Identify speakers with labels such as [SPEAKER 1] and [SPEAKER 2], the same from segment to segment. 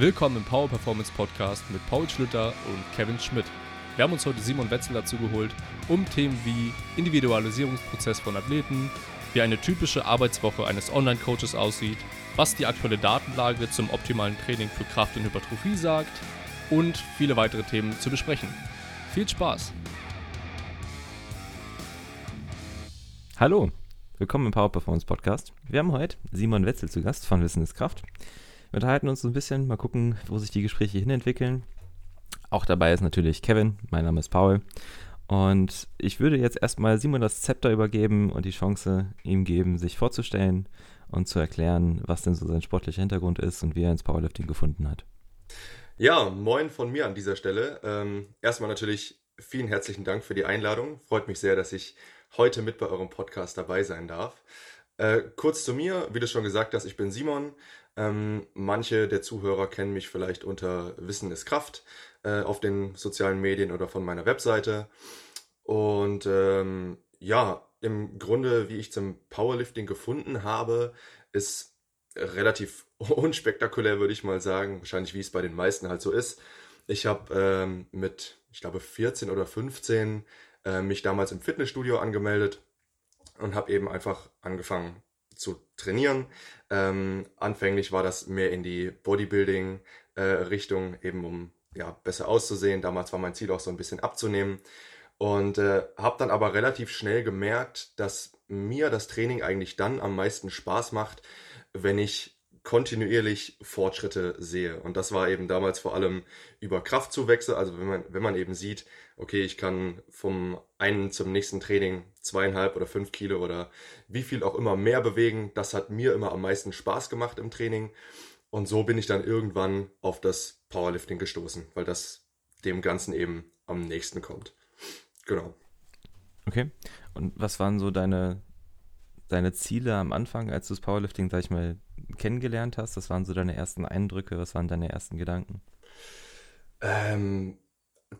[SPEAKER 1] Willkommen im Power Performance Podcast mit Paul Schlüter und Kevin Schmidt. Wir haben uns heute Simon Wetzel dazu geholt, um Themen wie Individualisierungsprozess von Athleten, wie eine typische Arbeitswoche eines Online-Coaches aussieht, was die aktuelle Datenlage zum optimalen Training für Kraft und Hypertrophie sagt und viele weitere Themen zu besprechen. Viel Spaß!
[SPEAKER 2] Hallo, willkommen im Power Performance Podcast. Wir haben heute Simon Wetzel zu Gast von Wissen ist Kraft. Wir unterhalten uns ein bisschen, mal gucken, wo sich die Gespräche hinentwickeln. Auch dabei ist natürlich Kevin, mein Name ist Paul. Und ich würde jetzt erstmal Simon das Zepter übergeben und die Chance ihm geben, sich vorzustellen und zu erklären, was denn so sein sportlicher Hintergrund ist und wie er ins Powerlifting gefunden hat.
[SPEAKER 3] Ja, moin von mir an dieser Stelle. Ähm, erstmal natürlich vielen herzlichen Dank für die Einladung. Freut mich sehr, dass ich heute mit bei eurem Podcast dabei sein darf. Äh, kurz zu mir, wie du schon gesagt hast, ich bin Simon. Ähm, manche der Zuhörer kennen mich vielleicht unter Wissen ist Kraft äh, auf den sozialen Medien oder von meiner Webseite. Und ähm, ja, im Grunde, wie ich zum Powerlifting gefunden habe, ist relativ unspektakulär, würde ich mal sagen. Wahrscheinlich, wie es bei den meisten halt so ist. Ich habe ähm, mit, ich glaube, 14 oder 15 äh, mich damals im Fitnessstudio angemeldet und habe eben einfach angefangen zu trainieren. Ähm, anfänglich war das mehr in die Bodybuilding-Richtung, äh, eben um ja, besser auszusehen. Damals war mein Ziel auch so ein bisschen abzunehmen. Und äh, habe dann aber relativ schnell gemerkt, dass mir das Training eigentlich dann am meisten Spaß macht, wenn ich kontinuierlich Fortschritte sehe. Und das war eben damals vor allem über Kraftzuwächse. Also wenn man, wenn man eben sieht, okay, ich kann vom einen zum nächsten Training zweieinhalb oder fünf Kilo oder wie viel auch immer mehr bewegen, das hat mir immer am meisten Spaß gemacht im Training. Und so bin ich dann irgendwann auf das Powerlifting gestoßen, weil das dem Ganzen eben am nächsten kommt. Genau.
[SPEAKER 2] Okay. Und was waren so deine, deine Ziele am Anfang, als du das Powerlifting, sag ich mal, kennengelernt hast? Was waren so deine ersten Eindrücke? Was waren deine ersten Gedanken?
[SPEAKER 3] Ähm,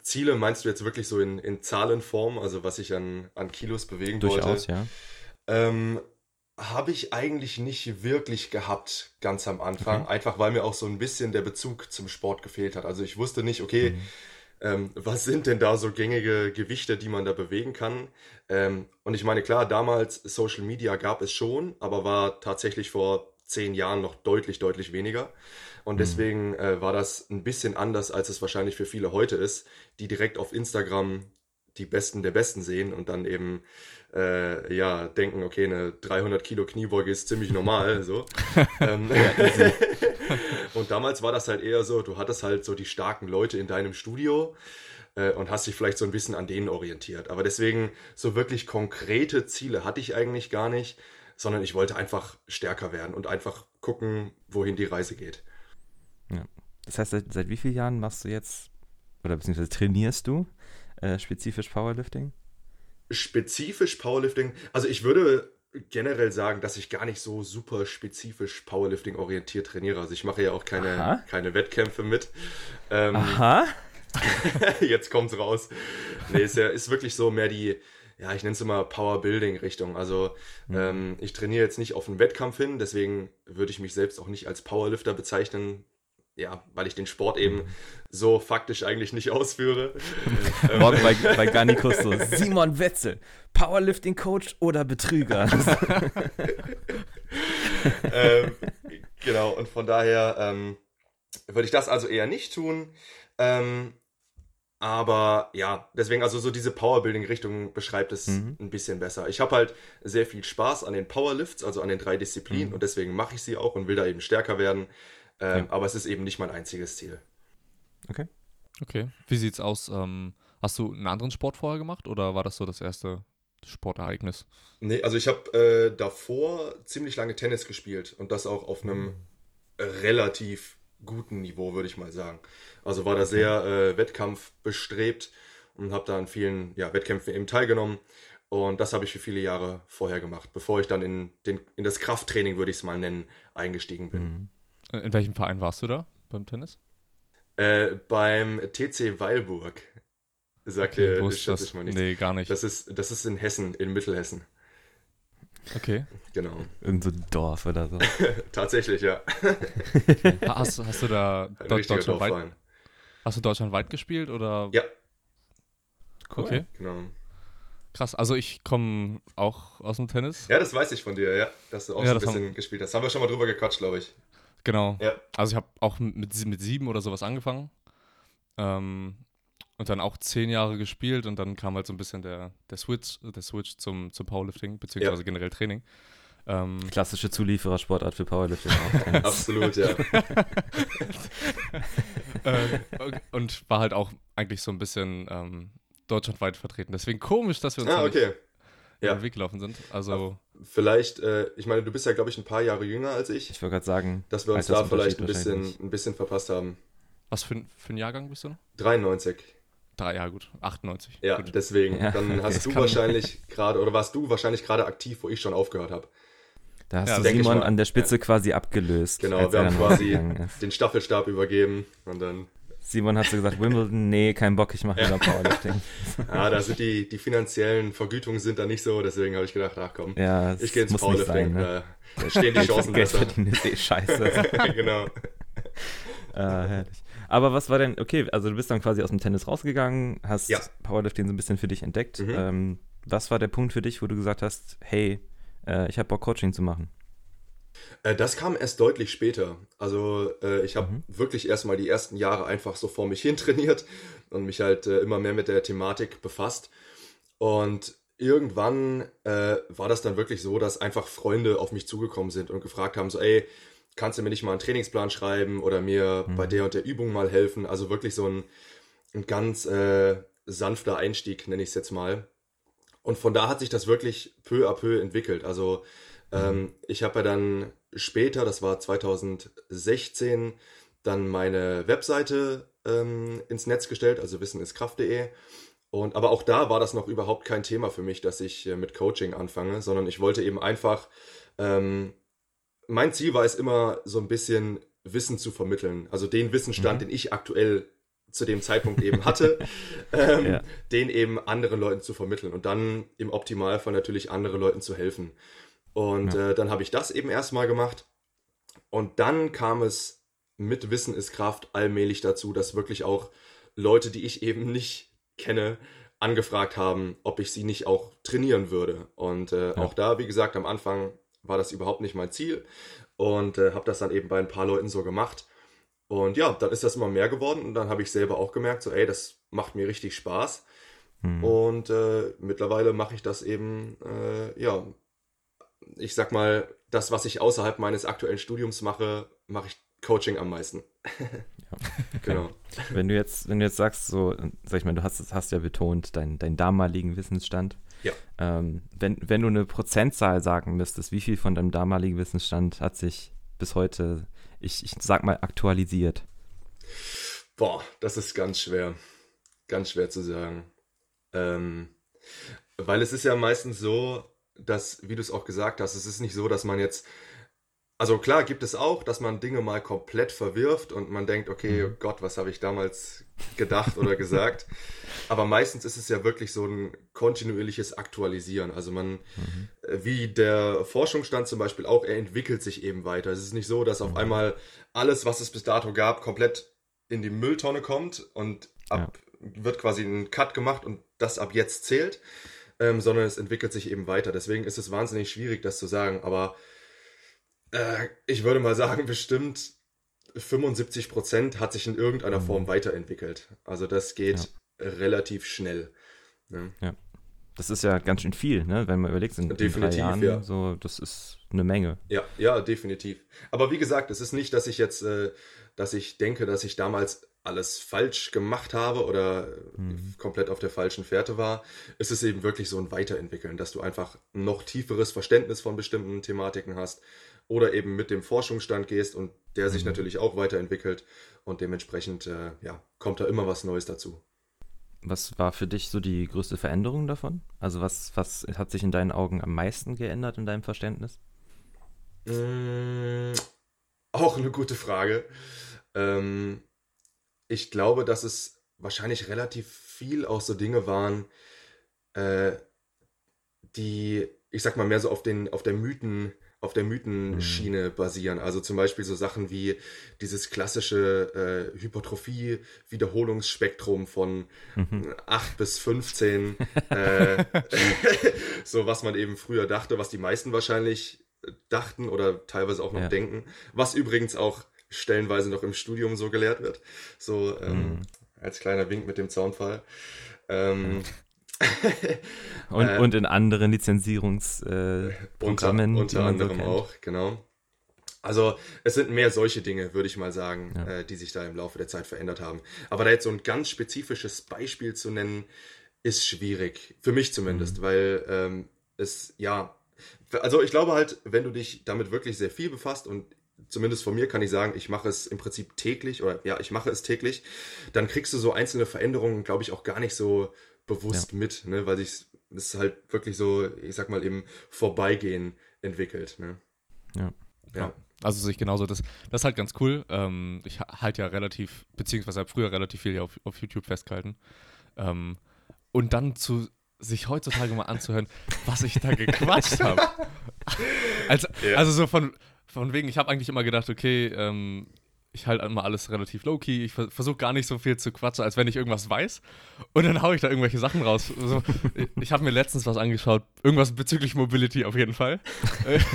[SPEAKER 3] Ziele meinst du jetzt wirklich so in, in Zahlenform, also was ich an, an Kilos bewegen
[SPEAKER 2] Durchaus,
[SPEAKER 3] wollte?
[SPEAKER 2] Durchaus,
[SPEAKER 3] ja. Ähm, habe ich eigentlich nicht wirklich gehabt, ganz am Anfang. Okay. Einfach weil mir auch so ein bisschen der Bezug zum Sport gefehlt hat. Also ich wusste nicht, okay, mhm. Ähm, was sind denn da so gängige Gewichte, die man da bewegen kann? Ähm, und ich meine, klar, damals Social Media gab es schon, aber war tatsächlich vor zehn Jahren noch deutlich, deutlich weniger. Und mhm. deswegen äh, war das ein bisschen anders, als es wahrscheinlich für viele heute ist, die direkt auf Instagram die Besten der Besten sehen und dann eben äh, ja denken, okay, eine 300 Kilo Kniebeuge ist ziemlich normal. so. ähm, und damals war das halt eher so, du hattest halt so die starken Leute in deinem Studio äh, und hast dich vielleicht so ein bisschen an denen orientiert. Aber deswegen so wirklich konkrete Ziele hatte ich eigentlich gar nicht, sondern ich wollte einfach stärker werden und einfach gucken, wohin die Reise geht.
[SPEAKER 2] Ja. Das heißt, seit, seit wie vielen Jahren machst du jetzt oder beziehungsweise trainierst du äh, spezifisch Powerlifting?
[SPEAKER 3] Spezifisch Powerlifting, also ich würde generell sagen, dass ich gar nicht so super spezifisch Powerlifting orientiert trainiere. Also ich mache ja auch keine, keine Wettkämpfe mit.
[SPEAKER 2] Ähm, Aha.
[SPEAKER 3] jetzt kommt's raus. Nee, ist ja ist wirklich so mehr die, ja, ich nenne es immer Powerbuilding-Richtung. Also mhm. ähm, ich trainiere jetzt nicht auf einen Wettkampf hin, deswegen würde ich mich selbst auch nicht als Powerlifter bezeichnen ja, weil ich den Sport eben so faktisch eigentlich nicht ausführe.
[SPEAKER 2] Morgen bei, bei Garnikus so, Simon Wetzel, Powerlifting-Coach oder Betrüger?
[SPEAKER 3] ähm, genau, und von daher ähm, würde ich das also eher nicht tun. Ähm, aber ja, deswegen also so diese Powerbuilding-Richtung beschreibt es mhm. ein bisschen besser. Ich habe halt sehr viel Spaß an den Powerlifts, also an den drei Disziplinen mhm. und deswegen mache ich sie auch und will da eben stärker werden. Ähm, ja. Aber es ist eben nicht mein einziges Ziel.
[SPEAKER 1] Okay. Okay. Wie sieht's aus? Ähm, hast du einen anderen Sport vorher gemacht oder war das so das erste Sportereignis?
[SPEAKER 3] Nee, also ich habe äh, davor ziemlich lange Tennis gespielt und das auch auf einem relativ guten Niveau, würde ich mal sagen. Also war da sehr äh, Wettkampf bestrebt und habe da an vielen ja, Wettkämpfen eben teilgenommen. Und das habe ich für viele Jahre vorher gemacht, bevor ich dann in, den, in das Krafttraining, würde ich es mal nennen, eingestiegen bin. Mhm.
[SPEAKER 1] In welchem Verein warst du da beim Tennis?
[SPEAKER 3] Äh, beim TC Weilburg. Sagt okay,
[SPEAKER 1] ihr, das, das mal nicht. Nee, gar nicht.
[SPEAKER 3] Das ist, das ist in Hessen, in Mittelhessen.
[SPEAKER 1] Okay.
[SPEAKER 3] Genau.
[SPEAKER 2] Irgend so ein Dorf oder so.
[SPEAKER 3] Tatsächlich, ja.
[SPEAKER 1] Hast, hast du da deutschlandweit, hast du deutschlandweit gespielt oder?
[SPEAKER 3] Ja.
[SPEAKER 1] Okay,
[SPEAKER 3] Genau.
[SPEAKER 1] krass. Also ich komme auch aus dem Tennis.
[SPEAKER 3] Ja, das weiß ich von dir, ja. Dass du auch
[SPEAKER 1] Ja,
[SPEAKER 3] so ein
[SPEAKER 1] das haben-
[SPEAKER 3] bisschen gespielt hast. Haben wir schon mal drüber gequatscht, glaube ich.
[SPEAKER 1] Genau.
[SPEAKER 3] Ja.
[SPEAKER 1] Also ich habe auch mit, mit sieben oder sowas angefangen. Ähm, und dann auch zehn Jahre gespielt und dann kam halt so ein bisschen der, der Switch, der Switch zum, zum Powerlifting, beziehungsweise generell Training. Ähm,
[SPEAKER 2] Klassische Zulieferersportart für Powerlifting. auch.
[SPEAKER 3] Absolut, ja.
[SPEAKER 1] äh, und war halt auch eigentlich so ein bisschen ähm, deutschlandweit vertreten. Deswegen komisch, dass wir uns
[SPEAKER 3] ah, okay. Ja.
[SPEAKER 1] den Weg gelaufen sind. Also,
[SPEAKER 3] Vielleicht, äh, ich meine, du bist ja, glaube ich, ein paar Jahre jünger als ich,
[SPEAKER 2] Ich wollte gerade sagen,
[SPEAKER 3] dass wir uns da vielleicht ein bisschen, ein bisschen verpasst haben.
[SPEAKER 1] was für, ein- für ein Jahrgang bist du?
[SPEAKER 3] 93.
[SPEAKER 1] Drei, ja gut, 98.
[SPEAKER 3] Ja,
[SPEAKER 1] gut.
[SPEAKER 3] deswegen.
[SPEAKER 2] Ja,
[SPEAKER 3] Dann
[SPEAKER 2] okay,
[SPEAKER 3] hast
[SPEAKER 2] das
[SPEAKER 3] du wahrscheinlich gerade, oder warst du wahrscheinlich gerade aktiv, wo ich schon aufgehört habe.
[SPEAKER 2] Da hast
[SPEAKER 1] Ja,
[SPEAKER 2] du Simon an der Spitze quasi abgelöst.
[SPEAKER 3] Genau, wir haben quasi den Staffelstab übergeben und dann,
[SPEAKER 2] Simon hat so gesagt, Wimbledon, nee, kein Bock, ich mache wieder Powerlifting.
[SPEAKER 3] ah, da sind die, die finanziellen Vergütungen sind da nicht so, deswegen habe ich gedacht, ach komm,
[SPEAKER 2] Ja,
[SPEAKER 3] ich gehe ins
[SPEAKER 2] nicht sein,
[SPEAKER 3] Powerlifting,
[SPEAKER 2] ne?
[SPEAKER 3] da, stehen die Chancen
[SPEAKER 2] Geld
[SPEAKER 3] besser.
[SPEAKER 2] ist eh scheiße.
[SPEAKER 3] genau.
[SPEAKER 2] Ah, herrlich. Aber was war denn, okay, also du bist dann quasi aus dem Tennis rausgegangen, hast
[SPEAKER 3] Ja.
[SPEAKER 2] Powerlifting so ein bisschen für dich entdeckt.
[SPEAKER 3] Mhm.
[SPEAKER 2] Ähm, was war der Punkt für dich, wo du gesagt hast, hey, äh, ich habe Bock, Coaching zu machen?
[SPEAKER 3] Äh, Das kam erst deutlich später. Also äh, ich habe
[SPEAKER 2] Mhm.
[SPEAKER 3] wirklich erstmal die ersten Jahre einfach so vor mich hin trainiert und mich halt äh, immer mehr mit der Thematik befasst. Und irgendwann äh, war das dann wirklich so, dass einfach Freunde auf mich zugekommen sind und gefragt haben, so ey, kannst du mir nicht mal einen Trainingsplan schreiben oder mir bei der und der Übung mal helfen? Also wirklich so ein, ein ganz äh, sanfter Einstieg, nenne ich es jetzt mal. Und von da hat sich das wirklich peu à peu entwickelt. Also ähm, ich habe ja dann später, das war 2016, dann meine Webseite ähm, ins Netz gestellt, also wisseniskraft.de. Und aber auch da war das noch überhaupt kein Thema für mich, dass ich äh, mit Coaching anfange, sondern ich wollte eben einfach, ähm, mein Ziel war es immer so ein bisschen Wissen zu vermitteln, also den Wissensstand,
[SPEAKER 2] Mhm.
[SPEAKER 3] den ich aktuell zu dem Zeitpunkt eben hatte, ähm,
[SPEAKER 2] Ja.
[SPEAKER 3] den eben anderen Leuten zu vermitteln und dann im Optimalfall natürlich anderen Leuten zu helfen. Und äh, dann habe ich das eben erstmal gemacht. Und dann kam es mit Wissen ist Kraft allmählich dazu, dass wirklich auch Leute, die ich eben nicht kenne, angefragt haben, ob ich sie nicht auch trainieren würde. Und äh, auch da, wie gesagt, am Anfang war das überhaupt nicht mein Ziel und äh, habe das dann eben bei ein paar Leuten so gemacht. Und ja, dann ist das immer mehr geworden und dann habe ich selber auch gemerkt, so ey, das macht mir richtig Spaß.
[SPEAKER 2] Hm.
[SPEAKER 3] Und äh, mittlerweile mache ich das eben, äh, ja, ich sag mal, das, was ich außerhalb meines aktuellen Studiums mache, mache ich Coaching am meisten. Genau.
[SPEAKER 2] Wenn du jetzt, wenn du jetzt sagst, so, sag ich mal, du hast, hast ja betont, deinen dein damaligen Wissensstand.
[SPEAKER 3] Ja.
[SPEAKER 2] Ähm, wenn, wenn du eine Prozentzahl sagen müsstest, wie viel von deinem damaligen Wissensstand hat sich bis heute, ich, ich sag mal, aktualisiert?
[SPEAKER 3] Boah, das ist ganz schwer. Ganz schwer zu sagen. Ähm, weil es ist ja meistens so, dass, wie du es auch gesagt hast, es ist nicht so, dass man jetzt. Also klar gibt es auch, dass man Dinge mal komplett verwirft und man denkt, okay, oh Gott, was habe ich damals gedacht oder gesagt. Aber meistens ist es ja wirklich so ein kontinuierliches Aktualisieren. Also man, äh, wie der Forschungsstand zum Beispiel auch, er entwickelt sich eben weiter. Es ist nicht so, dass auf einmal alles, was es bis dato gab, komplett in die Mülltonne kommt und ab wird quasi ein Cut gemacht und das ab jetzt zählt, ähm, sondern es entwickelt sich eben weiter. Deswegen ist es wahnsinnig schwierig, das zu sagen. Aber äh, ich würde mal sagen, bestimmt 75 Prozent hat sich in irgendeiner Form weiterentwickelt. Also das geht relativ schnell. Ne?
[SPEAKER 2] Das ist ja ganz schön viel, ne? wenn man überlegt, in, in
[SPEAKER 3] Definitiv,
[SPEAKER 2] Jahren,
[SPEAKER 3] ja.
[SPEAKER 2] so, das ist eine Menge.
[SPEAKER 3] Ja, ja, definitiv. Aber wie gesagt, es ist nicht, dass ich jetzt, äh, dass ich denke, dass ich damals alles falsch gemacht habe oder
[SPEAKER 2] Mhm.
[SPEAKER 3] komplett auf der falschen Fährte war. Es ist eben wirklich so ein Weiterentwickeln, dass du einfach noch tieferes Verständnis von bestimmten Thematiken hast oder eben mit dem Forschungsstand gehst und der sich
[SPEAKER 2] Mhm.
[SPEAKER 3] natürlich auch weiterentwickelt und dementsprechend äh, ja, kommt da immer was Neues dazu.
[SPEAKER 2] Was war für dich so die größte Veränderung davon? Also was, was hat sich in deinen Augen am meisten geändert in deinem Verständnis?
[SPEAKER 3] Mm, Auch eine gute Frage. Ähm, ich glaube, dass es wahrscheinlich relativ viel auch so Dinge waren, äh, die ich sag mal, mehr so auf den, auf der Mythen, auf der Mythenschiene mhm. basieren. Also zum Beispiel so Sachen wie dieses klassische äh, Hypertrophie-Wiederholungsspektrum von mhm. 8 bis 15. äh, so was man eben früher dachte, was die meisten wahrscheinlich dachten oder teilweise auch noch ja. denken. Was übrigens auch stellenweise noch im Studium so gelehrt wird. So ähm, mhm. als kleiner Wink mit dem Zaunfall. Ähm,
[SPEAKER 2] und, äh, und in anderen Lizenzierungsprogrammen.
[SPEAKER 3] Äh, unter, unter anderem so auch, genau. Also es sind mehr solche Dinge, würde ich mal sagen, ja. äh, die sich da im Laufe der Zeit verändert haben. Aber da jetzt so ein ganz spezifisches Beispiel zu nennen, ist schwierig. Für mich zumindest, mhm. weil ähm, es, ja, also ich glaube halt, wenn du dich damit wirklich sehr viel befasst und zumindest von mir kann ich sagen, ich mache es im Prinzip täglich oder ja, ich mache es täglich, dann kriegst du so einzelne Veränderungen, glaube ich, auch gar nicht so bewusst ja. mit, ne, weil sich es halt wirklich so, ich sag mal, im Vorbeigehen entwickelt. Ne?
[SPEAKER 1] Ja. ja. Also sehe ich genauso. Das, das ist halt ganz cool. Ähm, ich halte ja relativ, beziehungsweise habe früher relativ viel auf, auf YouTube festgehalten. Ähm, und dann zu sich heutzutage mal anzuhören, was ich da gequatscht habe. Also, ja. also so von, von wegen, ich habe eigentlich immer gedacht, okay, ähm, ich halte immer alles relativ low-key. Ich versuche gar nicht so viel zu quatschen, als wenn ich irgendwas weiß. Und dann haue ich da irgendwelche Sachen raus. So, ich habe mir letztens was angeschaut, irgendwas bezüglich Mobility auf jeden Fall.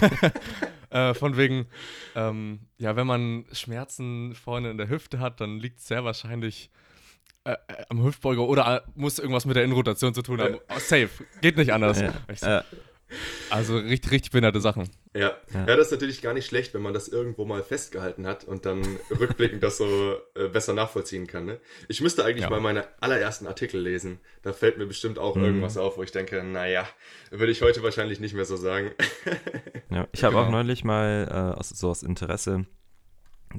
[SPEAKER 1] äh, von wegen, ähm, ja, wenn man Schmerzen vorne in der Hüfte hat, dann liegt es sehr wahrscheinlich äh, äh, am Hüftbeuger oder äh, muss irgendwas mit der Innenrotation zu tun haben. Oh, safe, geht nicht anders. Ja. So, also richtig, richtig behinderte Sachen.
[SPEAKER 3] Ja. ja. ja, das ist natürlich gar nicht schlecht, wenn man das irgendwo mal festgehalten hat und dann rückblickend das so äh, besser nachvollziehen kann. Ne? Ich müsste eigentlich ja. mal meine allerersten Artikel lesen. Da fällt mir bestimmt auch mhm. irgendwas auf, wo ich denke, naja, würde ich heute wahrscheinlich nicht mehr so sagen.
[SPEAKER 2] ja, ich habe genau. auch neulich mal äh, aus, so aus Interesse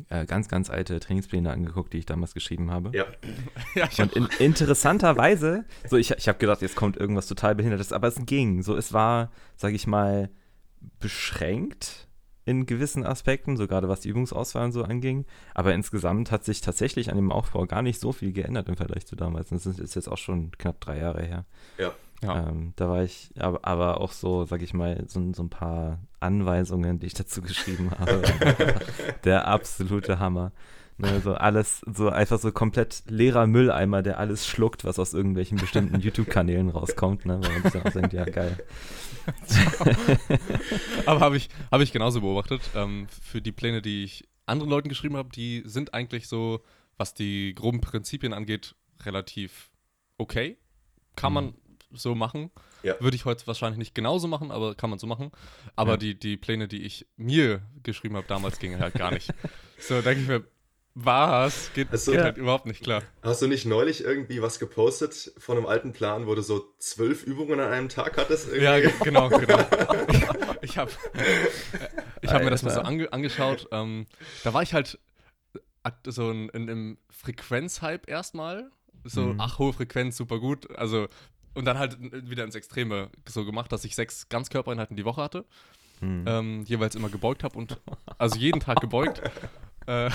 [SPEAKER 2] äh, ganz, ganz alte Trainingspläne angeguckt, die ich damals geschrieben habe.
[SPEAKER 3] Ja.
[SPEAKER 2] ja und in, interessanterweise, so ich, ich habe gedacht, jetzt kommt irgendwas total Behindertes, aber es ging. So, es war, sage ich mal, beschränkt in gewissen Aspekten, so gerade was die Übungsauswahl und so anging. Aber insgesamt hat sich tatsächlich an dem Aufbau gar nicht so viel geändert im Vergleich zu damals. Das ist jetzt auch schon knapp drei Jahre her.
[SPEAKER 3] Ja.
[SPEAKER 2] Ja. Ähm, da war ich, aber, aber auch so, sag ich mal, so, so ein paar Anweisungen, die ich dazu geschrieben habe. der absolute Hammer. Ne, so alles, so einfach so komplett leerer Mülleimer, der alles schluckt, was aus irgendwelchen bestimmten YouTube-Kanälen rauskommt, ne, weil man sich dann auch denkt, ja, geil.
[SPEAKER 1] aber habe ich, hab ich genauso beobachtet. Ähm, für die Pläne, die ich anderen Leuten geschrieben habe, die sind eigentlich so, was die groben Prinzipien angeht, relativ okay. Kann mhm. man so machen. Ja. Würde ich heute wahrscheinlich nicht genauso machen, aber kann man so machen. Aber ja. die, die Pläne, die ich mir geschrieben habe damals, gingen halt gar nicht. so denke ich mir, was? Geht, also, geht halt überhaupt nicht klar.
[SPEAKER 3] Hast du nicht neulich irgendwie was gepostet von einem alten Plan, wo du so zwölf Übungen an einem Tag hattest? Irgendwie?
[SPEAKER 1] Ja, genau, genau. ich habe ich hab mir das mal so ange angeschaut. Ähm, da war ich halt so in, in, im Frequenzhype erstmal. So, mhm. ach, hohe Frequenz, super gut. Also und dann halt wieder ins Extreme so gemacht, dass ich sechs Ganzkörpereinheiten die Woche hatte. Hm. Ähm, jeweils immer gebeugt habe und also jeden Tag gebeugt. Äh,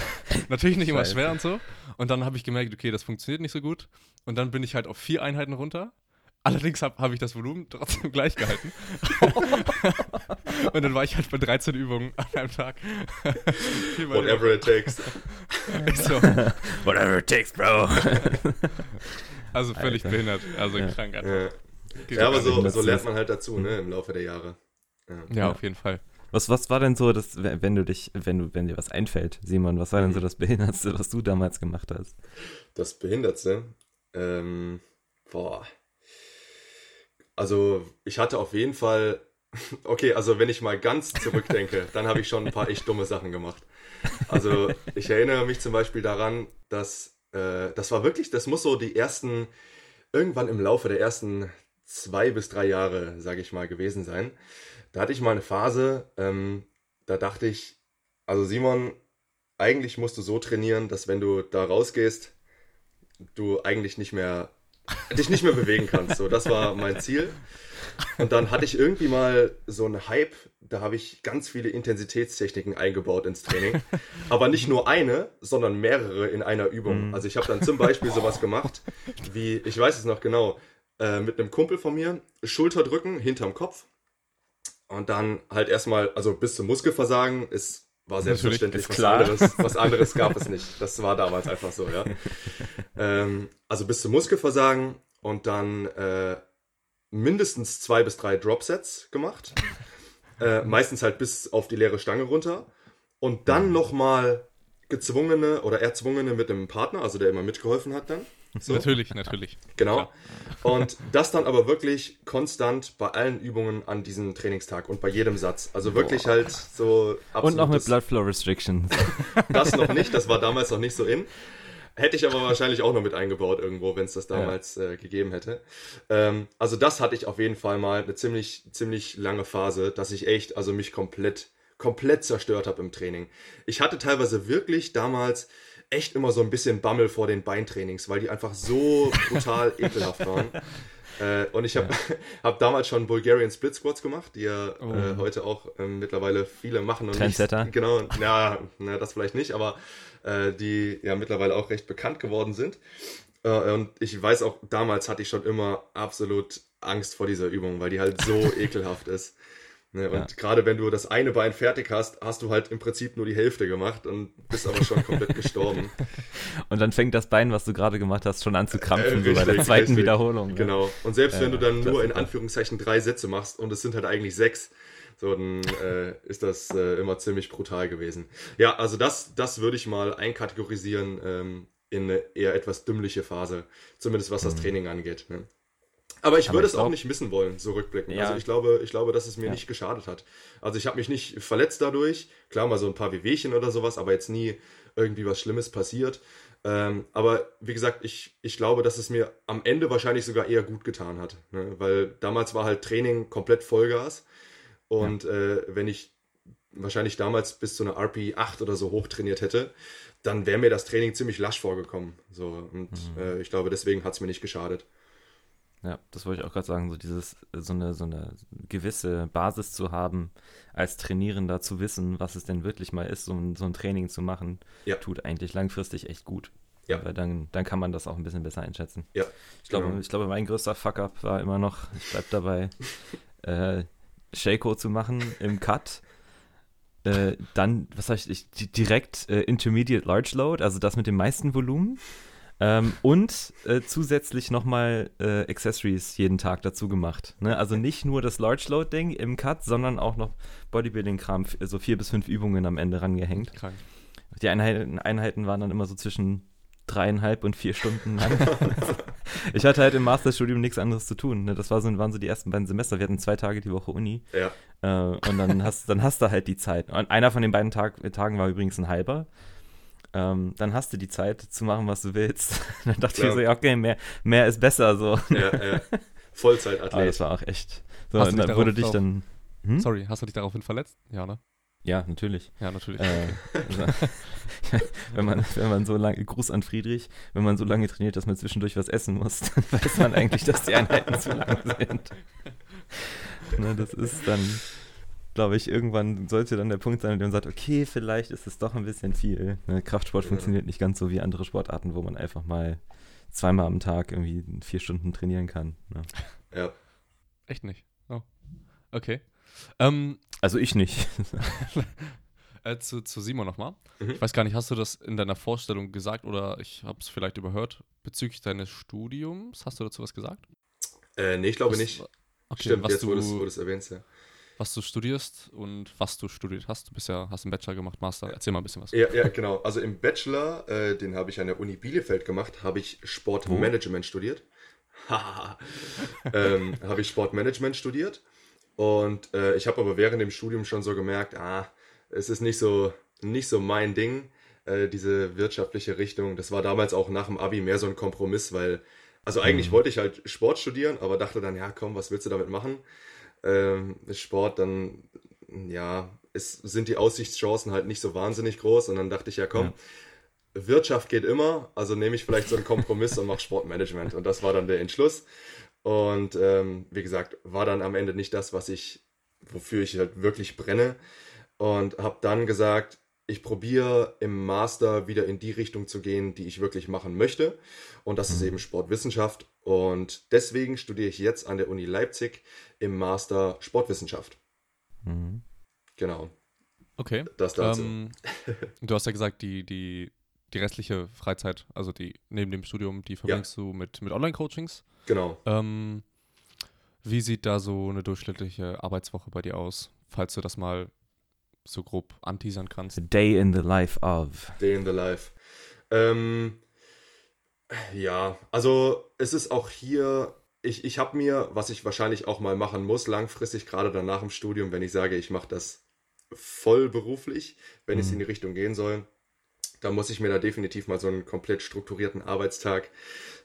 [SPEAKER 1] natürlich nicht immer schwer und so. Und dann habe ich gemerkt, okay, das funktioniert nicht so gut. Und dann bin ich halt auf vier Einheiten runter. Allerdings habe hab ich das Volumen trotzdem gleich gehalten. und dann war ich halt bei 13 Übungen an einem Tag.
[SPEAKER 3] Whatever it takes.
[SPEAKER 2] so. Whatever it takes, bro.
[SPEAKER 1] Also völlig Alter. behindert. Also ja. krank.
[SPEAKER 3] Ja, ja aber so, so lernt man halt dazu, ne, im Laufe der Jahre.
[SPEAKER 1] Ja, ja, auf jeden Fall.
[SPEAKER 2] Was, was war denn so, das, wenn du dich, wenn du, wenn dir was einfällt, Simon, was war denn so mhm. das Behindertste, was du damals gemacht hast?
[SPEAKER 3] Das Behindertste? Ähm, boah. Also, ich hatte auf jeden Fall, okay, also wenn ich mal ganz zurückdenke, dann habe ich schon ein paar echt dumme Sachen gemacht. Also, ich erinnere mich zum Beispiel daran, dass äh, das war wirklich, das muss so die ersten, irgendwann im Laufe der ersten zwei bis drei Jahre, sage ich mal, gewesen sein. Da hatte ich mal eine Phase, ähm, da dachte ich, also Simon, eigentlich musst du so trainieren, dass wenn du da rausgehst, du eigentlich nicht mehr dich nicht mehr bewegen kannst. So, das war mein Ziel. Und dann hatte ich irgendwie mal so einen Hype, da habe ich ganz viele Intensitätstechniken eingebaut ins Training. Aber nicht nur eine, sondern mehrere in einer Übung. Mhm. Also ich habe dann zum Beispiel sowas gemacht, wie, ich weiß es noch genau, äh, mit einem Kumpel von mir, Schulterdrücken hinterm Kopf. Und dann halt erstmal, also bis zum Muskelversagen ist, war selbstverständlich was
[SPEAKER 2] klar.
[SPEAKER 3] anderes. Was anderes gab es nicht. Das war damals einfach so, ja. ähm, also bis zum Muskelversagen und dann äh, mindestens zwei bis drei Dropsets gemacht. Äh, meistens halt bis auf die leere Stange runter. Und dann nochmal gezwungene oder erzwungene mit einem Partner, also der immer mitgeholfen hat dann. So.
[SPEAKER 1] Natürlich, natürlich.
[SPEAKER 3] Genau. Und das dann aber wirklich konstant bei allen Übungen an diesem Trainingstag und bei jedem Satz. Also wirklich halt so
[SPEAKER 2] Und noch mit Blood Flow Restrictions.
[SPEAKER 3] Das noch nicht, das war damals noch nicht so in. Hätte ich aber wahrscheinlich auch noch mit eingebaut irgendwo, wenn es das damals äh, gegeben hätte. Ähm, also das hatte ich auf jeden Fall mal eine ziemlich, ziemlich lange Phase, dass ich echt, also mich komplett, komplett zerstört habe im Training. Ich hatte teilweise wirklich damals echt immer so ein bisschen Bammel vor den Beintrainings, weil die einfach so brutal ekelhaft waren. Äh, und ich habe hab damals schon Bulgarian Split Squats gemacht, die ja äh, heute auch ähm, mittlerweile viele machen. Und
[SPEAKER 2] Trendsetter.
[SPEAKER 3] Nicht, genau, na, na, das vielleicht nicht, aber äh, die ja mittlerweile auch recht bekannt geworden sind. Äh, und ich weiß auch, damals hatte ich schon immer absolut Angst vor dieser Übung, weil die halt so ekelhaft ist. Ne, und
[SPEAKER 2] Ja.
[SPEAKER 3] gerade wenn du das eine Bein fertig hast, hast du halt im Prinzip nur die Hälfte gemacht und bist aber schon komplett gestorben.
[SPEAKER 2] Und dann fängt das Bein, was du gerade gemacht hast, schon an zu krampfen,
[SPEAKER 3] Äh,
[SPEAKER 2] so bei der
[SPEAKER 3] richtig,
[SPEAKER 2] zweiten
[SPEAKER 3] richtig.
[SPEAKER 2] Wiederholung. ne?
[SPEAKER 3] Genau. Und selbst
[SPEAKER 2] Ja,
[SPEAKER 3] wenn du dann nur in. Anführungszeichen drei Sätze machst und es sind halt eigentlich sechs, so dann äh, ist das äh, immer ziemlich brutal gewesen. Ja, also das, das würde ich mal einkategorisieren ähm, in eine eher etwas dümmliche Phase, zumindest was das Training angeht. Ne? Aber ich
[SPEAKER 2] Mhm.
[SPEAKER 3] Würde es auch nicht missen wollen, so rückblickend.
[SPEAKER 2] Ja.
[SPEAKER 3] Also ich glaube, ich glaube, dass es mir
[SPEAKER 2] Ja.
[SPEAKER 3] nicht geschadet hat. Also ich habe mich nicht verletzt dadurch. Klar, mal so ein paar Wehwehchen oder sowas, aber jetzt nie irgendwie was Schlimmes passiert. Ähm, aber wie gesagt, ich, ich glaube, dass es mir am Ende wahrscheinlich sogar eher gut getan hat. Ne? Weil damals war halt Training komplett Vollgas. Und äh, wenn ich wahrscheinlich damals bis zu einer RP 8 oder so hoch trainiert hätte, dann wäre mir das Training ziemlich lasch vorgekommen. So, und äh, ich glaube, deswegen hat es mir nicht geschadet.
[SPEAKER 2] Ja, das wollte ich auch gerade sagen, so dieses, so eine, so eine gewisse Basis zu haben, als Trainierender zu wissen, was es denn wirklich mal ist, so ein, so ein Training zu machen,
[SPEAKER 3] Ja.
[SPEAKER 2] tut eigentlich langfristig echt gut.
[SPEAKER 3] Ja.
[SPEAKER 2] Weil dann, dann kann man das auch ein bisschen besser einschätzen.
[SPEAKER 3] Ja,
[SPEAKER 2] Ich glaube,
[SPEAKER 3] genau.
[SPEAKER 2] ich glaube, mein größter Fuck-up war immer noch, ich bleib dabei, äh, Shaco zu machen im Cut. Äh, dann, was sag ich, ich di- direkt äh, Intermediate Large Load, also das mit dem meisten Volumen. Ähm, und äh, zusätzlich nochmal äh, Accessories jeden Tag dazu gemacht. Ne? Also nicht nur das Large Load Ding im Cut, sondern auch noch Bodybuilding-Kram, so vier bis fünf Übungen am Ende rangehängt.
[SPEAKER 1] Krank.
[SPEAKER 2] Die Einheiten, Einheiten waren dann immer so zwischen dreieinhalb und vier Stunden lang. ich hatte halt im Masterstudium nichts anderes zu tun. Ne? Das war so, waren so die ersten beiden Semester. Wir hatten zwei Tage die Woche Uni.
[SPEAKER 3] Ja,
[SPEAKER 2] Äh, und dann hast, dann hast du halt die Zeit. Und einer von den beiden Tag, Tagen war übrigens ein halber. Ähm, dann hast du die Zeit zu machen, was du willst. dann dachte
[SPEAKER 3] Ja.
[SPEAKER 2] ich so, ja, okay, mehr, mehr ist besser. So.
[SPEAKER 3] ja, ja.
[SPEAKER 2] Aber
[SPEAKER 3] Vollzeitathlet.
[SPEAKER 2] das war auch echt. So,
[SPEAKER 1] Hast du dich
[SPEAKER 2] dann wurde
[SPEAKER 1] darauf
[SPEAKER 2] dich dann. Hm?
[SPEAKER 1] Sorry, hast du dich daraufhin verletzt? Ja, ne?
[SPEAKER 2] Ja, natürlich.
[SPEAKER 1] Ja, natürlich.
[SPEAKER 2] Äh, wenn, man, wenn man so lange, Gruß an Friedrich, wenn man so lange trainiert, dass man zwischendurch was essen muss, dann weiß man eigentlich, dass die Einheiten zu lang sind. Ne, das ist dann, glaube ich, irgendwann sollte dann der Punkt sein, an dem man sagt, okay, vielleicht ist es doch ein bisschen viel. Ne, Kraftsport
[SPEAKER 3] Ja.
[SPEAKER 2] funktioniert nicht ganz so wie andere Sportarten, wo man einfach mal zweimal am Tag irgendwie vier Stunden trainieren kann. Ne?
[SPEAKER 3] Ja.
[SPEAKER 1] Echt nicht. Oh. Okay. Ähm,
[SPEAKER 2] Also ich nicht.
[SPEAKER 1] äh, zu, zu Simon nochmal.
[SPEAKER 3] Mhm.
[SPEAKER 1] Ich weiß gar nicht, hast du das in deiner Vorstellung gesagt oder ich habe es vielleicht überhört bezüglich deines Studiums? Hast du dazu was gesagt?
[SPEAKER 3] Äh, nee, ich glaube
[SPEAKER 1] Was-
[SPEAKER 3] nicht.
[SPEAKER 1] Okay,
[SPEAKER 3] Stimmt,
[SPEAKER 1] was
[SPEAKER 3] jetzt du wo du es erwähnst, ja.
[SPEAKER 1] was du studierst und was du studiert hast. Du bist ja, hast einen Bachelor gemacht, Master. Erzähl mal ein bisschen was.
[SPEAKER 3] Ja, ja, genau. Also im Bachelor, äh, den habe ich an der Uni Bielefeld gemacht, habe ich Sportmanagement studiert. Haha. ähm, habe ich Sportmanagement studiert. Und äh, ich habe aber während dem Studium schon so gemerkt, ah, es ist nicht so, nicht so mein Ding, äh, diese wirtschaftliche Richtung. Das war damals auch nach dem Abi mehr so ein Kompromiss, weil, also eigentlich wollte ich halt Sport studieren, aber dachte dann, ja komm, was willst du damit machen? Ähm, Sport, dann, ja, es sind die Aussichtschancen halt nicht so wahnsinnig groß. Und dann dachte ich, ja komm,
[SPEAKER 2] Ja.
[SPEAKER 3] Wirtschaft geht immer, also nehme ich vielleicht so einen Kompromiss und mache Sportmanagement. Und das war dann der Entschluss. Und ähm, wie gesagt, war dann am Ende nicht das, was ich, wofür ich halt wirklich brenne. Und habe dann gesagt, ich probiere im Master wieder in die Richtung zu gehen, die ich wirklich machen möchte. Und das ist eben Sportwissenschaft. Und deswegen studiere ich jetzt an der Uni Leipzig im Master Sportwissenschaft. Mhm. Genau.
[SPEAKER 1] Okay. Das dazu. Ähm, du hast ja gesagt, die, die, die restliche Freizeit, also die neben dem Studium, die verbringst ja. du mit, mit Online-Coachings.
[SPEAKER 3] Genau.
[SPEAKER 1] Ähm, wie sieht da so eine durchschnittliche Arbeitswoche bei dir aus, falls du das mal so grob anteasern kannst?
[SPEAKER 2] A day in the life of.
[SPEAKER 3] Day in the life. Ähm, ja, also es ist auch hier, ich, ich habe mir, was ich wahrscheinlich auch mal machen muss, langfristig, gerade danach im Studium, wenn ich sage, ich mache das voll beruflich, wenn mhm. es in die Richtung gehen soll, dann muss ich mir da definitiv mal so einen komplett strukturierten Arbeitstag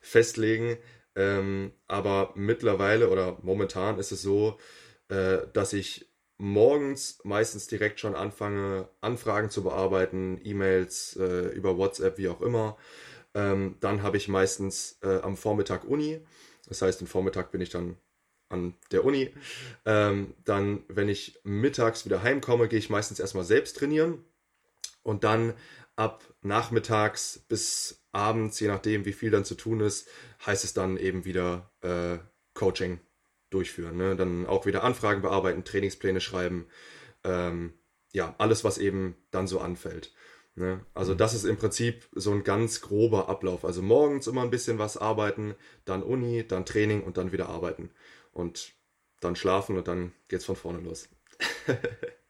[SPEAKER 3] festlegen. Ähm, aber mittlerweile oder momentan ist es so, äh, dass ich morgens meistens direkt schon anfange, Anfragen zu bearbeiten, E-Mails äh, über WhatsApp, wie auch immer. Ähm, dann habe ich meistens äh, am Vormittag Uni. Das heißt, am Vormittag bin ich dann an der Uni. Ähm, dann, wenn ich mittags wieder heimkomme, gehe ich meistens erstmal selbst trainieren. Und dann ab nachmittags bis abends, je nachdem, wie viel dann zu tun ist, heißt es dann eben wieder äh, Coaching durchführen. Ne? Dann auch wieder Anfragen bearbeiten, Trainingspläne schreiben. Ähm, ja, alles, was eben dann so anfällt. Ne? Also mhm. das ist im Prinzip so ein ganz grober Ablauf. Also morgens immer ein bisschen was arbeiten, dann Uni, dann Training und dann wieder arbeiten. Und dann schlafen und dann geht's von vorne los.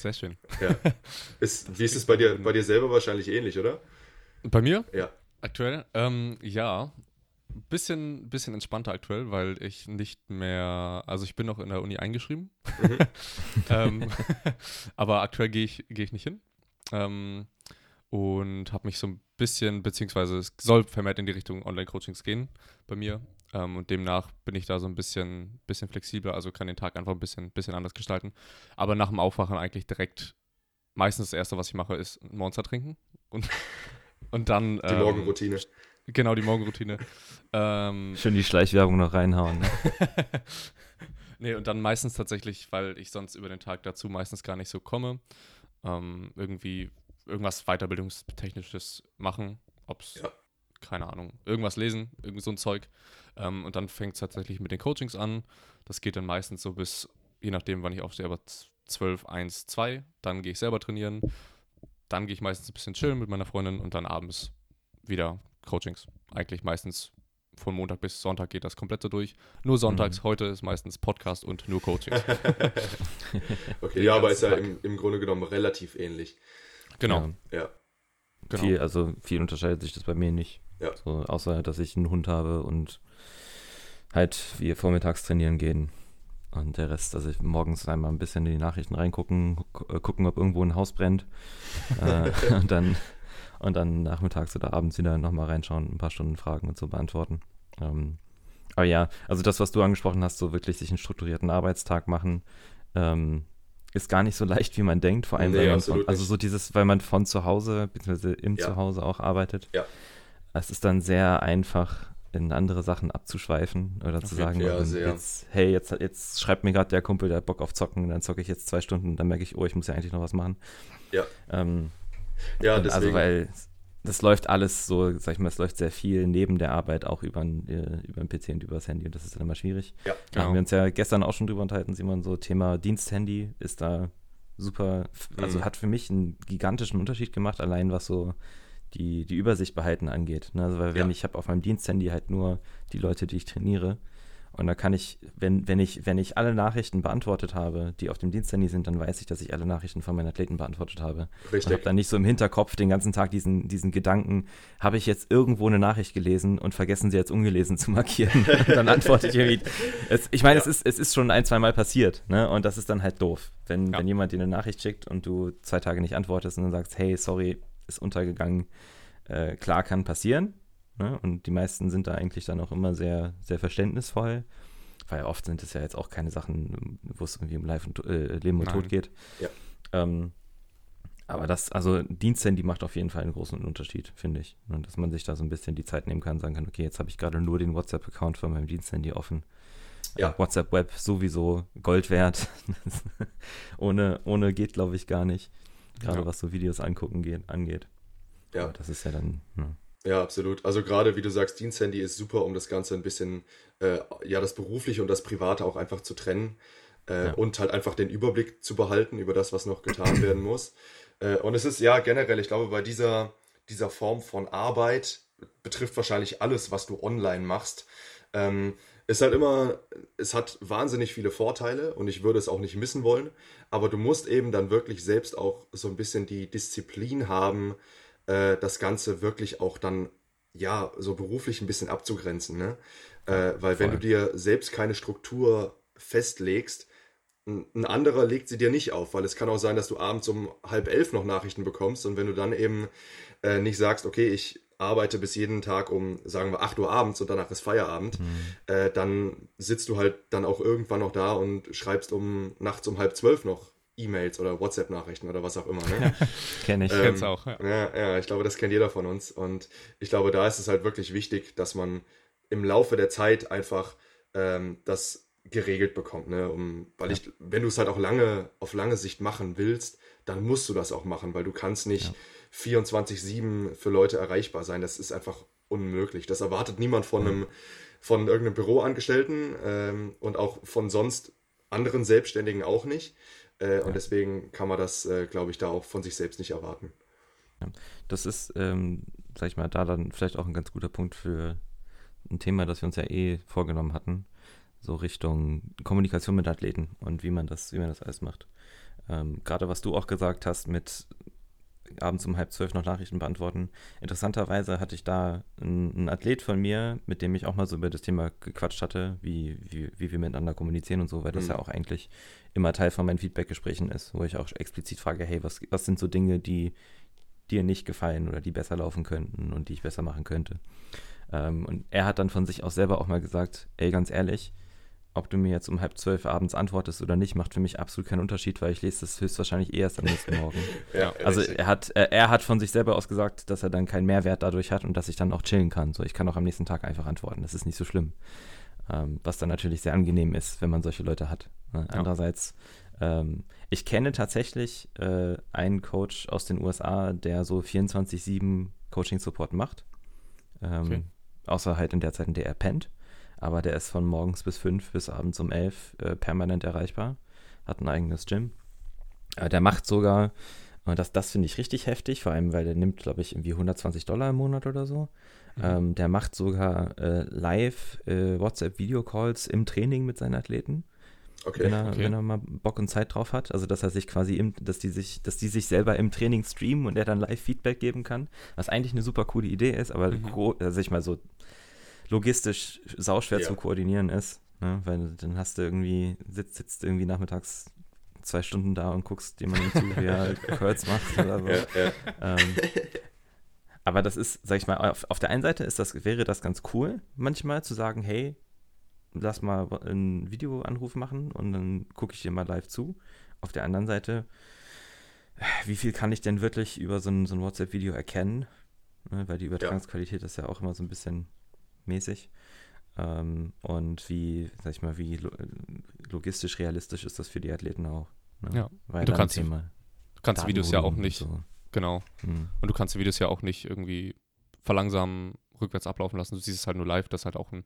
[SPEAKER 1] Sehr schön.
[SPEAKER 3] Ja. Ist, wie ist es bei dir, bei dir selber wahrscheinlich ähnlich, oder?
[SPEAKER 1] Bei mir?
[SPEAKER 3] Ja.
[SPEAKER 1] Aktuell? Ähm, ja. Bisschen, bisschen entspannter aktuell, weil ich nicht mehr, also ich bin noch in der Uni eingeschrieben. Mhm. ähm, aber aktuell gehe ich, geh ich nicht hin. Ähm, und habe mich so ein bisschen, beziehungsweise es soll vermehrt in die Richtung Online-Coachings gehen bei mir. Ähm, und demnach bin ich da so ein bisschen, bisschen flexibler, also kann den Tag einfach ein bisschen, bisschen anders gestalten. Aber nach dem Aufwachen eigentlich direkt, meistens das Erste, was ich mache, ist ein Monster trinken. Und, und dann.
[SPEAKER 3] Die ähm, Morgenroutine.
[SPEAKER 1] Genau, die Morgenroutine.
[SPEAKER 2] ähm, Schön die Schleichwerbung noch reinhauen. Ne?
[SPEAKER 1] nee, und dann meistens tatsächlich, weil ich sonst über den Tag dazu meistens gar nicht so komme, ähm, irgendwie irgendwas Weiterbildungstechnisches machen, ob es ja keine Ahnung, irgendwas lesen, irgend so ein Zeug. Ähm, und dann fängt es tatsächlich mit den Coachings an. Das geht dann meistens so bis, je nachdem, wann ich aufstehe, aber 12, 1, 2. Dann gehe ich selber trainieren. Dann gehe ich meistens ein bisschen chillen mit meiner Freundin und dann abends wieder Coachings. Eigentlich meistens von Montag bis Sonntag geht das komplett so durch. Nur sonntags, mhm. heute ist meistens Podcast und nur Coachings.
[SPEAKER 3] okay, ja, aber ist ja im, im, Grunde genommen relativ ähnlich.
[SPEAKER 1] Genau.
[SPEAKER 3] Ja.
[SPEAKER 2] Genau. Viel, also viel unterscheidet sich das bei mir nicht.
[SPEAKER 3] Ja.
[SPEAKER 2] So, außer, dass ich einen Hund habe und halt wir vormittags trainieren gehen. Und der Rest, also morgens einmal ein bisschen in die Nachrichten reingucken, äh, gucken, ob irgendwo ein Haus brennt. äh, und, dann, und dann nachmittags oder abends wieder nochmal reinschauen, ein paar Stunden Fragen und so beantworten. Ähm, aber ja, also das, was du angesprochen hast, so wirklich sich einen strukturierten Arbeitstag machen, ähm, ist gar nicht so leicht, wie man denkt. Vor allem, nee, weil man von, also so dieses, weil man von zu Hause, beziehungsweise im ja. Zuhause auch arbeitet.
[SPEAKER 3] Ja
[SPEAKER 2] es ist dann sehr einfach, in andere Sachen abzuschweifen oder zu sagen,
[SPEAKER 3] ja,
[SPEAKER 2] jetzt, hey, jetzt, jetzt schreibt mir gerade der Kumpel, der hat Bock auf Zocken, dann zocke ich jetzt zwei Stunden, dann merke ich, oh, ich muss ja eigentlich noch was machen.
[SPEAKER 3] Ja.
[SPEAKER 2] Ähm,
[SPEAKER 3] ja, also, deswegen.
[SPEAKER 2] Also, weil das läuft alles so, sag ich mal, es läuft sehr viel neben der Arbeit auch über, äh, über den PC und über das Handy und das ist dann immer schwierig.
[SPEAKER 3] Ja,
[SPEAKER 2] genau. Da haben wir uns ja gestern auch schon drüber unterhalten, Simon, so Thema Diensthandy ist da super, also mhm. hat für mich einen gigantischen Unterschied gemacht, allein was so die, die Übersicht behalten angeht. Ne? Also, weil wenn ja. ich habe auf meinem Diensthandy halt nur die Leute, die ich trainiere. Und da kann ich, wenn, wenn ich, wenn ich alle Nachrichten beantwortet habe, die auf dem Diensthandy sind, dann weiß ich, dass ich alle Nachrichten von meinen Athleten beantwortet habe.
[SPEAKER 3] Richtig.
[SPEAKER 2] Und habe dann nicht so im Hinterkopf den ganzen Tag diesen, diesen Gedanken, habe ich jetzt irgendwo eine Nachricht gelesen und vergessen sie jetzt ungelesen zu markieren. und dann antworte ich irgendwie. Es, ich meine, ja. es, ist, es ist schon ein, zwei Mal passiert, ne? Und das ist dann halt doof. Wenn, ja. wenn jemand dir eine Nachricht schickt und du zwei Tage nicht antwortest und dann sagst, hey, sorry, ist untergegangen. Äh, klar, kann passieren. Ne? Und die meisten sind da eigentlich dann auch immer sehr, sehr verständnisvoll. Weil oft sind es ja jetzt auch keine Sachen, wo es irgendwie um und, äh, Leben und Nein. Tod geht.
[SPEAKER 3] Ja.
[SPEAKER 2] Ähm, aber das, also Diensthandy macht auf jeden Fall einen großen Unterschied, finde ich. Und dass man sich da so ein bisschen die Zeit nehmen kann, sagen kann, okay, jetzt habe ich gerade nur den WhatsApp-Account von meinem Diensthandy offen.
[SPEAKER 3] Ja.
[SPEAKER 2] WhatsApp Web sowieso Gold wert. ohne, ohne geht, glaube ich, gar nicht. Gerade ja. was so Videos angucken geht, angeht.
[SPEAKER 3] Ja.
[SPEAKER 2] Aber das ist ja dann. Ne.
[SPEAKER 3] Ja, absolut. Also gerade wie du sagst, Diensthandy ist super, um das Ganze ein bisschen, äh, ja, das Berufliche und das Private auch einfach zu trennen. äh, ja. und halt einfach den Überblick zu behalten über das, was noch getan werden muss. Äh, und es ist ja generell, ich glaube, bei dieser, dieser Form von Arbeit betrifft wahrscheinlich alles, was du online machst. Ähm, ist halt immer, es hat wahnsinnig viele Vorteile und ich würde es auch nicht missen wollen, aber du musst eben dann wirklich selbst auch so ein bisschen die Disziplin haben, äh, das Ganze wirklich auch dann, ja, so beruflich ein bisschen abzugrenzen, ne? Äh, weil Voll. wenn du dir selbst keine Struktur festlegst, ein anderer legt sie dir nicht auf, weil es kann auch sein, dass du abends um halb elf noch Nachrichten bekommst und wenn du dann eben äh, nicht sagst, okay, ich arbeite bis jeden Tag um, sagen wir, 8 Uhr abends und danach ist Feierabend, mhm. äh, dann sitzt du halt dann auch irgendwann noch da und schreibst um nachts um halb zwölf noch E-Mails oder WhatsApp-Nachrichten oder was auch immer. Ne?
[SPEAKER 2] Kenne ich.
[SPEAKER 3] Ähm, Kenn's auch. Ja.
[SPEAKER 2] ja.
[SPEAKER 3] ja, ich glaube, das kennt jeder von uns. Und ich glaube, da ist es halt wirklich wichtig, dass man im Laufe der Zeit einfach ähm, das geregelt bekommt. Ne? Um, weil ja. ich, wenn du es halt auch lange, auf lange Sicht machen willst, dann musst du das auch machen, weil du kannst nicht ja 24-7 für Leute erreichbar sein. Das ist einfach unmöglich. Das erwartet niemand von einem, von irgendeinem Büroangestellten ähm, und auch von sonst anderen Selbstständigen auch nicht. Äh, ja. Und deswegen kann man das, äh, glaube ich, da auch von sich selbst nicht erwarten.
[SPEAKER 2] Das ist, ähm, sag ich mal, da dann vielleicht auch ein ganz guter Punkt für ein Thema, das wir uns ja eh vorgenommen hatten, so Richtung Kommunikation mit Athleten und wie man das, wie man das alles macht. Ähm, Gerade was du auch gesagt hast mit abends um halb zwölf noch Nachrichten beantworten. Interessanterweise hatte ich da einen, Athlet von mir, mit dem ich auch mal so über das Thema gequatscht hatte, wie, wie, wie wir miteinander kommunizieren und so, weil das mhm. ja auch eigentlich immer Teil von meinen Feedbackgesprächen ist, wo ich auch explizit frage, hey, was, was sind so Dinge, die dir nicht gefallen oder die besser laufen könnten und die ich besser machen könnte. Ähm, und er hat dann von sich aus selber auch mal gesagt, ey, ganz ehrlich, ob du mir jetzt um halb zwölf abends antwortest oder nicht, macht für mich absolut keinen Unterschied, weil ich lese das höchstwahrscheinlich erst am nächsten Morgen. ja, also er hat, er, er, hat von sich selber aus gesagt, dass er dann keinen Mehrwert dadurch hat und dass ich dann auch chillen kann. So, ich kann auch am nächsten Tag einfach antworten. Das ist nicht so schlimm. Ähm, was dann natürlich sehr angenehm ist, wenn man solche Leute hat. Ne? Ja. Andererseits, ähm, ich kenne tatsächlich äh, einen Coach aus den USA, der so 24-7 Coaching-Support macht. Ähm, okay. Außer halt in der Zeit, in der er pennt aber der ist von morgens bis fünf bis abends um elf äh, permanent erreichbar, hat ein eigenes Gym. Äh, der macht sogar, und das, das finde ich richtig heftig, vor allem, weil der nimmt, glaube ich, irgendwie 120 Dollar im Monat oder so. Mhm. Ähm, der macht sogar äh, live äh, WhatsApp-Video-Calls im Training mit seinen Athleten. Okay, wenn, er, okay. wenn er mal Bock und Zeit drauf hat. Also dass er sich quasi im, dass die sich, dass die sich selber im Training streamen und er dann live Feedback geben kann. Was eigentlich eine super coole Idee ist, aber mhm. also ich mal so logistisch sauschwer ja. zu koordinieren ist. Ne? Weil dann hast du irgendwie, sitzt, sitzt irgendwie nachmittags zwei Stunden da und guckst jemandem zu, wie er Curls macht oder so. Ja, ja. Ähm, aber das ist, sag ich mal, auf, auf, der einen Seite ist das, wäre das ganz cool, manchmal zu sagen, hey, lass mal einen Videoanruf machen und dann gucke ich dir mal live zu. Auf der anderen Seite, wie viel kann ich denn wirklich über so ein, so ein WhatsApp-Video erkennen? Ne, weil die Übertragungsqualität ist ja auch immer so ein bisschen mäßig. Ähm, und wie, sag ich mal, wie logistisch realistisch ist das für die Athleten auch.
[SPEAKER 1] Ne? Ja, Weil du kannst, Thema du kannst Videos ja auch nicht, so. genau. Hm. Und du kannst die Videos ja auch nicht irgendwie verlangsamen, rückwärts ablaufen lassen. Du siehst es halt nur live, das ist halt auch ein,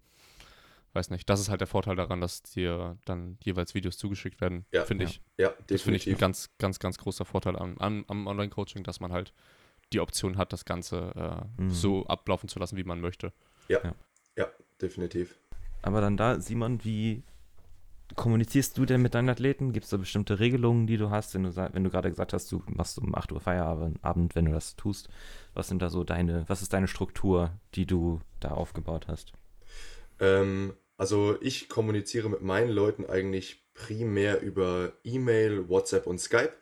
[SPEAKER 1] weiß nicht, das ist halt der Vorteil daran, dass dir dann jeweils Videos zugeschickt werden, ja, finde
[SPEAKER 3] ja.
[SPEAKER 1] ich.
[SPEAKER 3] Ja, definitiv.
[SPEAKER 1] Das finde ich ein ganz, ganz, ganz großer Vorteil am, am, am Online-Coaching, dass man halt die Option hat, das Ganze äh, mhm. so ablaufen zu lassen, wie man möchte.
[SPEAKER 3] Ja, ja, ja, definitiv.
[SPEAKER 2] Aber dann da, Simon, wie kommunizierst du denn mit deinen Athleten? Gibt es da bestimmte Regelungen, die du hast, wenn du, wenn du gerade gesagt hast, du machst um 8 Uhr Feierabend, wenn du das tust? Was sind da so deine, was ist deine Struktur, die du da aufgebaut hast?
[SPEAKER 3] Ähm, also ich kommuniziere mit meinen Leuten eigentlich primär über E-Mail, WhatsApp und Skype.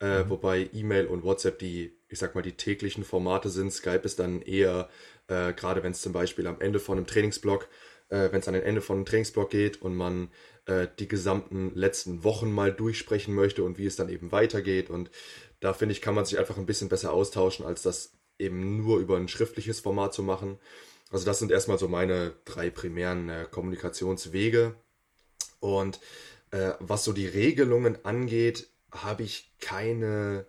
[SPEAKER 3] Äh, mhm. Wobei E-Mail und WhatsApp die, ich sag mal, die täglichen Formate sind. Skype ist dann eher äh, gerade wenn es zum Beispiel am Ende von einem Trainingsblock, äh, wenn es an den Ende von einem Trainingsblock geht und man äh, die gesamten letzten Wochen mal durchsprechen möchte und wie es dann eben weitergeht. Und da finde ich, kann man sich einfach ein bisschen besser austauschen, als das eben nur über ein schriftliches Format zu machen. Also das sind erstmal so meine drei primären äh, Kommunikationswege. Und äh, was so die Regelungen angeht, habe ich keine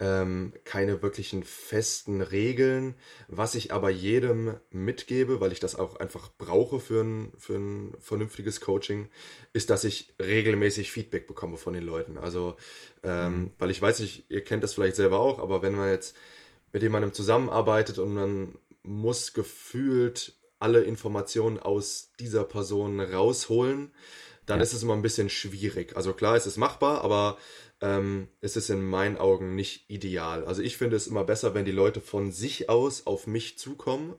[SPEAKER 3] ähm, keine wirklichen festen Regeln. Was ich aber jedem mitgebe, weil ich das auch einfach brauche für ein, für ein vernünftiges Coaching, ist, dass ich regelmäßig Feedback bekomme von den Leuten. Also, ähm, mhm. weil ich weiß nicht, ihr kennt das vielleicht selber auch, aber wenn man jetzt mit jemandem zusammenarbeitet und man muss gefühlt alle Informationen aus dieser Person rausholen, dann ja. ist es immer ein bisschen schwierig. Also klar, es ist machbar, aber ähm, es ist in meinen Augen nicht ideal. Also ich finde es immer besser, wenn die Leute von sich aus auf mich zukommen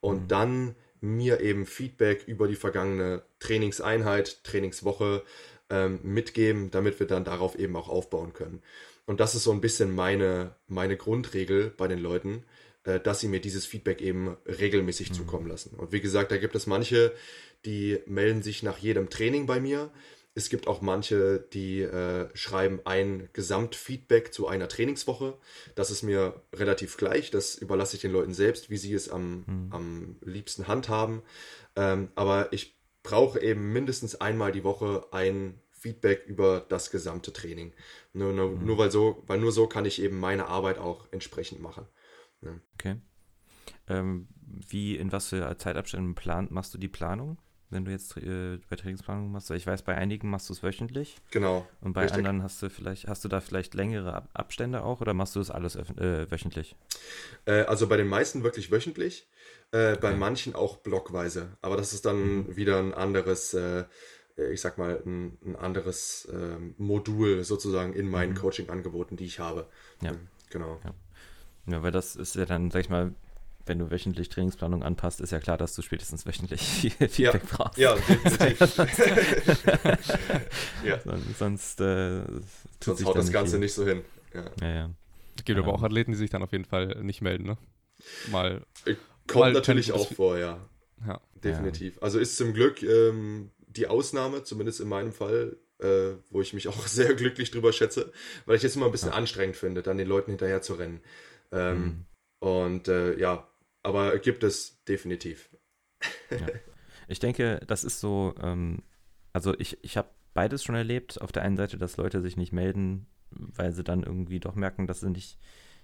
[SPEAKER 3] und mhm. dann mir eben Feedback über die vergangene Trainingseinheit, Trainingswoche ähm, mitgeben, damit wir dann darauf eben auch aufbauen können. Und das ist so ein bisschen meine, meine Grundregel bei den Leuten, äh, dass sie mir dieses Feedback eben regelmäßig mhm. zukommen lassen. Und wie gesagt, da gibt es manche, die melden sich nach jedem Training bei mir. Es gibt auch manche, die äh, schreiben ein Gesamtfeedback zu einer Trainingswoche. Das ist mir relativ gleich. Das überlasse ich den Leuten selbst, wie sie es am, mhm. am liebsten handhaben. Ähm, aber ich brauche eben mindestens einmal die Woche ein Feedback über das gesamte Training. Nur, nur, mhm. nur weil so, weil nur so kann ich eben meine Arbeit auch entsprechend machen.
[SPEAKER 2] Ja. Okay. Ähm, wie, in was für Zeitabständen plant, machst du die Planung? Wenn du jetzt äh, bei Trainingsplanung machst. Ich weiß, bei einigen machst du es wöchentlich.
[SPEAKER 3] Genau.
[SPEAKER 2] Und bei richtig. anderen hast du vielleicht, hast du da vielleicht längere Ab Abstände auch oder machst du das alles äh, wöchentlich?
[SPEAKER 3] Äh, also bei den meisten wirklich wöchentlich, äh, bei okay. manchen auch blockweise. Aber das ist dann mhm. wieder ein anderes, äh, ich sag mal, ein, ein anderes ähm, Modul sozusagen in meinen mhm. Coaching-Angeboten, die ich habe.
[SPEAKER 2] Ja. Genau. Ja. ja, weil das ist ja dann, sag ich mal, wenn du wöchentlich Trainingsplanung anpasst, ist ja klar, dass du spätestens wöchentlich Feedback
[SPEAKER 3] ja, brauchst. Ja, definitiv.
[SPEAKER 2] ja. Sonst, äh,
[SPEAKER 3] sonst haut das Ganze viel. nicht so hin.
[SPEAKER 2] Ja, ja. ja.
[SPEAKER 1] Es gibt ähm, aber auch Athleten, die sich dann auf jeden Fall nicht melden, ne? Mal.
[SPEAKER 3] Kommt mal natürlich auch vor, ja. Ja. Definitiv. Also ist zum Glück ähm, die Ausnahme, zumindest in meinem Fall, äh, wo ich mich auch sehr glücklich drüber schätze, weil ich es immer ein bisschen anstrengend finde, dann den Leuten hinterher zu rennen. Ähm, mhm. Und äh, ja, aber gibt es definitiv.
[SPEAKER 2] Ja. Ich denke, das ist so, ähm, also ich, ich habe beides schon erlebt. Auf der einen Seite, dass Leute sich nicht melden, weil sie dann irgendwie doch merken, dass sie nicht,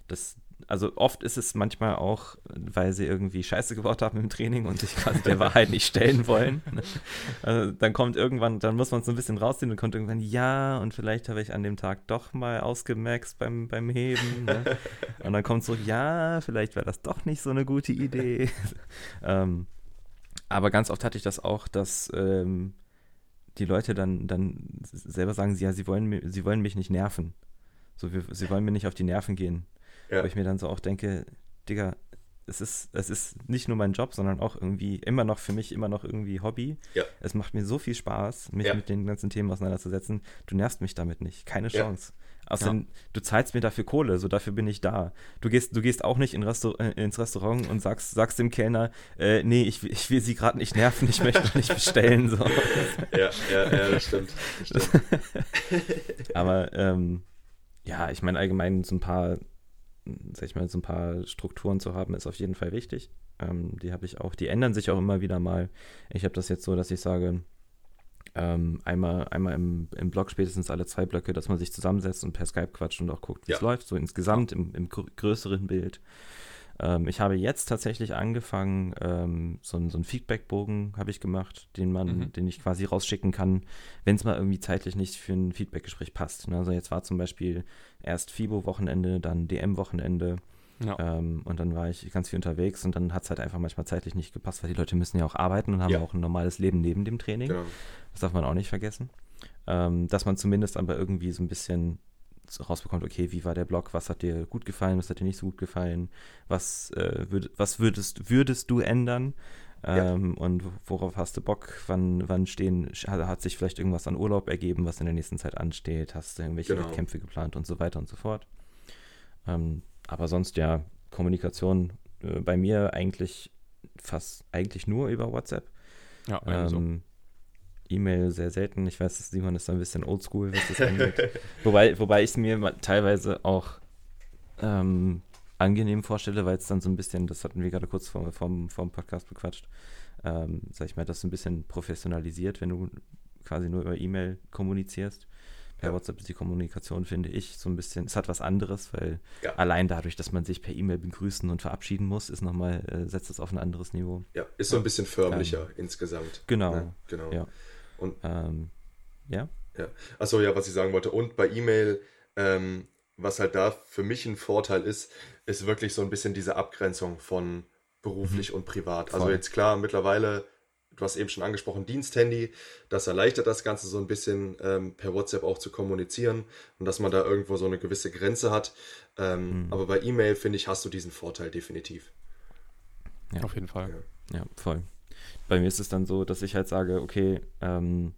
[SPEAKER 2] dass also oft ist es manchmal auch, weil sie irgendwie Scheiße gebaut haben im Training und sich quasi der Wahrheit nicht stellen wollen. Also dann kommt irgendwann, dann muss man so ein bisschen rausziehen und kommt irgendwann, ja, und vielleicht habe ich an dem Tag doch mal ausgemaxt beim, beim Heben. Ne? Und dann kommt so, ja, vielleicht wäre das doch nicht so eine gute Idee. ähm, aber ganz oft hatte ich das auch, dass ähm, die Leute dann, dann selber sagen, ja, sie wollen, sie wollen mich nicht nerven. So, wir, sie wollen mir nicht auf die Nerven gehen. Ja. Wo ich mir dann so auch denke, Digga, es ist, es ist nicht nur mein Job, sondern auch irgendwie immer noch für mich immer noch irgendwie Hobby. Ja. Es macht mir so viel Spaß, mich ja. mit den ganzen Themen auseinanderzusetzen. Du nervst mich damit nicht. Keine Chance. Außerdem, du zahlst mir dafür Kohle, so dafür bin ich da. Du gehst, du gehst auch nicht in Restaur äh, ins Restaurant und sagst, sagst dem Kellner, äh, nee, ich, ich will sie gerade nicht nerven, ich möchte noch nicht bestellen. So.
[SPEAKER 3] Ja, ja, ja, das stimmt. Das stimmt.
[SPEAKER 2] Aber ähm, ja, ich meine allgemein so ein paar sag ich mal, so ein paar Strukturen zu haben, ist auf jeden Fall wichtig. Ähm, die habe ich auch, die ändern sich auch immer wieder mal. Ich habe das jetzt so, dass ich sage, ähm, einmal, einmal im, im Blog spätestens alle zwei Blöcke, dass man sich zusammensetzt und per Skype quatscht und auch guckt, wie es ja. läuft, so insgesamt im, im größeren Bild. Ähm, ich habe jetzt tatsächlich angefangen, ähm, so, so einen Feedbackbogen habe ich gemacht, den man, mhm. den ich quasi rausschicken kann, wenn es mal irgendwie zeitlich nicht für ein Feedbackgespräch passt. Ne? Also jetzt war zum Beispiel erst FIBO-Wochenende, dann DM-Wochenende. Ja. Ähm, und dann war ich ganz viel unterwegs und dann hat es halt einfach manchmal zeitlich nicht gepasst, weil die Leute müssen ja auch arbeiten und haben ja. auch ein normales Leben neben dem Training. Genau. Das darf man auch nicht vergessen. Ähm, dass man zumindest aber irgendwie so ein bisschen rausbekommt, okay, wie war der Blog, was hat dir gut gefallen, was hat dir nicht so gut gefallen, was, äh, würd, was würdest, würdest du ändern ähm, ja. und worauf hast du Bock, wann, wann stehen, hat, hat, sich vielleicht irgendwas an Urlaub ergeben, was in der nächsten Zeit ansteht, hast du irgendwelche genau. Wettkämpfe geplant und so weiter und so fort. Ähm, aber sonst ja, Kommunikation äh, bei mir eigentlich fast eigentlich nur über WhatsApp. Ja, ähm, E-Mail sehr selten. Ich weiß, Simon ist ein bisschen oldschool, was das angeht. wobei, wobei ich es mir teilweise auch ähm, angenehm vorstelle, weil es dann so ein bisschen, das hatten wir gerade kurz vor, vom, vom Podcast bequatscht, ähm, sag ich mal, das ein bisschen professionalisiert, wenn du quasi nur über E-Mail kommunizierst. Per
[SPEAKER 3] Ja.
[SPEAKER 2] WhatsApp ist die Kommunikation, finde ich, so ein bisschen, es hat was anderes, weil
[SPEAKER 3] Ja.
[SPEAKER 2] allein dadurch, dass man sich per E-Mail begrüßen und verabschieden muss, ist nochmal, äh, setzt es auf ein anderes Niveau.
[SPEAKER 3] Ja, ist so ein bisschen förmlicher insgesamt.
[SPEAKER 2] Genau.
[SPEAKER 3] Ne? Genau.
[SPEAKER 2] Ja.
[SPEAKER 3] Und
[SPEAKER 2] Ähm, ja,
[SPEAKER 3] Ja. Achso, ja, was ich sagen wollte. Und bei E-Mail, ähm, was halt da für mich ein Vorteil ist, ist wirklich so ein bisschen diese Abgrenzung von beruflich und privat. Also
[SPEAKER 2] Voll.
[SPEAKER 3] jetzt klar, mittlerweile, du hast eben schon angesprochen, Diensthandy, das erleichtert das Ganze so ein bisschen ähm, per WhatsApp auch zu kommunizieren und dass man da irgendwo so eine gewisse Grenze hat. Ähm, Aber bei E-Mail, finde ich, hast du diesen Vorteil definitiv.
[SPEAKER 2] Ja.
[SPEAKER 1] Auf jeden Fall.
[SPEAKER 3] Ja.
[SPEAKER 2] Ja, voll. Bei mir ist es dann so, dass ich halt sage, okay, ähm,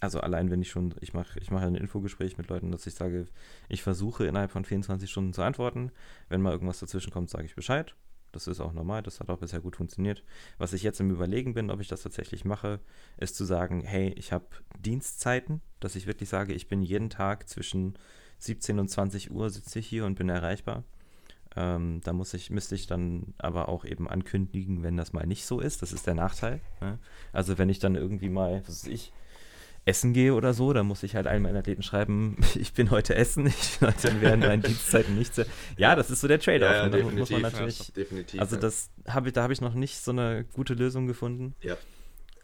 [SPEAKER 2] also allein wenn ich schon, ich mache ich mache ein Infogespräch mit Leuten, dass ich sage, ich versuche innerhalb von 24 Stunden zu antworten. Wenn mal irgendwas dazwischen kommt, sage ich Bescheid. Das ist auch normal, das hat auch bisher gut funktioniert. Was ich jetzt im Überlegen bin, ob ich das tatsächlich mache, ist zu sagen, hey, ich habe Dienstzeiten, dass ich wirklich sage, ich bin jeden Tag zwischen 17 und 20 Uhr sitze ich hier und bin erreichbar. Ähm, da muss ich, müsste ich dann aber auch eben ankündigen, wenn das mal nicht so ist. Das ist der Nachteil. Ne? Also wenn ich dann irgendwie mal, was weiß ich, essen gehe oder so, dann muss ich halt allen meinen Athleten schreiben, ich bin heute essen, ich bin heute während meinen Dienstzeiten nicht. so- Ja, das ist so der Trade-off.
[SPEAKER 3] Ja, ja,
[SPEAKER 2] und da muss man natürlich, also
[SPEAKER 3] ja.
[SPEAKER 2] das habe ich, da habe ich noch nicht so eine gute Lösung gefunden.
[SPEAKER 3] Ja.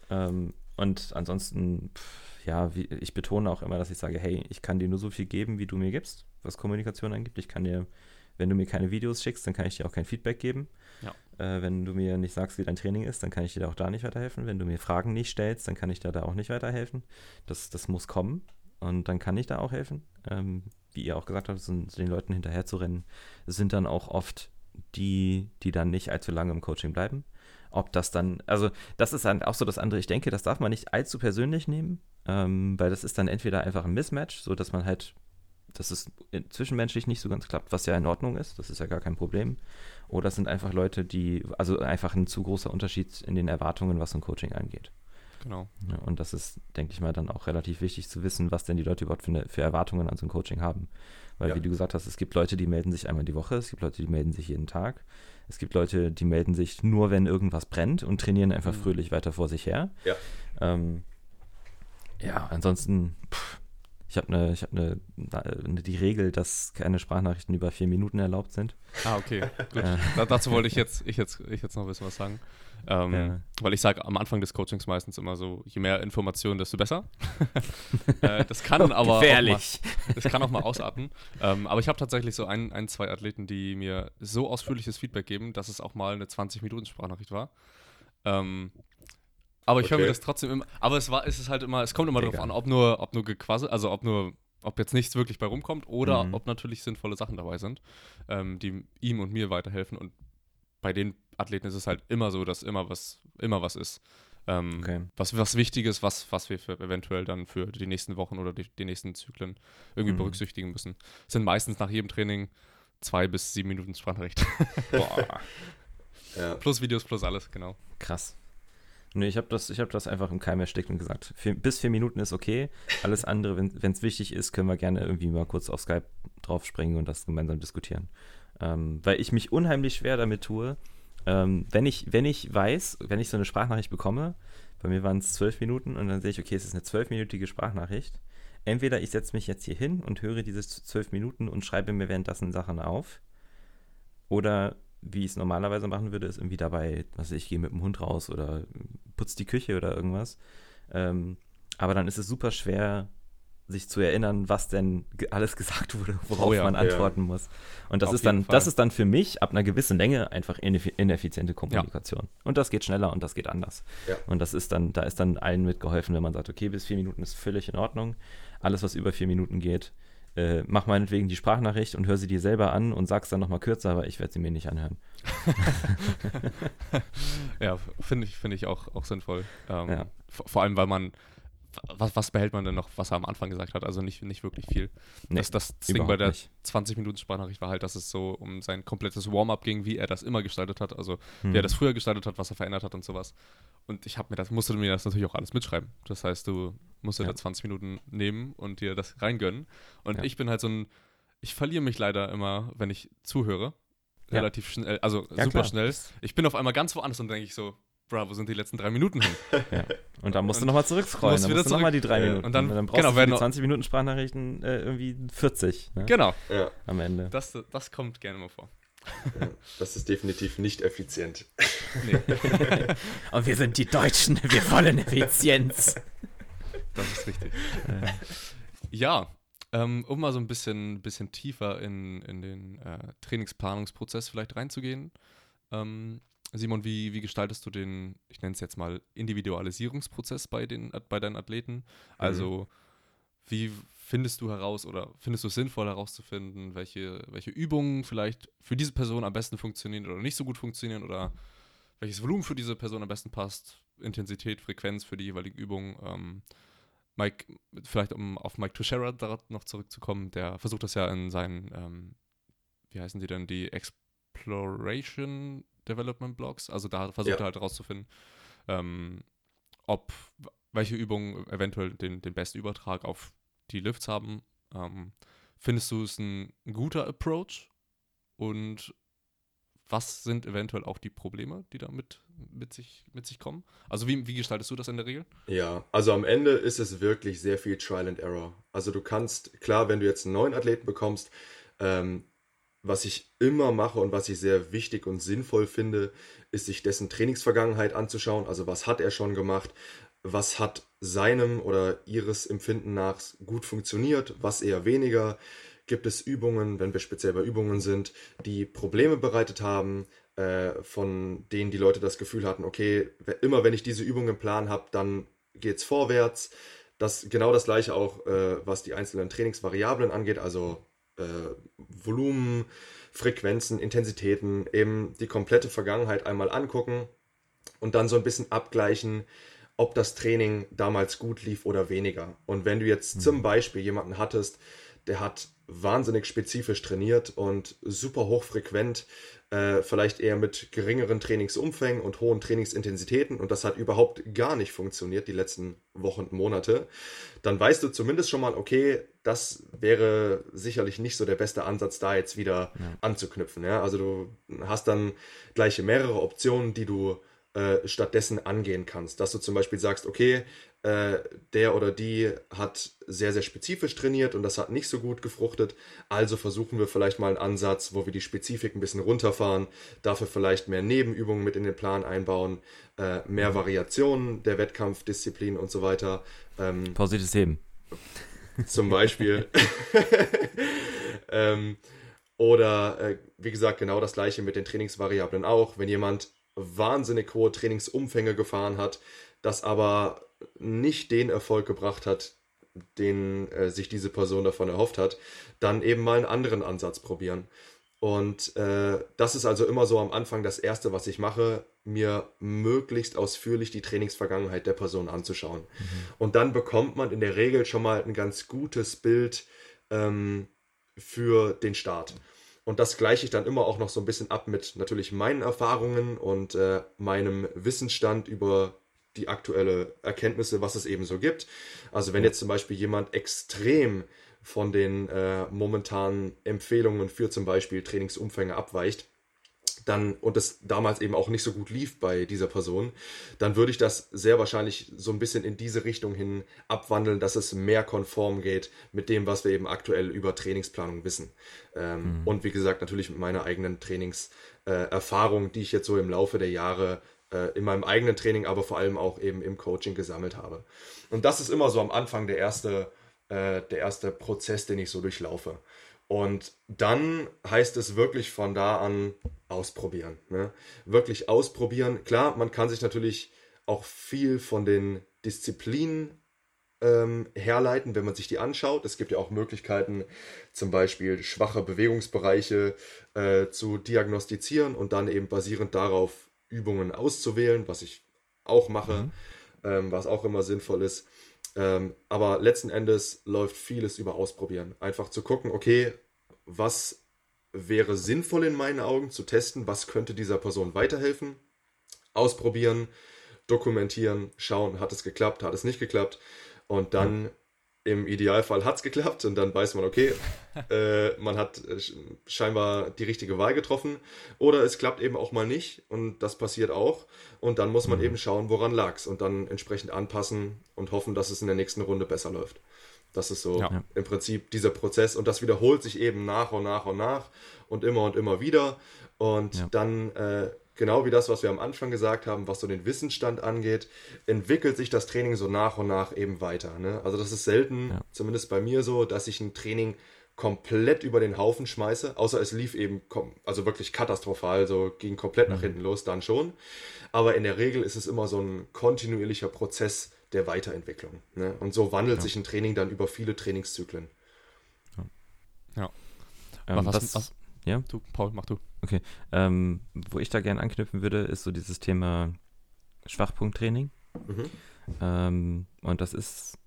[SPEAKER 2] Ähm, und ansonsten, pff, ja, wie, ich betone auch immer, dass ich sage, hey, ich kann dir nur so viel geben, wie du mir gibst, was Kommunikation angeht. Ich kann dir, wenn du mir keine Videos schickst, dann kann ich dir auch kein Feedback geben.
[SPEAKER 1] Ja.
[SPEAKER 2] Äh, wenn du mir nicht sagst, wie dein Training ist, dann kann ich dir auch da nicht weiterhelfen. Wenn du mir Fragen nicht stellst, dann kann ich dir da auch nicht weiterhelfen. Das, das muss kommen und dann kann ich da auch helfen. Ähm, wie ihr auch gesagt habt, sind, den Leuten hinterher zu rennen, sind dann auch oft die, die dann nicht allzu lange im Coaching bleiben. Ob das dann, also das ist dann auch so das andere, ich denke, das darf man nicht allzu persönlich nehmen, ähm, weil das ist dann entweder einfach ein Mismatch, so dass man halt, dass es zwischenmenschlich nicht so ganz klappt, was ja in Ordnung ist, das ist ja gar kein Problem. Oder es sind einfach Leute, die, also einfach ein zu großer Unterschied in den Erwartungen, was so ein Coaching angeht.
[SPEAKER 1] Genau.
[SPEAKER 2] Ja, und das ist, denke ich mal, dann auch relativ wichtig zu wissen, was denn die Leute überhaupt für, eine, für Erwartungen an so ein Coaching haben. Weil,
[SPEAKER 3] Ja.
[SPEAKER 2] wie du gesagt hast, es gibt Leute, die melden sich einmal die Woche, es gibt Leute, die melden sich jeden Tag. Es gibt Leute, die melden sich nur, wenn irgendwas brennt und trainieren einfach
[SPEAKER 1] Mhm.
[SPEAKER 2] fröhlich weiter vor sich her.
[SPEAKER 3] Ja.
[SPEAKER 2] Ähm, ja, ansonsten, pff, ich habe eine, ich habe eine, eine, die Regel, dass keine Sprachnachrichten über vier Minuten erlaubt sind.
[SPEAKER 1] Ah, okay. Gut.
[SPEAKER 2] Äh.
[SPEAKER 1] Da, dazu wollte ich jetzt, ich jetzt, ich jetzt noch ein bisschen was sagen. Ähm,
[SPEAKER 2] Ja.
[SPEAKER 1] Weil ich sage am Anfang des Coachings meistens immer so, je mehr Informationen, desto besser. äh, das kann aber Auch mal, das kann auch mal ausarten. Ähm, aber ich habe tatsächlich so ein, ein, zwei Athleten, die mir so ausführliches Feedback geben, dass es auch mal eine 20-Minuten-Sprachnachricht war. Ähm, aber ich höre mir
[SPEAKER 3] Okay.
[SPEAKER 1] das trotzdem immer. Aber es war, es ist halt immer, es kommt immer darauf
[SPEAKER 2] Mega.
[SPEAKER 1] an, ob nur, ob nur gequasselt, also ob nur, ob jetzt nichts wirklich bei rumkommt oder
[SPEAKER 2] Mhm.
[SPEAKER 1] ob natürlich sinnvolle Sachen dabei sind, ähm, die ihm und mir weiterhelfen. Und bei den Athleten ist es halt immer so, dass immer was, immer was ist. Ähm,
[SPEAKER 2] Okay.
[SPEAKER 1] was, was Wichtiges, was, was wir für eventuell dann für die nächsten Wochen oder die, die nächsten Zyklen irgendwie
[SPEAKER 2] Mhm.
[SPEAKER 1] berücksichtigen müssen. Es sind meistens nach jedem Training zwei bis sieben Minuten Sprachnachricht.
[SPEAKER 2] Boah.
[SPEAKER 3] ja.
[SPEAKER 1] plus Videos, plus alles, genau.
[SPEAKER 2] Krass. Nö, ich habe das, hab das einfach im Keim erstickt und gesagt, vier, bis vier Minuten ist okay. Alles andere, wenn es wichtig ist, können wir gerne irgendwie mal kurz auf Skype draufspringen und das gemeinsam diskutieren. Ähm, weil ich mich unheimlich schwer damit tue, ähm, wenn, ich, wenn ich weiß, wenn ich so eine Sprachnachricht bekomme, bei mir waren es zwölf Minuten und dann sehe ich, okay, es ist eine zwölfminütige Sprachnachricht. Entweder ich setze mich jetzt hier hin und höre diese zwölf Minuten und schreibe mir währenddessen Sachen auf. Oder wie ich es normalerweise machen würde, ist irgendwie dabei, was ich, gehe mit dem Hund raus oder putze die Küche oder irgendwas. Ähm, aber dann ist es super schwer, sich zu erinnern, was denn alles gesagt wurde, worauf
[SPEAKER 1] Oh ja,
[SPEAKER 2] man
[SPEAKER 3] ja.
[SPEAKER 2] antworten muss. Und das
[SPEAKER 1] Auf
[SPEAKER 2] ist dann,
[SPEAKER 1] Fall.
[SPEAKER 2] das ist dann für mich ab einer gewissen Länge einfach ineffi ineffiziente Kommunikation. Und das geht schneller und das geht anders.
[SPEAKER 3] Ja.
[SPEAKER 2] Und das ist dann, da ist dann allen mitgeholfen, wenn man sagt, okay, bis vier Minuten ist völlig in Ordnung. Alles, was über vier Minuten geht, äh, mach meinetwegen die Sprachnachricht und hör sie dir selber an und sag's dann nochmal kürzer, aber ich werde sie mir nicht anhören.
[SPEAKER 1] Ja, finde ich, finde ich auch, auch sinnvoll. Ähm,
[SPEAKER 2] Ja.
[SPEAKER 1] vor, vor allem, weil man, was, was behält man denn noch, was er am Anfang gesagt hat? Also nicht, nicht wirklich viel.
[SPEAKER 2] Nee,
[SPEAKER 1] das, das Ding bei der
[SPEAKER 2] nicht.
[SPEAKER 1] 20 Minuten Sprachnachricht war halt, dass es so um sein komplettes Warm-up ging, wie er das immer gestaltet hat, also
[SPEAKER 2] Hm.
[SPEAKER 1] wie er das früher gestaltet hat, was er verändert hat und sowas. Und ich habe mir das, musste mir das natürlich auch alles mitschreiben. Das heißt, du musst dir
[SPEAKER 2] Ja.
[SPEAKER 1] da 20 Minuten nehmen und dir das reingönnen. Und
[SPEAKER 2] Ja.
[SPEAKER 1] ich bin halt so ein, ich verliere mich leider immer, wenn ich zuhöre.
[SPEAKER 2] Ja.
[SPEAKER 1] Relativ schnell, also super
[SPEAKER 2] klar.
[SPEAKER 1] schnell. Ich bin auf einmal ganz woanders und denke ich so, bra, wo sind die letzten drei Minuten hin?
[SPEAKER 2] ja. Und dann musst du nochmal zurückscrollen.
[SPEAKER 1] Musst
[SPEAKER 2] dann
[SPEAKER 1] wieder
[SPEAKER 2] musst du nochmal die drei Minuten.
[SPEAKER 1] Und dann,
[SPEAKER 2] dann brauchst
[SPEAKER 1] genau,
[SPEAKER 2] du für die
[SPEAKER 1] noch-
[SPEAKER 2] 20 Minuten Sprachnachrichten äh, irgendwie 40 ne?
[SPEAKER 1] Genau,
[SPEAKER 3] Ja,
[SPEAKER 2] am Ende.
[SPEAKER 1] das, das kommt gerne mal vor.
[SPEAKER 3] ja, das ist definitiv nicht effizient.
[SPEAKER 1] Nee,
[SPEAKER 2] Und wir sind die Deutschen, wir wollen Effizienz.
[SPEAKER 1] das ist richtig. Ja, ähm, um mal so ein bisschen, bisschen tiefer in, in den äh, Trainingsplanungsprozess vielleicht reinzugehen. Ähm, Simon, wie, wie gestaltest du den, ich nenne es jetzt mal, Individualisierungsprozess bei, den, bei deinen Athleten? Also, wie findest du heraus oder findest du es sinnvoll herauszufinden, welche, welche Übungen vielleicht für diese Person am besten funktionieren oder nicht so gut funktionieren oder welches Volumen für diese Person am besten passt, Intensität, Frequenz für die jeweiligen Übungen? Ähm, Mike, vielleicht um auf Mike da noch zurückzukommen, der versucht das ja in seinen, ähm, wie heißen die denn, die Exploration Development Blogs, also da versucht
[SPEAKER 3] Ja.
[SPEAKER 1] er halt herauszufinden, ähm, ob welche Übungen eventuell den, den besten Übertrag auf die Lifts haben. Ähm, findest du es ein, guter Approach? Und was sind eventuell auch die Probleme, die da mit, mit, sich, mit sich kommen? Also wie, wie gestaltest du das in der Regel?
[SPEAKER 3] Ja, also am Ende ist es wirklich sehr viel Trial and Error. Also du kannst, klar, wenn du jetzt einen neuen Athleten bekommst, ähm, was ich immer mache und was ich sehr wichtig und sinnvoll finde, ist sich dessen Trainingsvergangenheit anzuschauen. Also was hat er schon gemacht? Was hat seinem oder ihres Empfinden nach gut funktioniert? Was eher weniger? Gibt es Übungen, wenn wir speziell bei Übungen sind, die Probleme bereitet haben, äh, von denen die Leute das Gefühl hatten, okay, immer wenn ich diese Übung im Plan habe, dann geht's vorwärts. Das genau das gleiche auch, äh, was die einzelnen Trainingsvariablen angeht, also äh, Volumen, Frequenzen, Intensitäten, eben die komplette Vergangenheit einmal angucken und dann so ein bisschen abgleichen, ob das Training damals gut lief oder weniger. Und wenn du jetzt zum Beispiel jemanden hattest, der hat wahnsinnig spezifisch trainiert und super hochfrequent, äh, vielleicht eher mit geringeren Trainingsumfängen und hohen Trainingsintensitäten und das hat überhaupt gar nicht funktioniert die letzten Wochen und Monate, dann weißt du zumindest schon mal, okay, das wäre sicherlich nicht so der beste Ansatz, da jetzt wieder anzuknüpfen. Ja? Also du hast dann gleich mehrere Optionen, die du äh, stattdessen angehen kannst. Dass du zum Beispiel sagst, okay, äh, der oder die hat sehr, sehr spezifisch trainiert und das hat nicht so gut gefruchtet. Also versuchen wir vielleicht mal einen Ansatz, wo wir die Spezifik ein bisschen runterfahren, dafür vielleicht mehr Nebenübungen mit in den Plan einbauen, äh, mehr Variationen der Wettkampfdisziplin und so weiter. Ähm,
[SPEAKER 2] Pausiertes Heben.
[SPEAKER 3] zum Beispiel. ähm, oder äh, wie gesagt, genau das gleiche mit den Trainingsvariablen auch. Wenn jemand wahnsinnig hohe Trainingsumfänge gefahren hat, das aber nicht den Erfolg gebracht hat, den äh, sich diese Person davon erhofft hat, dann eben mal einen anderen Ansatz probieren. Und äh, das ist also immer so am Anfang das Erste, was ich mache, mir möglichst ausführlich die Trainingsvergangenheit der Person anzuschauen. Und dann bekommt man in der Regel schon mal ein ganz gutes Bild ähm, für den Start. Und das gleiche ich dann immer auch noch so ein bisschen ab mit natürlich meinen Erfahrungen und äh, meinem Wissensstand über die aktuelle Erkenntnisse, was es eben so gibt. Also wenn jetzt zum Beispiel jemand extrem von den äh, momentanen Empfehlungen für zum Beispiel Trainingsumfänge abweicht, dann und es damals eben auch nicht so gut lief bei dieser Person, dann würde ich das sehr wahrscheinlich so ein bisschen in diese Richtung hin abwandeln, dass es mehr konform geht mit dem, was wir eben aktuell über Trainingsplanung wissen. Ähm, Und wie gesagt, natürlich mit meiner eigenen Trainingserfahrung, äh, die ich jetzt so im Laufe der Jahre in meinem eigenen Training, aber vor allem auch eben im Coaching gesammelt habe. Und das ist immer so am Anfang der erste, äh, der erste Prozess, den ich so durchlaufe. Und dann heißt es wirklich von da an ausprobieren. Ne? Wirklich ausprobieren. Klar, man kann sich natürlich auch viel von den Disziplinen ähm, herleiten, wenn man sich die anschaut. Es gibt ja auch Möglichkeiten, zum Beispiel schwache Bewegungsbereiche äh, zu diagnostizieren und dann eben basierend darauf Übungen auszuwählen, was ich auch mache, ähm, was auch immer sinnvoll ist. Ähm, aber letzten Endes läuft vieles über Ausprobieren. Einfach zu gucken, okay, was wäre sinnvoll in meinen Augen zu testen, was könnte dieser Person weiterhelfen, ausprobieren, dokumentieren, schauen, hat es geklappt, hat es nicht geklappt? Und dann im Idealfall hat es geklappt und dann weiß man, okay, äh, man hat äh, scheinbar die richtige Wahl getroffen. Oder es klappt eben auch mal nicht und das passiert auch. Und dann muss man mhm. eben schauen, woran lag es und dann entsprechend anpassen und hoffen, dass es in der nächsten Runde besser läuft. Das ist so ja. im Prinzip dieser Prozess und das wiederholt sich eben nach und nach und nach und immer und immer wieder. Und ja. dann äh, genau wie das, was wir am Anfang gesagt haben, was so den Wissensstand angeht, entwickelt sich das Training so nach und nach eben weiter. Ne? Also das ist selten, ja. zumindest bei mir so, dass ich ein Training komplett über den Haufen schmeiße, außer es lief eben, also wirklich katastrophal, so ging komplett mhm. nach hinten los, dann schon. Aber in der Regel ist es immer so ein kontinuierlicher Prozess der Weiterentwicklung. Ne? Und so wandelt ja. sich ein Training dann über viele Trainingszyklen.
[SPEAKER 1] Ja. ja. Ähm, was, was, ja? Du, Paul, mach du.
[SPEAKER 2] Okay. Ähm, wo ich da gerne anknüpfen würde, ist so dieses Thema Schwachpunkttraining. Mhm. Ähm, und das ist,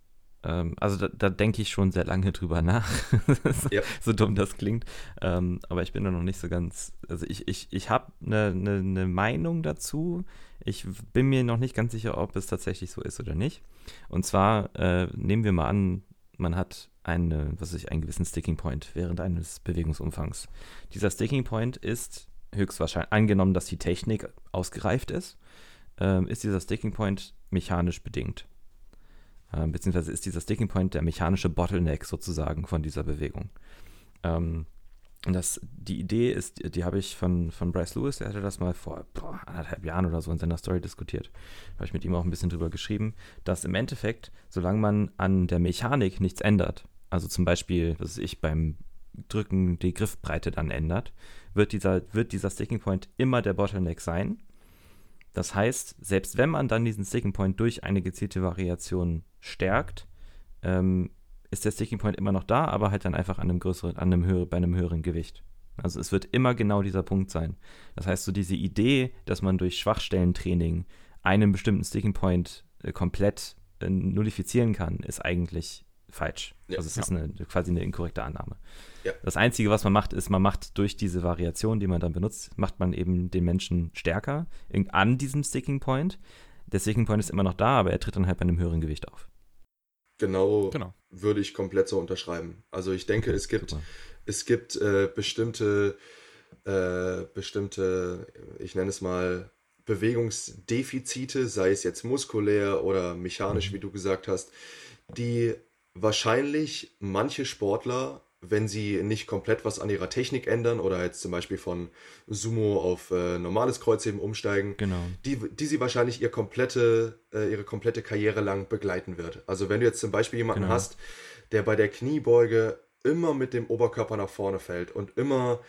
[SPEAKER 2] ähm, also da, da denke ich schon sehr lange drüber nach. ja. So dumm das klingt. Ähm, aber ich bin da noch nicht so ganz, also ich, ich, ich habe eine, eine, eine Meinung dazu. Ich bin mir noch nicht ganz sicher, ob es tatsächlich so ist oder nicht. Und zwar äh, nehmen wir mal an, man hat eine, was ich, einen gewissen Sticking Point während eines Bewegungsumfangs. Dieser Sticking Point ist höchstwahrscheinlich, angenommen, dass die Technik ausgereift ist, ähm, ist dieser Sticking Point mechanisch bedingt. Ähm, beziehungsweise ist dieser Sticking Point der mechanische Bottleneck sozusagen von dieser Bewegung. Ähm, das, die Idee ist, die habe ich von, von Bryce Lewis, der hatte das mal vor boah, anderthalb Jahren oder so in seiner Story diskutiert. Da habe ich mit ihm auch ein bisschen drüber geschrieben, dass im Endeffekt, solange man an der Mechanik nichts ändert, also zum Beispiel, dass ich beim Drücken die Griffbreite dann ändert, wird dieser, wird dieser Sticking Point immer der Bottleneck sein. Das heißt, selbst wenn man dann diesen Sticking Point durch eine gezielte Variation stärkt, ähm, ist der Sticking Point immer noch da, aber halt dann einfach an einem größeren, an einem höheren, bei einem höheren Gewicht. Also es wird immer genau dieser Punkt sein. Das heißt, so diese Idee, dass man durch Schwachstellentraining einen bestimmten Sticking Point äh, komplett äh, nullifizieren kann, ist eigentlich falsch. Ja, also es ja. ist eine, quasi eine inkorrekte Annahme. Ja. Das Einzige, was man macht, ist, man macht durch diese Variation, die man dann benutzt, macht man eben den Menschen stärker an diesem Sticking Point. Der Sticking Point ist immer noch da, aber er tritt dann halt bei einem höheren Gewicht auf.
[SPEAKER 3] Genau, genau. Würde ich komplett so unterschreiben. Also ich denke, es gibt, es gibt äh, bestimmte, äh, bestimmte, ich nenne es mal, Bewegungsdefizite, sei es jetzt muskulär oder mechanisch, mhm. wie du gesagt hast, die wahrscheinlich manche Sportler, wenn sie nicht komplett was an ihrer Technik ändern oder jetzt zum Beispiel von Sumo auf äh, normales Kreuzheben umsteigen,
[SPEAKER 2] genau.
[SPEAKER 3] die, die sie wahrscheinlich ihr komplette, äh, ihre komplette Karriere lang begleiten wird. Also wenn du jetzt zum Beispiel jemanden genau. hast, der bei der Kniebeuge immer mit dem Oberkörper nach vorne fällt und immer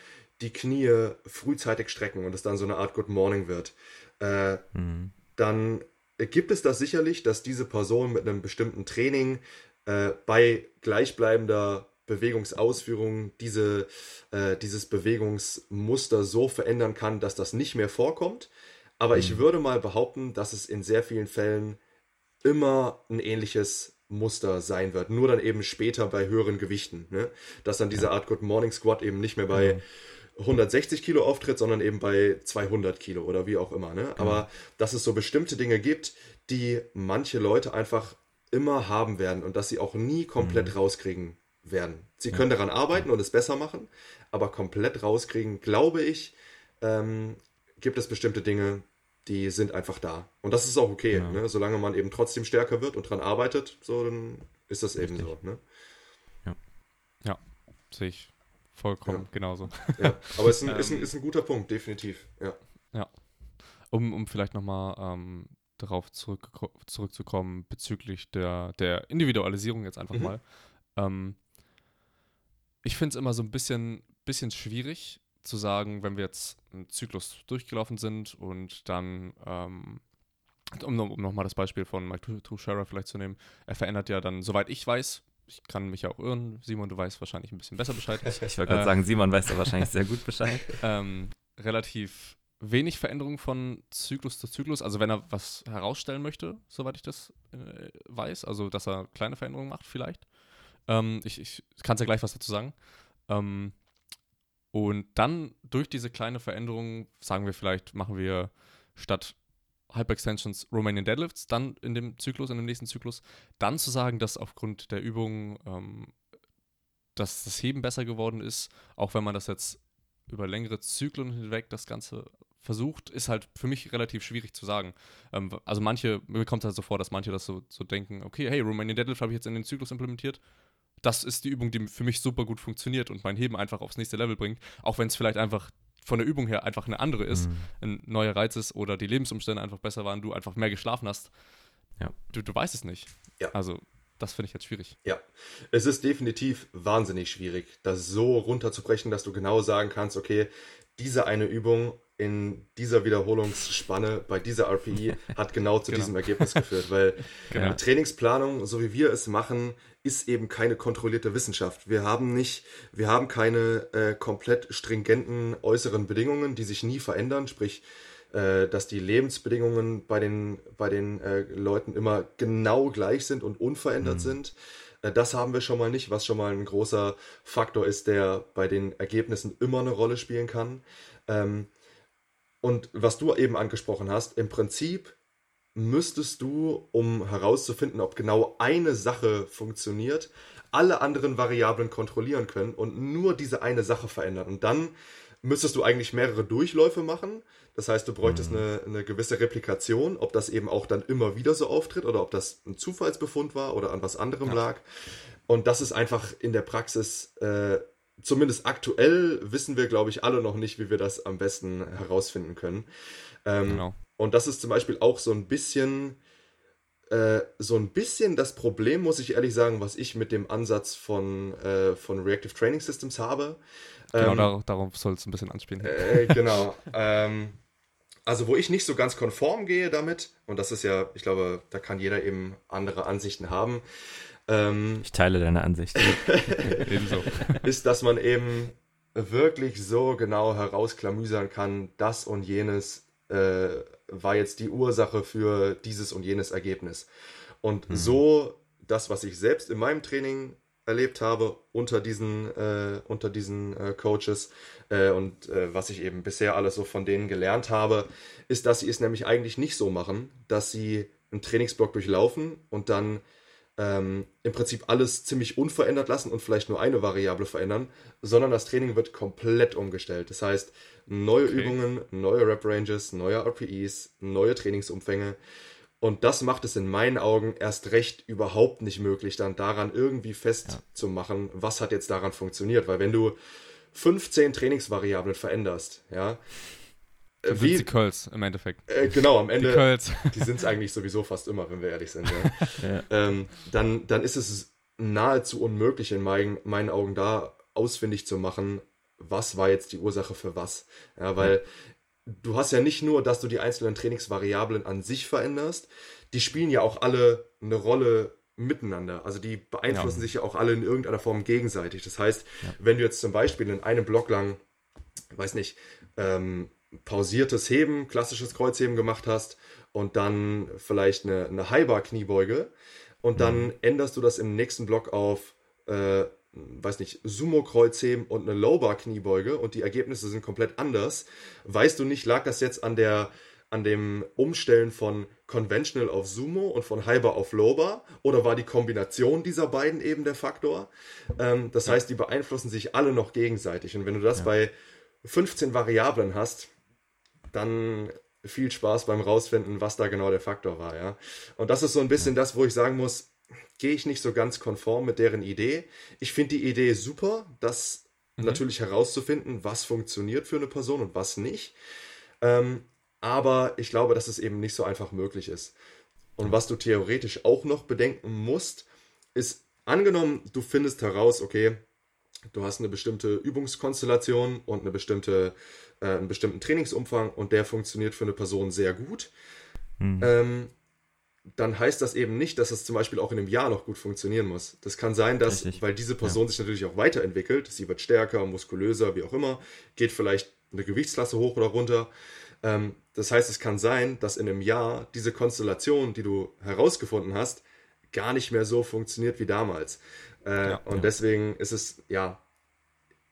[SPEAKER 3] die Knie frühzeitig strecken und es dann so eine Art Good Morning wird, äh, mhm. dann gibt es das sicherlich, dass diese Person mit einem bestimmten Training äh, bei gleichbleibender Bewegungsausführung diese, äh, dieses Bewegungsmuster so verändern kann, dass das nicht mehr vorkommt. Aber mhm. ich würde mal behaupten, dass es in sehr vielen Fällen immer ein ähnliches Muster sein wird. Nur dann eben später bei höheren Gewichten. Ne? Dass dann diese ja. Art Good Morning Squat eben nicht mehr bei mhm. 160 Kilo auftritt, sondern eben bei 200 Kilo oder wie auch immer. Ne? Mhm. Aber dass es so bestimmte Dinge gibt, die manche Leute einfach immer haben werden und dass sie auch nie komplett mhm. rauskriegen werden. Sie können daran arbeiten und es besser machen, aber komplett rauskriegen, glaube ich, ähm, gibt es bestimmte Dinge, die sind einfach da. Und das ist auch okay, ja. ne? solange man eben trotzdem stärker wird und daran arbeitet, so dann ist das Richtig. eben so. Ne?
[SPEAKER 1] Ja. Ja, sehe ich vollkommen ja. genauso.
[SPEAKER 3] Ja, aber es ist ein, ist, ein, ähm. ist ein guter Punkt, definitiv. Ja.
[SPEAKER 1] Ja. Um, um vielleicht nochmal ähm, darauf zurück, zurückzukommen bezüglich der, der Individualisierung jetzt einfach mhm. mal. Ähm, ich finde es immer so ein bisschen, bisschen schwierig zu sagen, wenn wir jetzt einen Zyklus durchgelaufen sind und dann, ähm, um, um nochmal das Beispiel von Mike Tuchscherer vielleicht zu nehmen, er verändert ja dann, soweit ich weiß, ich kann mich ja auch irren, Simon, du weißt wahrscheinlich ein bisschen besser Bescheid.
[SPEAKER 2] ich wollte gerade äh, sagen, Simon weiß da wahrscheinlich sehr gut Bescheid.
[SPEAKER 1] Ähm, relativ wenig Veränderung von Zyklus zu Zyklus. Also wenn er was herausstellen möchte, soweit ich das äh, weiß, also dass er kleine Veränderungen macht vielleicht. Ähm, ich ich kann ja gleich was dazu sagen. Ähm, und dann durch diese kleine Veränderung, sagen wir vielleicht, machen wir statt Hyperextensions, Romanian Deadlifts, dann in dem Zyklus, in dem nächsten Zyklus, dann zu sagen, dass aufgrund der Übungen ähm, dass das Heben besser geworden ist, auch wenn man das jetzt über längere Zyklen hinweg das Ganze versucht, ist halt für mich relativ schwierig zu sagen. Ähm, also manche, mir kommt es halt so vor, dass manche das so, so denken, okay, hey, Romanian Deadlift habe ich jetzt in den Zyklus implementiert. Das ist die Übung, die für mich super gut funktioniert und mein Heben einfach aufs nächste Level bringt, auch wenn es vielleicht einfach von der Übung her einfach eine andere ist, mhm. ein neuer Reiz ist oder die Lebensumstände einfach besser waren, du einfach mehr geschlafen hast. Ja. Du, du weißt es nicht. Ja. Also das finde ich jetzt schwierig.
[SPEAKER 3] Ja, es ist definitiv wahnsinnig schwierig, das so runterzubrechen, dass du genau sagen kannst, okay, diese eine Übung in dieser Wiederholungsspanne bei dieser RPI hat genau zu genau. diesem Ergebnis geführt, weil genau. Trainingsplanung, so wie wir es machen, ist eben keine kontrollierte Wissenschaft. Wir haben nicht, wir haben keine äh, komplett stringenten äußeren Bedingungen, die sich nie verändern, sprich äh, dass die Lebensbedingungen bei den, bei den äh, Leuten immer genau gleich sind und unverändert mhm. sind. Äh, das haben wir schon mal nicht, was schon mal ein großer Faktor ist, der bei den Ergebnissen immer eine Rolle spielen kann. Ähm, und was du eben angesprochen hast, im Prinzip müsstest du, um herauszufinden, ob genau eine Sache funktioniert, alle anderen Variablen kontrollieren können und nur diese eine Sache verändern. Und dann müsstest du eigentlich mehrere Durchläufe machen. Das heißt, du bräuchtest mhm. eine, eine gewisse Replikation, ob das eben auch dann immer wieder so auftritt oder ob das ein Zufallsbefund war oder an was anderem ja. lag. Und das ist einfach in der Praxis, äh, zumindest aktuell wissen wir, glaube ich, alle noch nicht, wie wir das am besten herausfinden können. Ähm, genau. Und das ist zum Beispiel auch so ein bisschen äh, so ein bisschen das Problem, muss ich ehrlich sagen, was ich mit dem Ansatz von, äh, von Reactive Training Systems habe.
[SPEAKER 1] Genau, ähm, darauf, darauf soll es ein bisschen anspielen.
[SPEAKER 3] Äh, genau. ähm, also, wo ich nicht so ganz konform gehe damit, und das ist ja, ich glaube, da kann jeder eben andere Ansichten haben.
[SPEAKER 2] Ähm, ich teile deine Ansicht.
[SPEAKER 3] Ebenso. Ist, dass man eben wirklich so genau herausklamüsern kann, das und jenes äh, war jetzt die Ursache für dieses und jenes Ergebnis. Und mhm. so das, was ich selbst in meinem Training erlebt habe unter diesen, äh, unter diesen äh, Coaches äh, und äh, was ich eben bisher alles so von denen gelernt habe, ist, dass sie es nämlich eigentlich nicht so machen, dass sie einen Trainingsblock durchlaufen und dann ähm, im Prinzip alles ziemlich unverändert lassen und vielleicht nur eine Variable verändern, sondern das Training wird komplett umgestellt. Das heißt, neue okay. Übungen, neue Rep-Ranges, neue RPEs, neue Trainingsumfänge. Und das macht es in meinen Augen erst recht überhaupt nicht möglich, dann daran irgendwie festzumachen, ja. was hat jetzt daran funktioniert. Weil wenn du 15 Trainingsvariablen veränderst, ja,
[SPEAKER 1] dann wie, die Curls im Endeffekt.
[SPEAKER 3] Äh, genau, am Ende. Die, Curls. die sind es eigentlich sowieso fast immer, wenn wir ehrlich sind. Ja. ja. Ähm, dann, dann ist es nahezu unmöglich in meinen, meinen Augen da ausfindig zu machen, was war jetzt die Ursache für was. Ja, weil ja. du hast ja nicht nur, dass du die einzelnen Trainingsvariablen an sich veränderst, die spielen ja auch alle eine Rolle miteinander. Also die beeinflussen ja. sich ja auch alle in irgendeiner Form gegenseitig. Das heißt, wenn du jetzt zum Beispiel in einem Block lang, weiß nicht, ähm, pausiertes Heben, klassisches Kreuzheben gemacht hast und dann vielleicht eine, eine Highbar-Kniebeuge und dann mhm. änderst du das im nächsten Block auf, äh, weiß nicht, Sumo-Kreuzheben und eine Lowbar-Kniebeuge und die Ergebnisse sind komplett anders, weißt du nicht, lag das jetzt an der an dem Umstellen von Conventional auf Sumo und von Hyper auf Lowbar oder war die Kombination dieser beiden eben der Faktor? Ähm, das ja. heißt, die beeinflussen sich alle noch gegenseitig und wenn du das ja. bei 15 Variablen hast, dann viel Spaß beim rausfinden, was da genau der Faktor war, ja. Und das ist so ein bisschen das, wo ich sagen muss, gehe ich nicht so ganz konform mit deren Idee. Ich finde die Idee super, das mhm. natürlich herauszufinden, was funktioniert für eine Person und was nicht. Ähm, aber ich glaube, dass es eben nicht so einfach möglich ist. Und was du theoretisch auch noch bedenken musst, ist angenommen, du findest heraus, okay, du hast eine bestimmte Übungskonstellation und eine bestimmte äh, einen bestimmten Trainingsumfang und der funktioniert für eine Person sehr gut, mhm. ähm, dann heißt das eben nicht, dass es zum Beispiel auch in einem Jahr noch gut funktionieren muss. Das kann sein, dass, Richtig. weil diese Person ja. sich natürlich auch weiterentwickelt, sie wird stärker, muskulöser, wie auch immer, geht vielleicht eine Gewichtsklasse hoch oder runter. Ähm, das heißt, es kann sein, dass in einem Jahr diese Konstellation, die du herausgefunden hast, gar nicht mehr so funktioniert wie damals. Äh, ja, und ja. deswegen ist es, ja,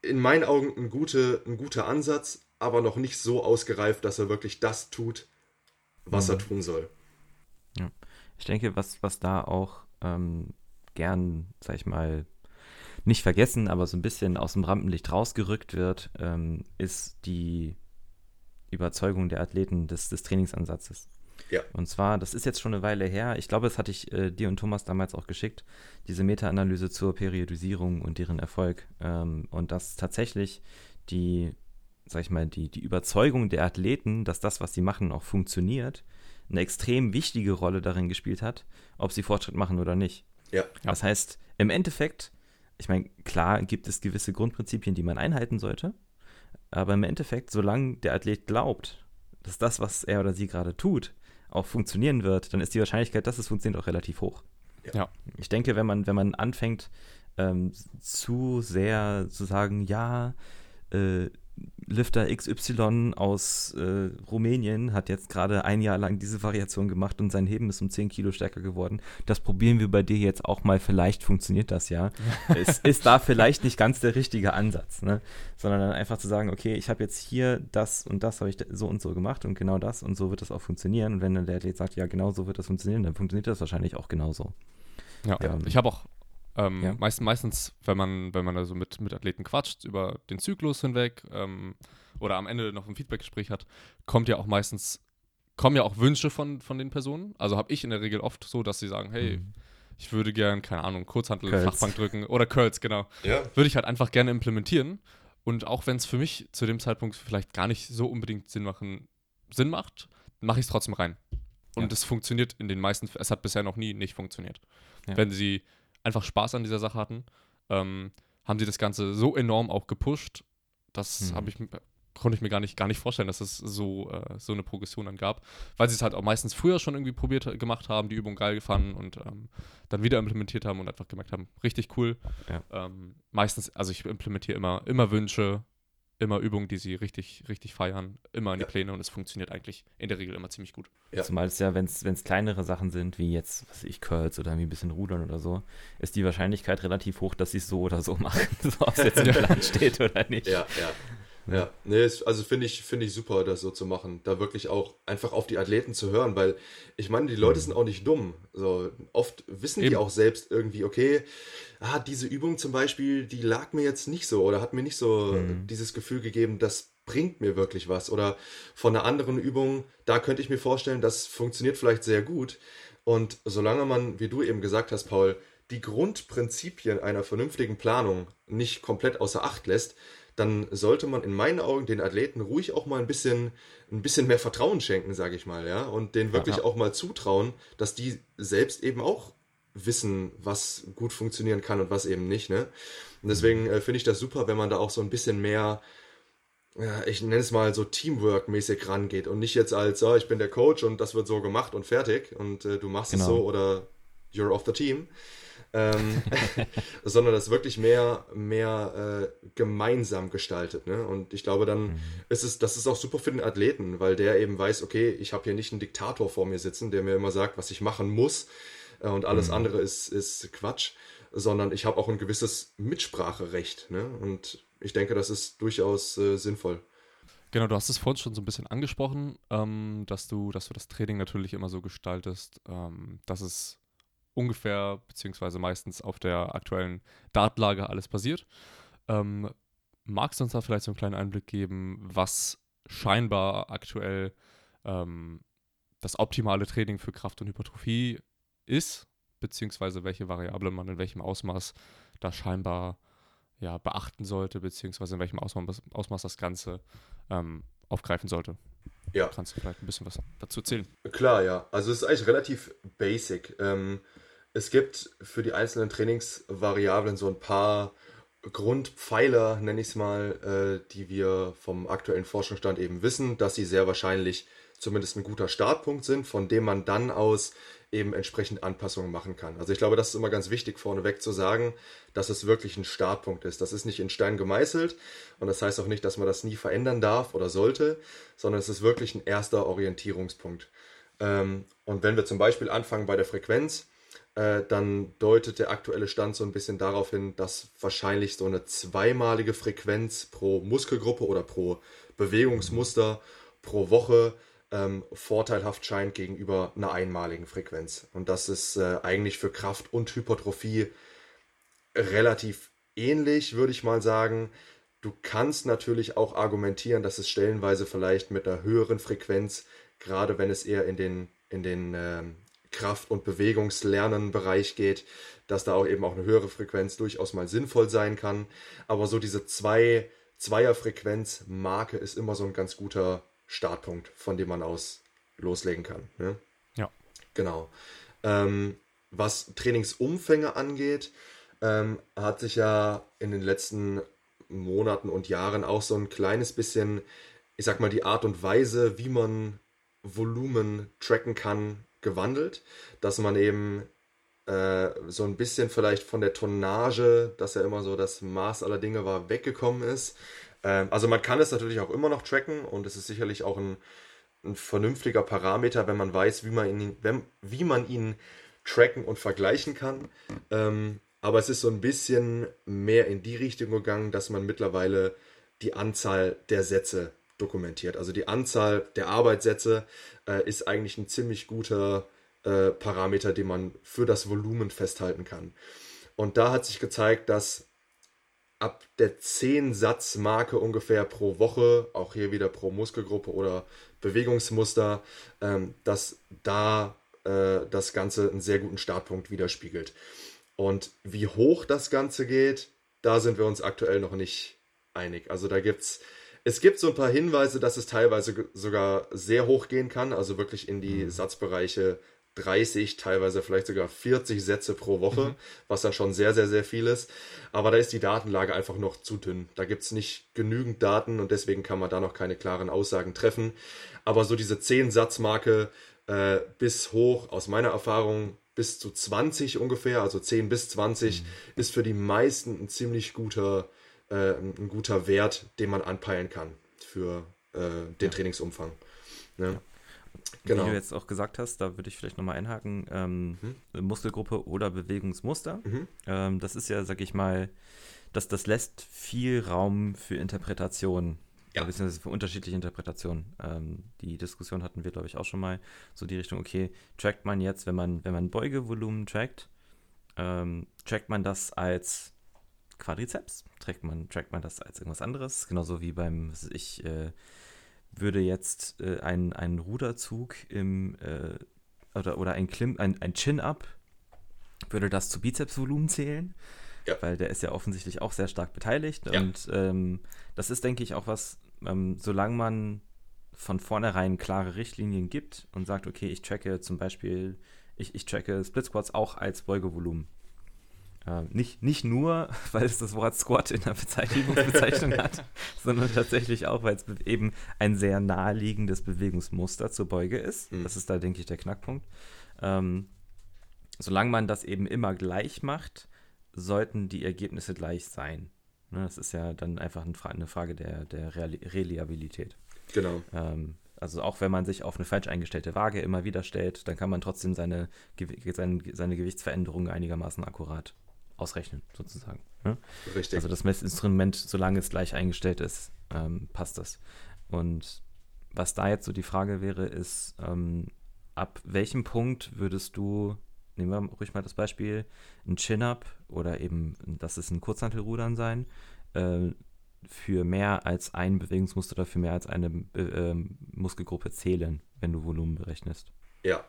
[SPEAKER 3] in meinen Augen ein, gute, ein guter Ansatz, aber noch nicht so ausgereift, dass er wirklich das tut, was mhm. er tun soll.
[SPEAKER 2] Ja. Ich denke, was, was da auch ähm, gern, sag ich mal, nicht vergessen, aber so ein bisschen aus dem Rampenlicht rausgerückt wird, ähm, ist die Überzeugung der Athleten des, des Trainingsansatzes. Ja. Und zwar, das ist jetzt schon eine Weile her, ich glaube, das hatte ich äh, dir und Thomas damals auch geschickt, diese Meta-Analyse zur Periodisierung und deren Erfolg. Ähm, und dass tatsächlich die, sag ich mal, die, die Überzeugung der Athleten, dass das, was sie machen, auch funktioniert, eine extrem wichtige Rolle darin gespielt hat, ob sie Fortschritt machen oder nicht. Ja. Das heißt, im Endeffekt, ich meine, klar gibt es gewisse Grundprinzipien, die man einhalten sollte, aber im Endeffekt, solange der Athlet glaubt, dass das, was er oder sie gerade tut, auch funktionieren wird, dann ist die Wahrscheinlichkeit, dass es funktioniert, auch relativ hoch. Ja. Ich denke, wenn man, wenn man anfängt, ähm, zu sehr zu sagen, ja, äh, Lifter XY aus äh, Rumänien hat jetzt gerade ein Jahr lang diese Variation gemacht und sein Heben ist um 10 Kilo stärker geworden. Das probieren wir bei dir jetzt auch mal. Vielleicht funktioniert das ja. es ist da vielleicht nicht ganz der richtige Ansatz, ne? sondern dann einfach zu sagen, okay, ich habe jetzt hier das und das habe ich so und so gemacht und genau das und so wird das auch funktionieren. Und wenn dann der Athlet sagt, ja, genau so wird das funktionieren, dann funktioniert das wahrscheinlich auch genauso.
[SPEAKER 1] Ja, ähm, ich habe auch ähm, ja. meist, meistens, wenn man, wenn man also mit, mit Athleten quatscht über den Zyklus hinweg ähm, oder am Ende noch ein Feedbackgespräch hat, kommt ja auch meistens, kommen ja auch Wünsche von, von den Personen. Also habe ich in der Regel oft so, dass sie sagen, hey, mhm. ich würde gern, keine Ahnung, Kurzhantel, Curls. Flachbank drücken oder Curls, genau. Ja. Würde ich halt einfach gerne implementieren. Und auch wenn es für mich zu dem Zeitpunkt vielleicht gar nicht so unbedingt Sinn machen, Sinn macht, mache ich es trotzdem rein. Und es ja. funktioniert in den meisten, es hat bisher noch nie nicht funktioniert. Ja. Wenn sie einfach Spaß an dieser Sache hatten, ähm, haben sie das Ganze so enorm auch gepusht, das mhm. ich, konnte ich mir gar nicht, gar nicht vorstellen, dass es so, äh, so eine Progression dann gab, weil sie es halt auch meistens früher schon irgendwie probiert gemacht haben, die Übung geil fanden und ähm, dann wieder implementiert haben und einfach gemerkt haben, richtig cool. Ja. Ähm, meistens, also ich implementiere immer, immer Wünsche, immer Übungen, die sie richtig, richtig feiern, immer in die ja. Pläne und es funktioniert eigentlich in der Regel immer ziemlich gut.
[SPEAKER 2] Ja. Zumal es ja, wenn es kleinere Sachen sind, wie jetzt, was weiß ich, Curls oder wie ein bisschen Rudern oder so, ist die Wahrscheinlichkeit relativ hoch, dass sie es so oder so machen, so ob es jetzt im Plan steht oder nicht.
[SPEAKER 3] Ja, ja. Ja, nee, also finde ich, finde ich super, das so zu machen. Da wirklich auch einfach auf die Athleten zu hören, weil ich meine, die Leute mhm. sind auch nicht dumm. So, oft wissen Eben. die auch selbst irgendwie, okay, ah, diese Übung zum Beispiel, die lag mir jetzt nicht so oder hat mir nicht so mhm. dieses Gefühl gegeben, das bringt mir wirklich was. Oder von einer anderen Übung, da könnte ich mir vorstellen, das funktioniert vielleicht sehr gut. Und solange man, wie du eben gesagt hast, Paul, die Grundprinzipien einer vernünftigen Planung nicht komplett außer Acht lässt, dann sollte man in meinen Augen den Athleten ruhig auch mal ein bisschen, ein bisschen mehr Vertrauen schenken, sage ich mal, ja, und denen wirklich ja. auch mal zutrauen, dass die selbst eben auch wissen, was gut funktionieren kann und was eben nicht, ne? Und deswegen äh, finde ich das super, wenn man da auch so ein bisschen mehr, ja, ich nenne es mal so Teamwork-mäßig rangeht und nicht jetzt als, oh, ich bin der Coach und das wird so gemacht und fertig und äh, du machst genau. es so oder you're off the team, ähm, sondern das wirklich mehr, mehr äh, gemeinsam gestaltet. Ne? Und ich glaube, dann mhm. ist es, das ist auch super für den Athleten, weil der eben weiß, okay, ich habe hier nicht einen Diktator vor mir sitzen, der mir immer sagt, was ich machen muss äh, und alles mhm. andere ist, ist Quatsch, sondern ich habe auch ein gewisses Mitspracherecht. Ne? Und ich denke, das ist durchaus äh, sinnvoll.
[SPEAKER 1] Genau, du hast es vorhin schon so ein bisschen angesprochen, ähm, dass, du, dass du das Training natürlich immer so gestaltest, ähm, dass es ungefähr, beziehungsweise meistens auf der aktuellen Datlage alles basiert. Ähm, magst du uns da vielleicht so einen kleinen Einblick geben, was scheinbar aktuell ähm, das optimale Training für Kraft und Hypertrophie ist, beziehungsweise welche Variablen man in welchem Ausmaß da scheinbar ja, beachten sollte, beziehungsweise in welchem Ausmaß, Ausmaß das Ganze ähm, aufgreifen sollte? Ja. Kannst du vielleicht ein bisschen was dazu erzählen?
[SPEAKER 3] Klar, ja. Also es ist eigentlich relativ basic. Ähm, es gibt für die einzelnen Trainingsvariablen so ein paar Grundpfeiler, nenne ich es mal, äh, die wir vom aktuellen Forschungsstand eben wissen, dass sie sehr wahrscheinlich zumindest ein guter Startpunkt sind, von dem man dann aus eben entsprechend Anpassungen machen kann. Also ich glaube, das ist immer ganz wichtig vorneweg zu sagen, dass es wirklich ein Startpunkt ist. Das ist nicht in Stein gemeißelt und das heißt auch nicht, dass man das nie verändern darf oder sollte, sondern es ist wirklich ein erster Orientierungspunkt. Ähm, und wenn wir zum Beispiel anfangen bei der Frequenz, äh, dann deutet der aktuelle Stand so ein bisschen darauf hin, dass wahrscheinlich so eine zweimalige Frequenz pro Muskelgruppe oder pro Bewegungsmuster pro Woche ähm, vorteilhaft scheint gegenüber einer einmaligen Frequenz. Und das ist äh, eigentlich für Kraft und Hypertrophie relativ ähnlich, würde ich mal sagen. Du kannst natürlich auch argumentieren, dass es stellenweise vielleicht mit einer höheren Frequenz, gerade wenn es eher in den, in den äh, Kraft- und Bewegungslernen-Bereich geht, dass da auch eben auch eine höhere Frequenz durchaus mal sinnvoll sein kann. Aber so diese zwei Zweierfrequenz-Marke ist immer so ein ganz guter Startpunkt, von dem man aus loslegen kann. Ne?
[SPEAKER 1] Ja.
[SPEAKER 3] Genau. Ähm, was Trainingsumfänge angeht, ähm, hat sich ja in den letzten Monaten und Jahren auch so ein kleines bisschen, ich sag mal, die Art und Weise, wie man Volumen tracken kann, gewandelt, dass man eben äh, so ein bisschen vielleicht von der Tonnage, dass ja immer so das Maß aller Dinge war, weggekommen ist. Ähm, also man kann es natürlich auch immer noch tracken und es ist sicherlich auch ein, ein vernünftiger Parameter, wenn man weiß, wie man ihn, wenn, wie man ihn tracken und vergleichen kann. Ähm, aber es ist so ein bisschen mehr in die Richtung gegangen, dass man mittlerweile die Anzahl der Sätze dokumentiert. Also die Anzahl der Arbeitssätze äh, ist eigentlich ein ziemlich guter äh, Parameter, den man für das Volumen festhalten kann. Und da hat sich gezeigt, dass ab der 10-Satz-Marke ungefähr pro Woche, auch hier wieder pro Muskelgruppe oder Bewegungsmuster, ähm, dass da äh, das Ganze einen sehr guten Startpunkt widerspiegelt. Und wie hoch das Ganze geht, da sind wir uns aktuell noch nicht einig. Also da gibt's, es gibt so ein paar Hinweise, dass es teilweise sogar sehr hoch gehen kann, also wirklich in die mhm. Satzbereiche 30, teilweise vielleicht sogar 40 Sätze pro Woche, mhm. was dann schon sehr, sehr, sehr viel ist. Aber da ist die Datenlage einfach noch zu dünn. Da gibt es nicht genügend Daten und deswegen kann man da noch keine klaren Aussagen treffen. Aber so diese 10-Satz-Marke äh, bis hoch, aus meiner Erfahrung, bis zu 20 ungefähr, also 10 bis 20, mhm. ist für die meisten ein ziemlich guter, äh, ein guter Wert, den man anpeilen kann für äh, den ja. Trainingsumfang. Ne?
[SPEAKER 2] Ja. Genau. Wie du jetzt auch gesagt hast, da würde ich vielleicht nochmal einhaken, ähm, mhm. Muskelgruppe oder Bewegungsmuster. Mhm. Ähm, das ist ja, sag ich mal, das, das lässt viel Raum für Interpretation. Ja. Beziehungsweise für unterschiedliche Interpretationen. Ähm, die Diskussion hatten wir, glaube ich, auch schon mal. So die Richtung, okay, trackt man jetzt, wenn man, wenn man Beugevolumen trackt, ähm, trackt man das als Quadrizeps? Trackt man, trackt man das als irgendwas anderes? Genauso wie beim, was ich, äh, würde jetzt äh, ein, ein Ruderzug im äh, oder, oder ein, Klim, ein, ein Chin-Up, würde das zu Bizepsvolumen zählen? Ja. Weil der ist ja offensichtlich auch sehr stark beteiligt. Ja. Und ähm, das ist, denke ich, auch was, ähm, solange man von vornherein klare Richtlinien gibt und sagt, okay, ich tracke zum Beispiel, ich, ich tracke Split Squats auch als Beugevolumen. Äh, nicht, nicht nur, weil es das Wort Squat in der Bezeichnung hat, sondern tatsächlich auch, weil es eben ein sehr naheliegendes Bewegungsmuster zur Beuge ist. Mhm. Das ist da, denke ich, der Knackpunkt. Ähm, solange man das eben immer gleich macht, sollten die Ergebnisse gleich sein. Ne, das ist ja dann einfach eine Frage der, der Reliabilität.
[SPEAKER 3] Genau.
[SPEAKER 2] Ähm, also auch wenn man sich auf eine falsch eingestellte Waage immer wieder stellt, dann kann man trotzdem seine, seine, seine Gewichtsveränderungen einigermaßen akkurat ausrechnen, sozusagen. Ne?
[SPEAKER 3] Richtig.
[SPEAKER 2] Also das Messinstrument, solange es gleich eingestellt ist, ähm, passt das. Und was da jetzt so die Frage wäre, ist, ähm, ab welchem Punkt würdest du, nehmen wir ruhig mal das Beispiel, ein Chin-Up oder eben, das ist ein Kurzhantelrudern sein, äh, für mehr als ein Bewegungsmuster oder für mehr als eine äh, Muskelgruppe zählen, wenn du Volumen berechnest?
[SPEAKER 3] Ja,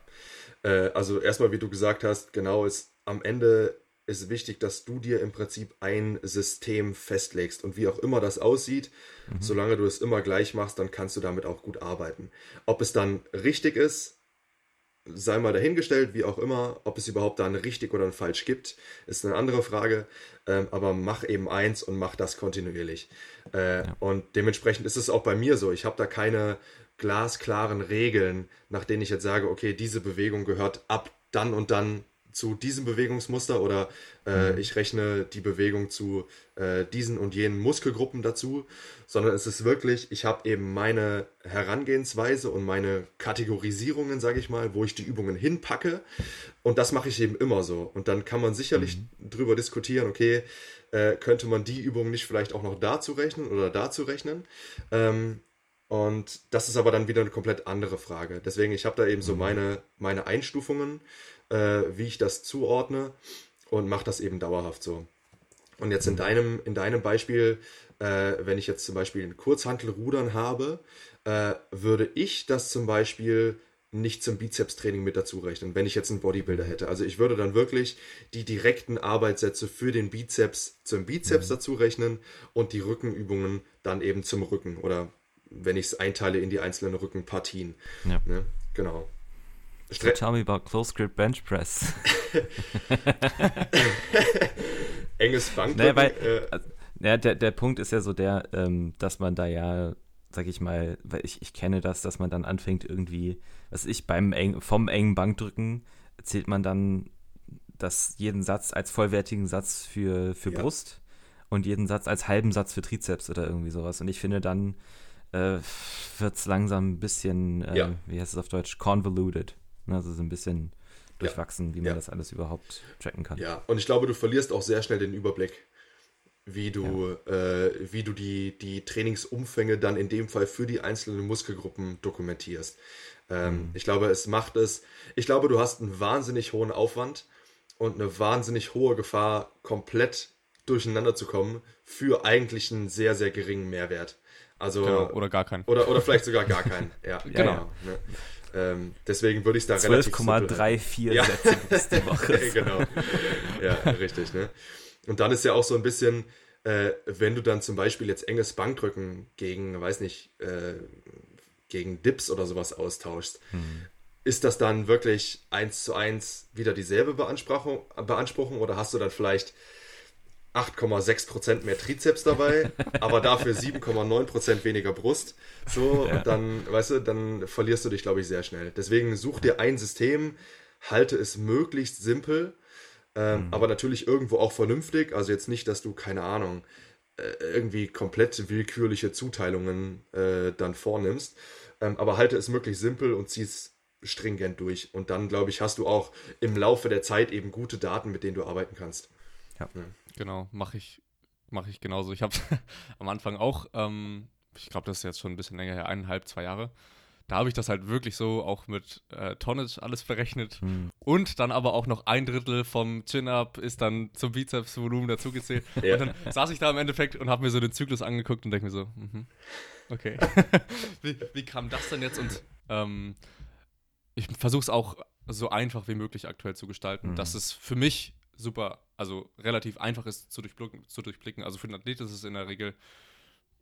[SPEAKER 3] äh, also erstmal, wie du gesagt hast, genau ist am Ende ist wichtig, dass du dir im Prinzip ein System festlegst. Und wie auch immer das aussieht, mhm. solange du es immer gleich machst, dann kannst du damit auch gut arbeiten. Ob es dann richtig ist, sei mal dahingestellt, wie auch immer. Ob es überhaupt da ein richtig oder ein falsch gibt, ist eine andere Frage. Ähm, aber mach eben eins und mach das kontinuierlich. Äh, ja. Und dementsprechend ist es auch bei mir so. Ich habe da keine glasklaren Regeln, nach denen ich jetzt sage, okay, diese Bewegung gehört ab dann und dann zu diesem Bewegungsmuster oder äh, mhm. ich rechne die Bewegung zu äh, diesen und jenen Muskelgruppen dazu, sondern es ist wirklich, ich habe eben meine Herangehensweise und meine Kategorisierungen, sage ich mal, wo ich die Übungen hinpacke und das mache ich eben immer so. Und dann kann man sicherlich mhm. drüber diskutieren, okay, äh, könnte man die Übung nicht vielleicht auch noch dazu rechnen oder dazu rechnen. Ähm, Und das ist aber dann wieder eine komplett andere Frage. Deswegen, ich habe da eben so meine, meine Einstufungen, äh, wie ich das zuordne und mache das eben dauerhaft so. Und jetzt in deinem, in deinem Beispiel, äh, wenn ich jetzt zum Beispiel ein Kurzhantelrudern habe, äh, würde ich das zum Beispiel nicht zum Bizeps-Training mit dazu rechnen, wenn ich jetzt einen Bodybuilder hätte. Also ich würde dann wirklich die direkten Arbeitssätze für den Bizeps zum Bizeps mhm. dazu rechnen und die Rückenübungen dann eben zum Rücken oder wenn ich es einteile in die einzelnen Rückenpartien. Ja. Ne? Genau.
[SPEAKER 2] So tell me about close grip bench press.
[SPEAKER 3] Enges Bankdrücken.
[SPEAKER 2] Naja, weil, äh, also, ja, der, der Punkt ist ja so der, ähm, dass man da ja, sag ich mal, weil ich, ich kenne das, dass man dann anfängt irgendwie, was ich beim eng, vom engen Bankdrücken zählt man dann das jeden Satz als vollwertigen Satz für, für ja. Brust und jeden Satz als halben Satz für Trizeps oder irgendwie sowas. Und ich finde, dann äh, wird es langsam ein bisschen, äh, ja. wie heißt es auf Deutsch, convoluted. Also so ein bisschen durchwachsen, ja. wie man ja. das alles überhaupt tracken kann.
[SPEAKER 3] Ja, und ich glaube, du verlierst auch sehr schnell den Überblick, wie du, ja. äh, wie du die, die Trainingsumfänge dann in dem Fall für die einzelnen Muskelgruppen dokumentierst. Ähm, mhm. Ich glaube, es macht es, ich glaube, du hast einen wahnsinnig hohen Aufwand und eine wahnsinnig hohe Gefahr, komplett durcheinander zu kommen für eigentlich einen sehr, sehr geringen Mehrwert. Also,
[SPEAKER 1] genau, oder gar keinen.
[SPEAKER 3] Oder, oder vielleicht sogar gar keinen. Ja, genau. Ja. Ne? Ähm, deswegen würde ich da relativ
[SPEAKER 2] 12,34 ja. Sätze bis die Woche.
[SPEAKER 3] genau. Ja, richtig. Ne? Und dann ist ja auch so ein bisschen, äh, wenn du dann zum Beispiel jetzt enges Bankdrücken gegen, weiß nicht, äh, gegen Dips oder sowas austauschst, hm. ist das dann wirklich eins zu eins wieder dieselbe Beanspruchung, Beanspruchung oder hast du dann vielleicht 8,6% mehr Trizeps dabei, aber dafür 7,9% weniger Brust. So, ja. dann, weißt du, dann verlierst du dich, glaube ich, sehr schnell. Deswegen such dir ein System, halte es möglichst simpel, ähm, mhm. aber natürlich irgendwo auch vernünftig. Also jetzt nicht, dass du, keine Ahnung, äh, irgendwie komplett willkürliche Zuteilungen äh, dann vornimmst, ähm, aber halte es möglichst simpel und zieh es stringent durch. Und dann, glaube ich, hast du auch im Laufe der Zeit eben gute Daten, mit denen du arbeiten kannst.
[SPEAKER 1] Ja. Genau, mache ich, mach ich genauso. Ich habe am Anfang auch, ähm, ich glaube, das ist jetzt schon ein bisschen länger her, eineinhalb, zwei Jahre. Da habe ich das halt wirklich so auch mit äh, Tonnage alles berechnet. Hm. Und dann aber auch noch ein Drittel vom Chin-Up ist dann zum Bizepsvolumen dazugezählt. Ja. Und dann saß ich da im Endeffekt und habe mir so den Zyklus angeguckt und denke mir so, mm okay. wie, wie, kam das denn jetzt? Und ähm, ich versuche es auch so einfach wie möglich aktuell zu gestalten, mhm. dass es für mich super, also relativ einfach ist zu durchblicken, zu durchblicken. Also für den Athlet ist es in der Regel,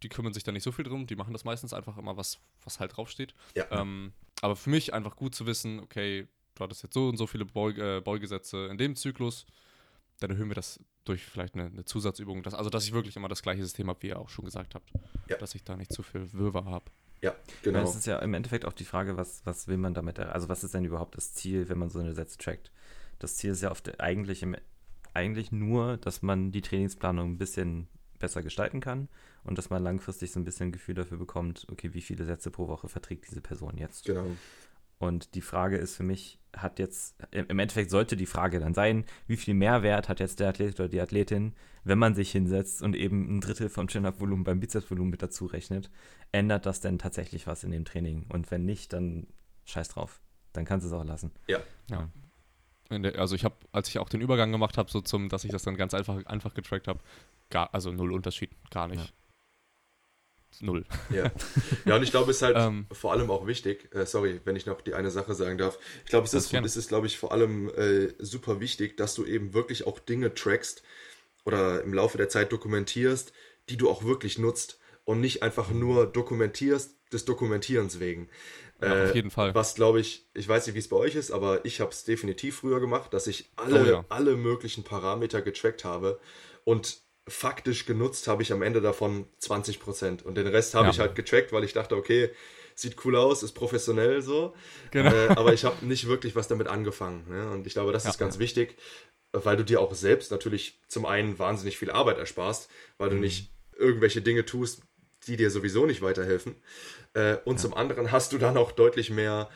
[SPEAKER 1] die kümmern sich da nicht so viel drum, die machen das meistens einfach immer, was, was halt draufsteht. Ja. Ähm, aber für mich einfach gut zu wissen, okay, du hattest jetzt so und so viele Beug, äh, Beugesätze in dem Zyklus, dann erhöhen wir das durch vielleicht eine, eine Zusatzübung. Das, also, dass ich wirklich immer das gleiche System habe, wie ihr auch schon gesagt habt. Ja. Dass ich da nicht zu viel Wirrwarr habe.
[SPEAKER 2] Ja, genau. Das ist ja im Endeffekt auch die Frage, was, was will man damit, also was ist denn überhaupt das Ziel, wenn man so eine Sätze trackt? Das Ziel ist ja oft eigentlich, im, eigentlich nur, dass man die Trainingsplanung ein bisschen besser gestalten kann und dass man langfristig so ein bisschen ein Gefühl dafür bekommt, okay, wie viele Sätze pro Woche verträgt diese Person jetzt.
[SPEAKER 3] Genau.
[SPEAKER 2] Und die Frage ist für mich, hat jetzt, im Endeffekt sollte die Frage dann sein, wie viel Mehrwert hat jetzt der Athlet oder die Athletin, wenn man sich hinsetzt und eben ein Drittel vom Chin-Up-Volumen beim Bizepsvolumen mit dazu rechnet, ändert das denn tatsächlich was in dem Training? Und wenn nicht, dann scheiß drauf. Dann kannst du es auch lassen.
[SPEAKER 3] Ja.
[SPEAKER 1] ja. Der, also ich habe, als ich auch den Übergang gemacht habe, so zum, dass ich das dann ganz einfach, einfach getrackt habe, also null Unterschied, gar nicht. Ja. Null.
[SPEAKER 3] Ja. ja, und ich glaube, es ist halt ähm, vor allem auch wichtig, äh, sorry, wenn ich noch die eine Sache sagen darf. Ich glaube, es ist, es ist, glaube ich, vor allem äh, super wichtig, dass du eben wirklich auch Dinge trackst oder im Laufe der Zeit dokumentierst, die du auch wirklich nutzt und nicht einfach nur dokumentierst des Dokumentierens wegen.
[SPEAKER 1] Ja, auf jeden Fall.
[SPEAKER 3] Was glaube ich, ich weiß nicht, wie es bei euch ist, aber ich habe es definitiv früher gemacht, dass ich alle, oh, ja. alle möglichen Parameter getrackt habe und faktisch genutzt habe ich am Ende davon 20 Prozent. Und den Rest habe ja. ich halt getrackt, weil ich dachte, okay, sieht cool aus, ist professionell so. Genau. Äh, aber ich habe nicht wirklich was damit angefangen. Ne? Und ich glaube, das ja, ist ganz wichtig, weil du dir auch selbst natürlich zum einen wahnsinnig viel Arbeit ersparst, weil du mhm. nicht irgendwelche Dinge tust, die dir sowieso nicht weiterhelfen. Äh, und ja. zum anderen hast du dann auch deutlich mehr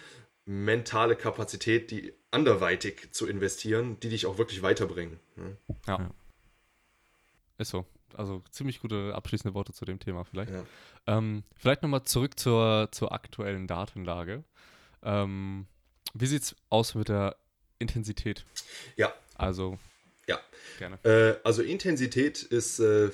[SPEAKER 3] mentale Kapazität, die anderweitig zu investieren, die dich auch wirklich weiterbringen. Ne?
[SPEAKER 1] Ja. Ist so. Also ziemlich gute abschließende Worte zu dem Thema vielleicht. Ja. Ähm, vielleicht nochmal zurück zur, zur aktuellen Datenlage. Ähm, wie sieht es aus mit der Intensität?
[SPEAKER 3] Ja.
[SPEAKER 1] Also.
[SPEAKER 3] Ja. Gerne. Äh, also Intensität ist, äh,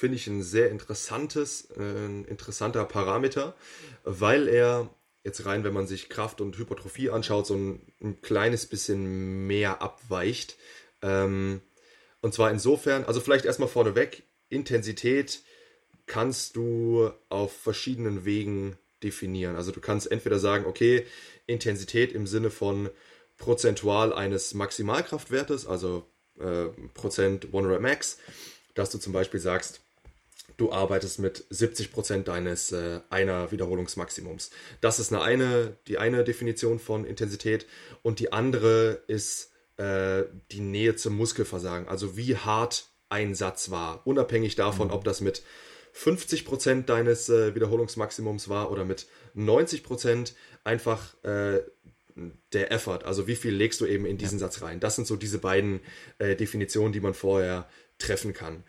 [SPEAKER 3] finde ich, ein sehr interessantes, äh, interessanter Parameter, weil er jetzt rein, wenn man sich Kraft und Hypertrophie anschaut, so ein, ein kleines bisschen mehr abweicht. Ähm, und zwar insofern, also vielleicht erstmal vorneweg, Intensität kannst du auf verschiedenen Wegen definieren. Also du kannst entweder sagen, okay, Intensität im Sinne von prozentual eines Maximalkraftwertes, also äh, Prozent One Rep Max, dass du zum Beispiel sagst, du arbeitest mit 70 Prozent deines äh, einer Wiederholungsmaximums. Das ist eine, eine, die eine Definition von Intensität und die andere ist äh, die Nähe zum Muskelversagen, also wie hart ein Satz war, unabhängig davon, mhm. ob das mit 50 Prozent deines äh, Wiederholungsmaximums war oder mit 90 Prozent, einfach äh, der Effort, also wie viel legst du eben in diesen ja. Satz rein. Das sind so diese beiden äh, Definitionen, die man vorher treffen kann.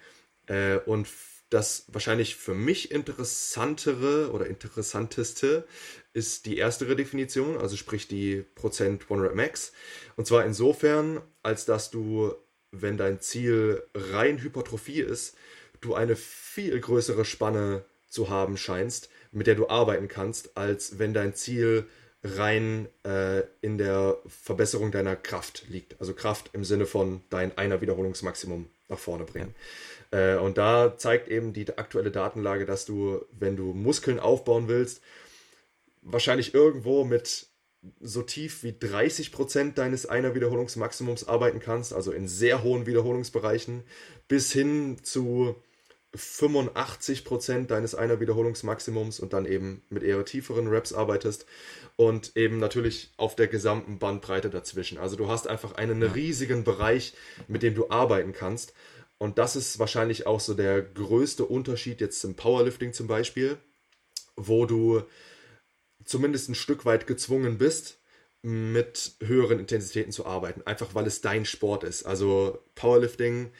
[SPEAKER 3] Äh, und das wahrscheinlich für mich interessantere oder interessanteste ist die erstere Definition, also sprich die Prozent One Rep Max. Und zwar insofern, als dass du, wenn dein Ziel rein Hypertrophie ist, du eine viel größere Spanne zu haben scheinst, mit der du arbeiten kannst, als wenn dein Ziel rein äh, in der Verbesserung deiner Kraft liegt. Also Kraft im Sinne von dein einer Wiederholungsmaximum nach vorne bringen. Ja. Äh, und da zeigt eben die aktuelle Datenlage, dass du, wenn du Muskeln aufbauen willst, wahrscheinlich irgendwo mit so tief wie 30 Prozent deines einer Wiederholungsmaximums arbeiten kannst, also in sehr hohen Wiederholungsbereichen, bis hin zu 85 Prozent deines einer Wiederholungsmaximums und dann eben mit eher tieferen Reps arbeitest und eben natürlich auf der gesamten Bandbreite dazwischen. Also du hast einfach einen riesigen Bereich, mit dem du arbeiten kannst. Und das ist wahrscheinlich auch so der größte Unterschied jetzt zum Powerlifting zum Beispiel, wo du zumindest ein Stück weit gezwungen bist, mit höheren Intensitäten zu arbeiten, einfach weil es dein Sport ist. Also Powerlifting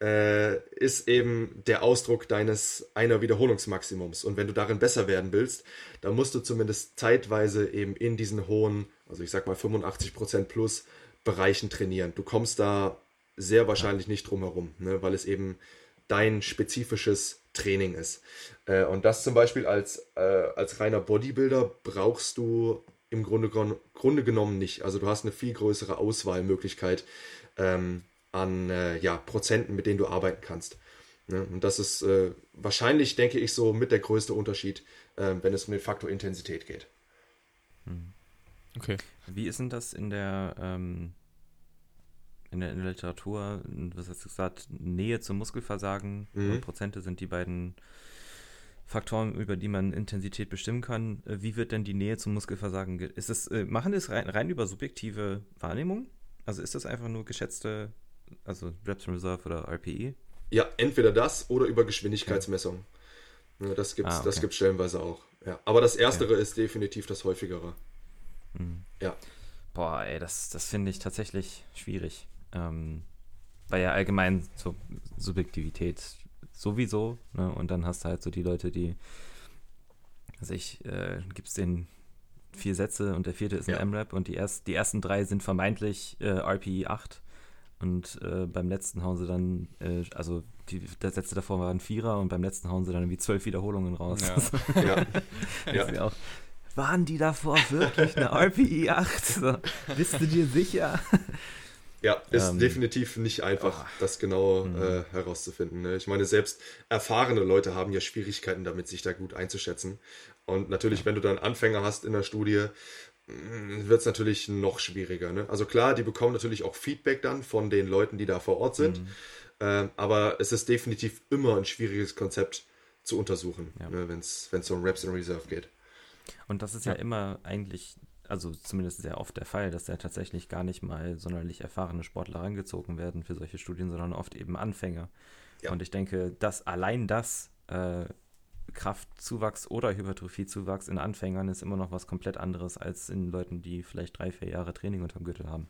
[SPEAKER 3] äh, ist eben der Ausdruck deines einer Wiederholungsmaximums. Und wenn du darin besser werden willst, dann musst du zumindest zeitweise eben in diesen hohen, also ich sag mal 85% plus Bereichen trainieren. Du kommst da sehr wahrscheinlich nicht drum herum, ne, weil es eben dein spezifisches Training ist. Äh, und das zum Beispiel als, äh, als reiner Bodybuilder brauchst du im Grunde, Grunde genommen nicht. Also du hast eine viel größere Auswahlmöglichkeit ähm, an äh, ja, Prozenten, mit denen du arbeiten kannst. Ne? Und das ist äh, wahrscheinlich, denke ich, so mit der größte Unterschied, äh, wenn es um den Faktor Intensität geht.
[SPEAKER 2] Hm. Okay. Wie ist denn das in der, ähm, in der, in der Literatur? Was hast du gesagt? Nähe zum Muskelversagen mhm. Prozente sind die beiden Faktoren, über die man Intensität bestimmen kann. Äh, wie wird denn die Nähe zum Muskelversagen? Ist es, äh, machen das rein, rein über subjektive Wahrnehmung? Also ist das einfach nur geschätzte also Reps in Reserve oder RPE?
[SPEAKER 3] Ja, entweder das oder über Geschwindigkeitsmessung. Ja, das gibt es ah, okay. stellenweise auch. Ja. Aber das Erstere okay. ist definitiv das häufigere.
[SPEAKER 2] Mhm. Ja. Boah, ey, das, das finde ich tatsächlich schwierig. Ähm, weil ja allgemein so Subjektivität sowieso, ne? Und dann hast du halt so die Leute, die, also ich, äh, gibt's den vier Sätze und der vierte ist ein ja. M-Rap und die, erst, die ersten drei sind vermeintlich äh, RPE 8 und äh, beim letzten hauen sie dann, äh, also die, der letzte davor war ein Vierer und beim letzten hauen sie dann irgendwie zwölf Wiederholungen raus. Ja. ja. ja. Auch, waren die davor wirklich eine RPE 8? So, bist du dir sicher?
[SPEAKER 3] Ja, ist ähm, definitiv nicht einfach, oh. das genau mhm. äh, herauszufinden. Ne? Ich meine, selbst erfahrene Leute haben ja Schwierigkeiten damit, sich da gut einzuschätzen. Und natürlich, ja. wenn du dann Anfänger hast in der Studie, Mm, wird es natürlich noch schwieriger. Ne? Also klar, die bekommen natürlich auch Feedback dann von den Leuten, die da vor Ort sind. Mhm. Ähm, aber es ist definitiv immer ein schwieriges Konzept zu untersuchen, ja. ne, wenn es so um Reps in Reserve geht.
[SPEAKER 2] Und das ist ja. ja immer eigentlich, also zumindest sehr oft der Fall, dass ja tatsächlich gar nicht mal sonderlich erfahrene Sportler rangezogen werden für solche Studien, sondern oft eben Anfänger. Ja. Und ich denke, dass allein das äh, Kraftzuwachs oder Hypertrophiezuwachs in Anfängern ist immer noch was komplett anderes als in Leuten, die vielleicht drei, vier Jahre Training unterm Gürtel haben.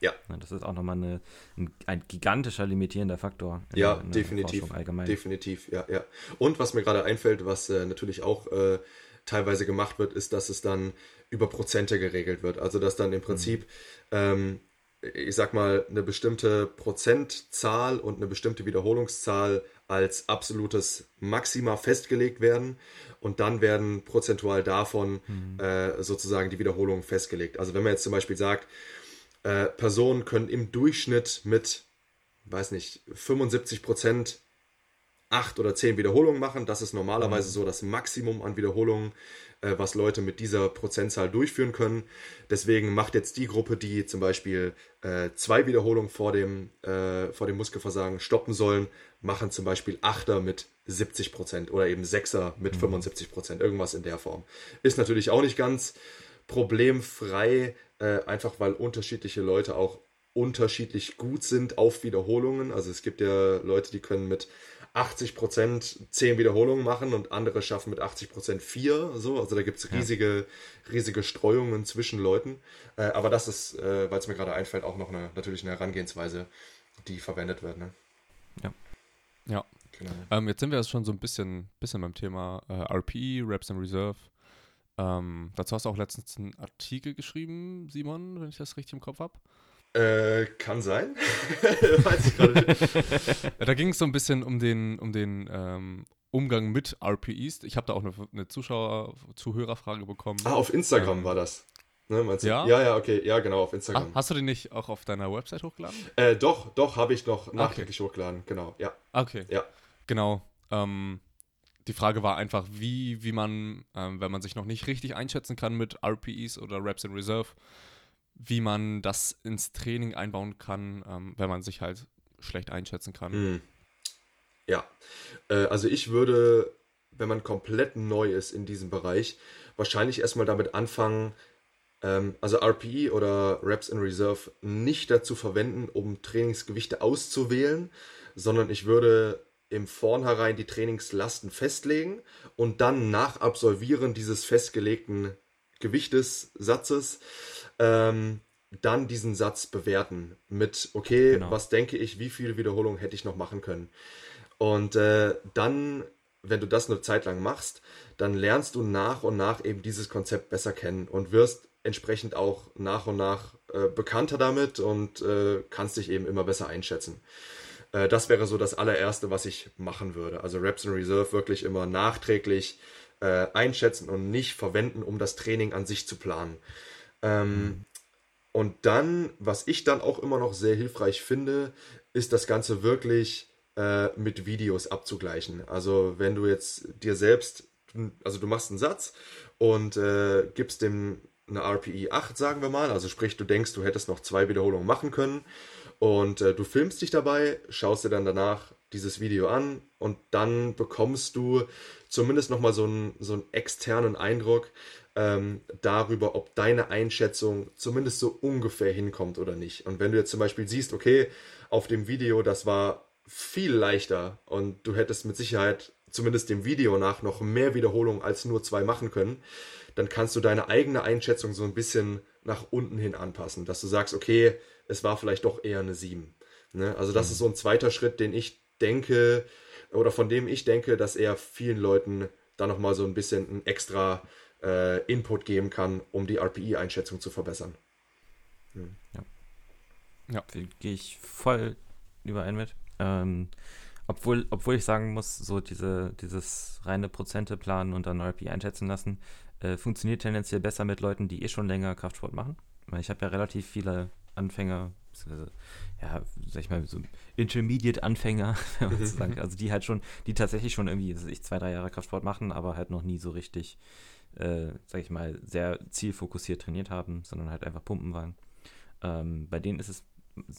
[SPEAKER 3] Ja.
[SPEAKER 2] Das ist auch nochmal eine, ein, ein gigantischer limitierender Faktor.
[SPEAKER 3] ja, der, definitiv. allgemein. Definitiv, ja, ja. Und was mir gerade einfällt, was äh, natürlich auch äh, teilweise gemacht wird, ist, dass es dann über Prozente geregelt wird. Also dass dann im Prinzip mhm. ähm, ich sag mal, eine bestimmte Prozentzahl und eine bestimmte Wiederholungszahl als absolutes Maxima festgelegt werden und dann werden prozentual davon mhm. äh, sozusagen die Wiederholungen festgelegt. Also wenn man jetzt zum Beispiel sagt, äh, Personen können im Durchschnitt mit, weiß nicht, 75 Prozent acht oder zehn Wiederholungen machen. Das ist normalerweise mhm. so das Maximum an Wiederholungen, äh, was Leute mit dieser Prozentzahl durchführen können. Deswegen macht jetzt die Gruppe, die zum Beispiel äh, zwei Wiederholungen vor dem, äh, vor dem Muskelversagen stoppen sollen, machen zum Beispiel Achter mit 70 Prozent oder eben Sechser mit mhm. 75 Prozent, irgendwas in der Form. Ist natürlich auch nicht ganz problemfrei, äh, einfach weil unterschiedliche Leute auch unterschiedlich gut sind auf Wiederholungen. Also es gibt ja Leute, die können mit 80 Prozent 10 Wiederholungen machen und andere schaffen mit 80 Prozent 4. So. Also da gibt es riesige, riesige Streuungen zwischen Leuten. Äh, aber das ist, äh, weil es mir gerade einfällt, auch noch eine, natürlich eine Herangehensweise, die verwendet wird. Ne?
[SPEAKER 1] Ja. Ja. Genau. Ähm, jetzt sind wir jetzt schon so ein bisschen, bisschen beim Thema äh, RPE, Reps in Reserve. Ähm, dazu hast du auch letztens einen Artikel geschrieben, Simon, wenn ich das richtig im Kopf habe.
[SPEAKER 3] Äh, kann sein. Weiß ich gerade
[SPEAKER 1] nicht. da ging es so ein bisschen um den, um den ähm, Umgang mit RPEs. Ich habe da auch eine, eine Zuschauer, Zuhörerfrage bekommen.
[SPEAKER 3] Ah, auf Instagram ähm, war das.
[SPEAKER 1] Ne,
[SPEAKER 3] ja? ja, ja, okay. Ja, genau, auf Instagram.
[SPEAKER 1] Ah, hast du den nicht auch auf deiner Website hochgeladen?
[SPEAKER 3] Äh, doch, doch, habe ich noch nachträglich okay. hochgeladen. Genau, ja.
[SPEAKER 1] Okay. Ja. Genau. Ähm, die Frage war einfach, wie, wie man, ähm, wenn man sich noch nicht richtig einschätzen kann mit RPEs oder Reps in Reserve, wie man das ins Training einbauen kann, ähm, wenn man sich halt schlecht einschätzen kann. Hm.
[SPEAKER 3] Ja, äh, also ich würde, wenn man komplett neu ist in diesem Bereich, wahrscheinlich erstmal damit anfangen, ähm, also RPE oder Reps in Reserve nicht dazu verwenden, um Trainingsgewichte auszuwählen, sondern ich würde im Vornherein die Trainingslasten festlegen und dann nach Absolvieren dieses festgelegten Gewichtessatzes ähm, dann diesen Satz bewerten mit, okay, genau. was denke ich, wie viele Wiederholungen hätte ich noch machen können. Und äh, dann, wenn du das eine Zeit lang machst, dann lernst du nach und nach eben dieses Konzept besser kennen und wirst entsprechend auch nach und nach äh, bekannter damit und äh, kannst dich eben immer besser einschätzen. Äh, das wäre so das allererste, was ich machen würde. Also Reps in Reserve wirklich immer nachträglich äh, einschätzen und nicht verwenden, um das Training an sich zu planen. Ähm, und dann, was ich dann auch immer noch sehr hilfreich finde, ist das Ganze wirklich äh, mit Videos abzugleichen. Also wenn du jetzt dir selbst, also du machst einen Satz und äh, gibst dem eine RPE 8, sagen wir mal, also sprich, du denkst, du hättest noch zwei Wiederholungen machen können und äh, du filmst dich dabei, schaust dir dann danach dieses Video an und dann bekommst du zumindest nochmal so einen, so einen externen Eindruck, ähm, darüber, ob deine Einschätzung zumindest so ungefähr hinkommt oder nicht. Und wenn du jetzt zum Beispiel siehst, okay, auf dem Video, das war viel leichter und du hättest mit Sicherheit zumindest dem Video nach noch mehr Wiederholungen als nur zwei machen können, dann kannst du deine eigene Einschätzung so ein bisschen nach unten hin anpassen, dass du sagst, okay, es war vielleicht doch eher eine 7. Ne? Also das mhm. ist so ein zweiter Schritt, den ich denke, oder von dem ich denke, dass er vielen Leuten da nochmal so ein bisschen ein extra äh, Input geben kann, um die RPI-Einschätzung zu verbessern.
[SPEAKER 2] Hm. Ja. Ja. Gehe ich voll überein mit. Ähm, obwohl, obwohl ich sagen muss, so diese, dieses reine Prozente planen und dann RPI einschätzen lassen, äh, funktioniert tendenziell besser mit Leuten, die eh schon länger Kraftsport machen. Weil ich habe ja relativ viele Anfänger, ja, sag ich mal, so Intermediate-Anfänger, wenn man so sagt. Also die halt schon, die tatsächlich schon irgendwie, ich, zwei, drei Jahre Kraftsport machen, aber halt noch nie so richtig äh, sag ich mal, sehr zielfokussiert trainiert haben, sondern halt einfach Pumpen waren. Ähm, bei denen ist es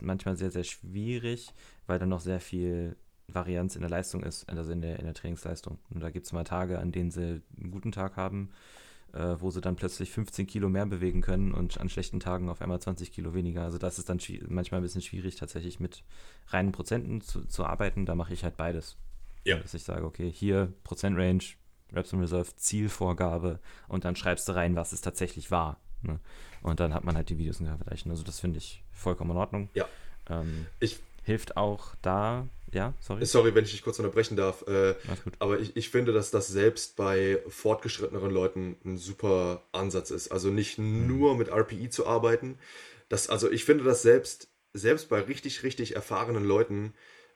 [SPEAKER 2] manchmal sehr, sehr schwierig, weil da noch sehr viel Varianz in der Leistung ist, also in der, in der Trainingsleistung. Und da gibt es mal Tage, an denen sie einen guten Tag haben, äh, wo sie dann plötzlich 15 Kilo mehr bewegen können und an schlechten Tagen auf einmal 20 Kilo weniger. Also das ist dann manchmal ein bisschen schwierig, tatsächlich mit reinen Prozenten zu, zu arbeiten. Da mache ich halt beides. Ja. Dass ich sage, okay, hier Prozentrange, Reps in Reserve Zielvorgabe und dann schreibst du rein, was es tatsächlich war. Ne? Und dann hat man halt die Videos in vergleichen. Also das finde ich vollkommen in Ordnung.
[SPEAKER 3] Ja.
[SPEAKER 2] Ähm,
[SPEAKER 3] Ich
[SPEAKER 2] hilft auch da, ja, sorry.
[SPEAKER 3] Sorry, wenn ich dich kurz unterbrechen darf. Äh, aber ich, ich finde, dass das selbst bei fortgeschritteneren Leuten ein super Ansatz ist. Also nicht nur mit RPI zu arbeiten. Das, also ich finde das selbst, selbst bei richtig, richtig erfahrenen Leuten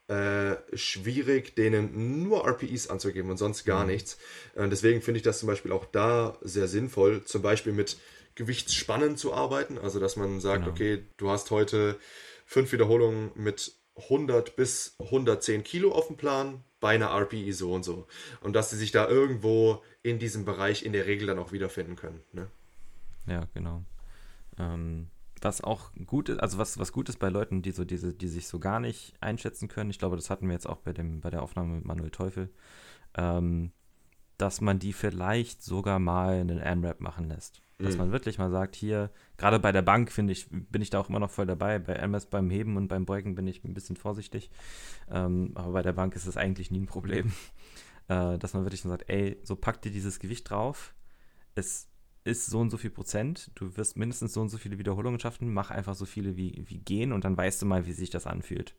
[SPEAKER 3] äh, schwierig, denen nur RPIs anzugeben und sonst gar nichts. Äh, deswegen finde ich das zum Beispiel auch da sehr sinnvoll, zum Beispiel mit Gewichtsspannen zu arbeiten. Also dass man sagt,
[SPEAKER 2] Genau.
[SPEAKER 3] okay, du hast heute fünf Wiederholungen mit 100 bis 110 Kilo auf dem Plan bei einer RPI so und so. Und dass sie sich da irgendwo in diesem Bereich in der Regel dann auch wiederfinden können. Ne?
[SPEAKER 2] Ja, genau. Ähm, was auch gut ist, also was, was gut ist bei Leuten, die so diese, die sich so gar nicht einschätzen können, ich glaube, das hatten wir jetzt auch bei dem, bei der Aufnahme mit Manuel Teufel, ähm, dass man die vielleicht sogar mal einen AMRAP machen lässt. Dass
[SPEAKER 3] Mhm.
[SPEAKER 2] man wirklich mal sagt, hier, gerade bei der Bank finde ich, bin ich da auch immer noch voll dabei. Bei MS beim Heben und beim Beugen bin ich ein bisschen vorsichtig. Ähm, aber bei der Bank ist es eigentlich nie ein Problem. Äh, dass man wirklich mal sagt, ey, so pack dir dieses Gewicht drauf. Es ist so und so viel Prozent. Du wirst mindestens so und so viele Wiederholungen schaffen. Mach einfach so viele wie, wie gehen und dann weißt du mal, wie sich das anfühlt.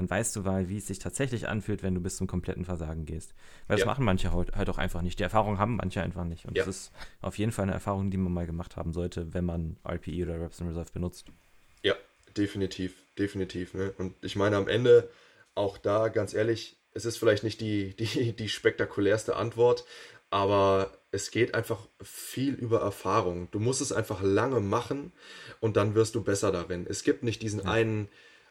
[SPEAKER 2] Dann weißt du mal, wie es sich tatsächlich anfühlt, wenn du bis zum kompletten Versagen gehst. Weil das
[SPEAKER 3] Ja.
[SPEAKER 2] machen manche halt, halt auch einfach nicht. Die Erfahrung haben manche einfach nicht. Und
[SPEAKER 3] Ja.
[SPEAKER 2] das ist auf jeden Fall eine Erfahrung, die man mal gemacht haben sollte, wenn man RPE oder Reps in Reserve benutzt.
[SPEAKER 3] Ja, definitiv, definitiv. Ne? Und ich meine, am Ende auch da, ganz ehrlich, es ist vielleicht nicht die, die, die spektakulärste Antwort, aber es geht einfach viel über Erfahrung. Du musst es einfach lange machen und dann wirst du besser darin. Es gibt nicht diesen einen,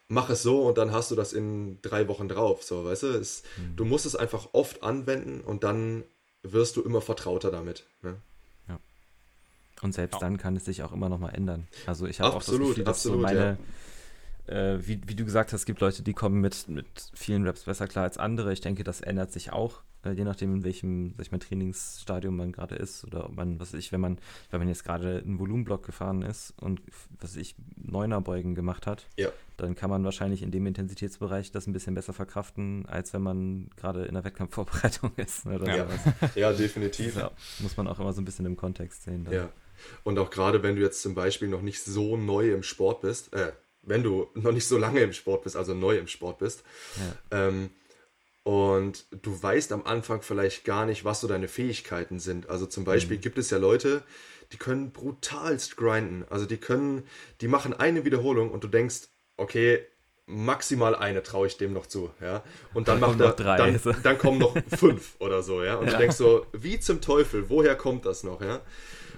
[SPEAKER 3] mach es so und dann hast du das in drei Wochen drauf. So, weißt du, es, du musst es einfach oft anwenden und dann wirst du immer vertrauter damit. Ne?
[SPEAKER 2] Und selbst
[SPEAKER 1] Ja.
[SPEAKER 2] dann kann es sich auch immer noch mal ändern. Also ich habe auch das
[SPEAKER 3] Absolut,
[SPEAKER 2] Gefühl, dass so
[SPEAKER 3] absolut,
[SPEAKER 2] meine, äh, wie, wie du gesagt hast, es gibt Leute, die kommen mit, mit vielen Raps besser klar als andere. Ich denke, das ändert sich auch, äh, je nachdem, in welchem, sag ich mal, Trainingsstadium man gerade ist. Oder ob man, was weiß ich, wenn man, wenn man jetzt gerade einen Volumenblock gefahren ist und was weiß ich, Neunerbeugen gemacht hat,
[SPEAKER 3] Ja.
[SPEAKER 2] dann kann man wahrscheinlich in dem Intensitätsbereich das ein bisschen besser verkraften, als wenn man gerade in der Wettkampfvorbereitung ist. Oder
[SPEAKER 3] Ja. Ja, definitiv.
[SPEAKER 2] Ja, muss man auch immer so ein bisschen im Kontext sehen. dann.
[SPEAKER 3] Ja. Und auch gerade wenn du jetzt zum Beispiel noch nicht so neu im Sport bist, äh, wenn du noch nicht so lange im Sport bist, also neu im Sport bist, ähm, und du weißt am Anfang vielleicht gar nicht, was so deine Fähigkeiten sind. Also zum Beispiel gibt es ja Leute, die können brutalst grinden. Also die können, die machen eine Wiederholung und du denkst, okay, maximal eine traue ich dem noch zu, ja. Und dann
[SPEAKER 2] Dann
[SPEAKER 3] macht er,
[SPEAKER 2] drei.
[SPEAKER 3] dann, dann kommen noch fünf oder so, ja. Und du
[SPEAKER 2] Ja.
[SPEAKER 3] denkst so, wie zum Teufel, woher kommt das noch, ja?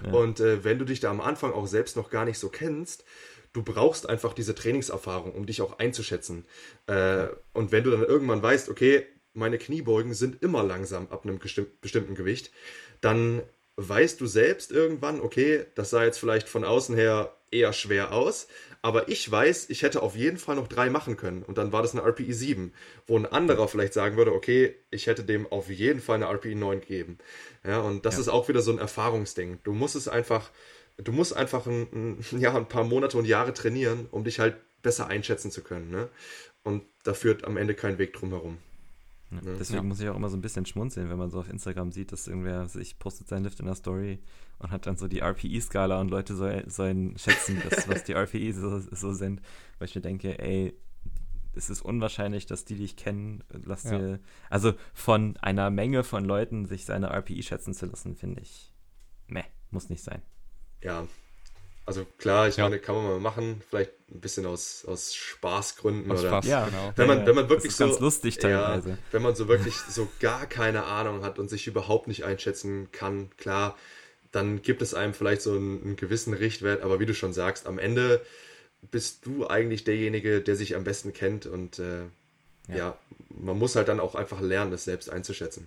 [SPEAKER 2] Ja.
[SPEAKER 3] Und äh, wenn du dich da am Anfang auch selbst noch gar nicht so kennst, du brauchst einfach diese Trainingserfahrung, um dich auch einzuschätzen. Äh, und wenn du dann irgendwann weißt, okay, meine Kniebeugen sind immer langsam ab einem bestimm- bestimmten Gewicht, dann weißt du selbst irgendwann, okay, das sah jetzt vielleicht von außen her eher schwer aus, aber ich weiß, ich hätte auf jeden Fall noch drei machen können. Und dann war das eine RPI 7, wo ein anderer vielleicht sagen würde, okay, ich hätte dem auf jeden Fall eine RPI 9 gegeben. Ja, und das
[SPEAKER 2] Ja.
[SPEAKER 3] ist auch wieder so ein Erfahrungsding. Du musst es einfach, du musst einfach ein, ein, ja, ein paar Monate und Jahre trainieren, um dich halt besser einschätzen zu können. Ne? Und da führt am Ende kein Weg drum herum.
[SPEAKER 2] Ja,
[SPEAKER 3] Ja.
[SPEAKER 2] Deswegen
[SPEAKER 1] Ja.
[SPEAKER 2] muss ich auch immer so ein bisschen schmunzeln, wenn man so auf Instagram sieht, dass irgendwer sich postet sein Lift in der Story und hat dann so die RPE-Skala und Leute soll, sollen schätzen, dass, was die RPE so, so sind. Weil ich mir denke, ey, es ist unwahrscheinlich, dass die dich kennen. Lass
[SPEAKER 1] Ja.
[SPEAKER 2] dir, also von einer Menge von Leuten sich seine RPE schätzen zu lassen, finde ich, meh, muss nicht sein.
[SPEAKER 3] Ja, also klar, ich
[SPEAKER 1] Ja.
[SPEAKER 3] meine, kann man mal machen, vielleicht ein bisschen aus, aus Spaßgründen
[SPEAKER 1] Aus
[SPEAKER 3] oder
[SPEAKER 1] Spaß,
[SPEAKER 2] Ja.
[SPEAKER 1] genau.
[SPEAKER 3] Wenn man, wenn man
[SPEAKER 2] das
[SPEAKER 3] wirklich
[SPEAKER 2] ist
[SPEAKER 3] so,
[SPEAKER 2] ganz lustig teilweise.
[SPEAKER 3] Ja, wenn man so wirklich so gar keine Ahnung hat und sich überhaupt nicht einschätzen kann, klar, dann gibt es einem vielleicht so einen, einen gewissen Richtwert, aber wie du schon sagst, am Ende bist du eigentlich derjenige, der sich am besten kennt und äh, ja.
[SPEAKER 2] Ja.
[SPEAKER 3] man muss halt dann auch einfach lernen, das selbst einzuschätzen.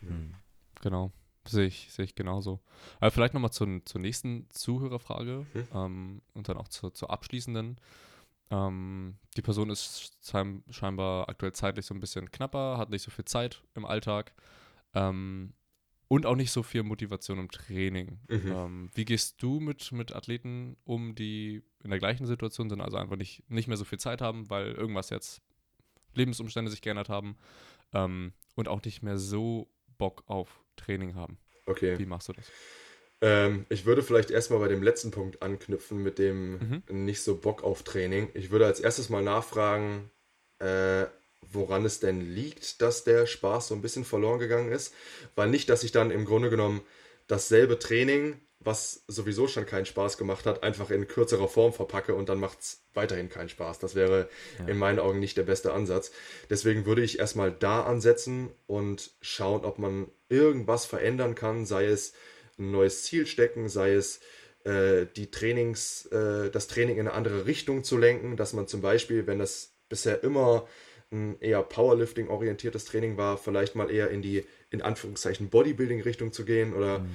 [SPEAKER 2] Hm.
[SPEAKER 1] Genau. Sehe ich, sehe ich genauso. Aber vielleicht nochmal zur, zur nächsten Zuhörerfrage
[SPEAKER 3] Hm.
[SPEAKER 1] ähm, und dann auch zur, zur abschließenden. Ähm, die Person ist schein- scheinbar aktuell zeitlich so ein bisschen knapper, hat nicht so viel Zeit im Alltag ähm, und auch nicht so viel Motivation im Training.
[SPEAKER 3] Mhm.
[SPEAKER 1] Ähm, wie gehst du mit, mit Athleten um, die in der gleichen Situation sind, also einfach nicht, nicht mehr so viel Zeit haben, weil irgendwas jetzt Lebensumstände sich geändert haben ähm, und auch nicht mehr so Bock auf Training haben?
[SPEAKER 3] Okay.
[SPEAKER 1] Wie machst du das?
[SPEAKER 3] Ähm, ich würde vielleicht erstmal bei dem letzten Punkt anknüpfen mit dem mhm. nicht so Bock auf Training. Ich würde als erstes mal nachfragen, äh, woran es denn liegt, dass der Spaß so ein bisschen verloren gegangen ist. Weil nicht, dass ich dann im Grunde genommen dasselbe Training, was sowieso schon keinen Spaß gemacht hat, einfach in kürzerer Form verpacke und dann macht es weiterhin keinen Spaß. Das wäre ja. in meinen Augen nicht der beste Ansatz. Deswegen würde ich erstmal da ansetzen und schauen, ob man irgendwas verändern kann, sei es ein neues Ziel stecken, sei es äh, die Trainings, äh, das Training in eine andere Richtung zu lenken, dass man zum Beispiel, wenn das bisher immer ein eher Powerlifting-orientiertes Training war, vielleicht mal eher in die, in Anführungszeichen, Bodybuilding-Richtung zu gehen oder mhm.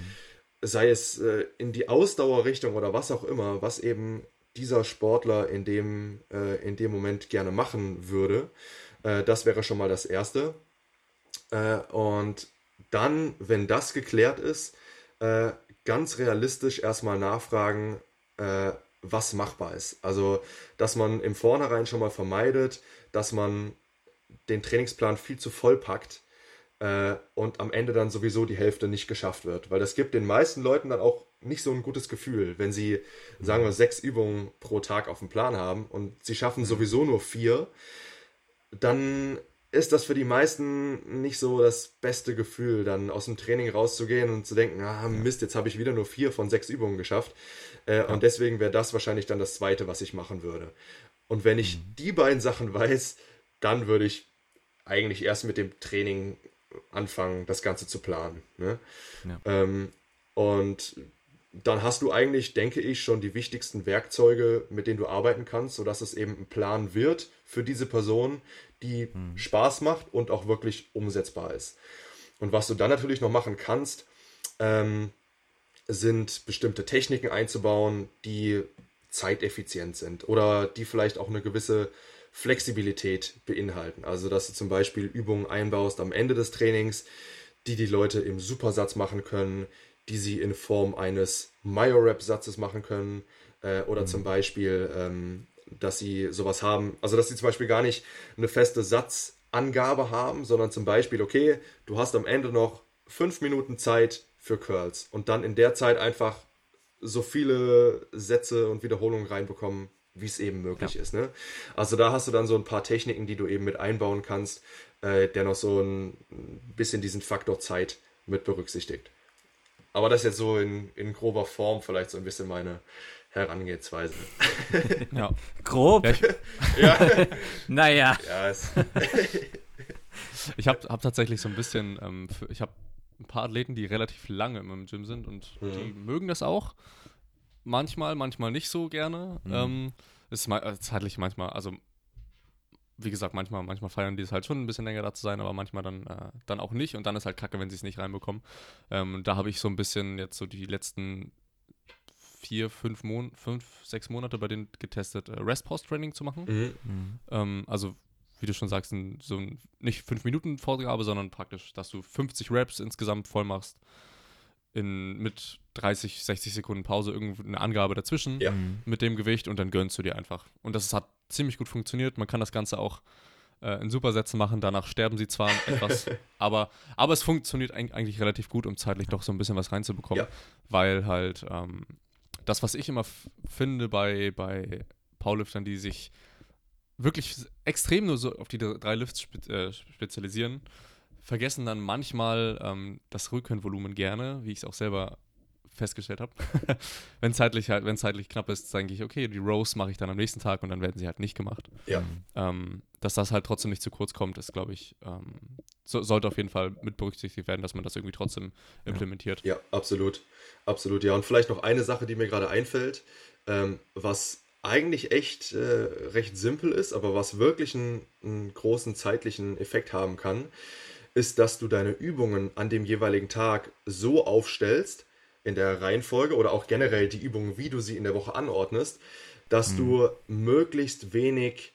[SPEAKER 3] Sei es äh, in die Ausdauerrichtung oder was auch immer, was eben dieser Sportler in dem, äh, in dem Moment gerne machen würde. Äh, das wäre schon mal das Erste. Äh, und dann, wenn das geklärt ist, äh, ganz realistisch erstmal nachfragen, äh, was machbar ist. Also, dass man im Vornherein schon mal vermeidet, dass man den Trainingsplan viel zu voll packt äh, und am Ende dann sowieso die Hälfte nicht geschafft wird. Weil das gibt den meisten Leuten dann auch nicht so ein gutes Gefühl, wenn sie, sagen wir, sechs Übungen pro Tag auf dem Plan haben und sie schaffen sowieso nur vier, dann ist das für die meisten nicht so das beste Gefühl, dann aus dem Training rauszugehen und zu denken, ah Mist, jetzt habe ich wieder nur vier von sechs Übungen geschafft. Äh, ja. Und deswegen wäre das wahrscheinlich dann das Zweite, was ich machen würde. Und wenn ich mhm. die beiden Sachen weiß, dann würde ich eigentlich erst mit dem Training anfangen, das Ganze zu planen. Ne? Ja. Ähm, und dann hast du eigentlich, denke ich, schon die wichtigsten Werkzeuge, mit denen du arbeiten kannst, sodass es eben ein Plan wird für diese Person, die hm. Spaß macht und auch wirklich umsetzbar ist. Und was du dann natürlich noch machen kannst, ähm, sind bestimmte Techniken einzubauen, die zeiteffizient sind oder die vielleicht auch eine gewisse Flexibilität beinhalten. Also, dass du zum Beispiel Übungen einbaust am Ende des Trainings, die die Leute im Supersatz machen können, die sie in Form eines Majorep-Satzes machen können äh, oder mhm. zum Beispiel, ähm, dass sie sowas haben, also dass sie zum Beispiel gar nicht eine feste Satzangabe haben, sondern zum Beispiel, okay, du hast am Ende noch fünf Minuten Zeit für Curls und dann in der Zeit einfach so viele Sätze und Wiederholungen reinbekommen, wie es eben möglich ja. ist. Ne? Also da hast du dann so ein paar Techniken, die du eben mit einbauen kannst, äh, der noch so ein bisschen diesen Faktor Zeit mit berücksichtigt. Aber das ist jetzt so in, in grober Form vielleicht so ein bisschen meine Herangehensweise.
[SPEAKER 2] ja. Grob?
[SPEAKER 3] Ja.
[SPEAKER 2] naja.
[SPEAKER 3] Ja, es
[SPEAKER 1] ich habe hab tatsächlich so ein bisschen, ähm, für, ich habe ein paar Athleten, die relativ lange im Gym sind und mhm. die mögen das auch. Manchmal, manchmal nicht so gerne. Mhm. Ähm, ist zeitlich manchmal, also wie gesagt, manchmal, manchmal feiern die es halt schon ein bisschen länger da zu sein, aber manchmal dann, äh, dann auch nicht und dann ist halt kacke, wenn sie es nicht reinbekommen. Ähm, da habe ich so ein bisschen jetzt so die letzten vier, fünf, Mon fünf sechs Monate bei denen getestet, äh, Rest-Pause-Training zu machen. Mhm. Mhm. Ähm, also, wie du schon sagst, ein, so ein, nicht fünf Minuten Vorgabe, sondern praktisch, dass du 50 Reps insgesamt voll machst in, mit 30, 60 Sekunden Pause irgendeine Angabe dazwischen ja. mit dem Gewicht und dann gönnst du dir einfach. Und das hat ziemlich gut funktioniert. Man kann das Ganze auch äh, in Supersätzen machen. Danach sterben sie zwar etwas, aber, aber es funktioniert eigentlich relativ gut, um zeitlich doch so ein bisschen was reinzubekommen, ja. weil halt ähm, das, was ich immer finde bei, bei Powerliftern, die sich wirklich extrem nur so auf die drei Lifts spe äh, spezialisieren, vergessen dann manchmal ähm, das Rückenvolumen gerne, wie ich es auch selber festgestellt habe. wenn zeitlich halt, wenn zeitlich knapp ist, denke ich, okay, die Rows mache ich dann am nächsten Tag und dann werden sie halt nicht gemacht.
[SPEAKER 3] Ja.
[SPEAKER 1] Ähm, dass das halt trotzdem nicht zu kurz kommt, ist, glaube ich, ähm, so, sollte auf jeden Fall mit berücksichtigt werden, dass man das irgendwie trotzdem implementiert.
[SPEAKER 3] Ja, absolut. Absolut, ja. Und vielleicht noch eine Sache, die mir gerade einfällt, ähm, was eigentlich echt äh, recht simpel ist, aber was wirklich einen, einen großen zeitlichen Effekt haben kann, ist, dass du deine Übungen an dem jeweiligen Tag so aufstellst, in der Reihenfolge oder auch generell die Übungen, wie du sie in der Woche anordnest, dass mhm. du möglichst wenig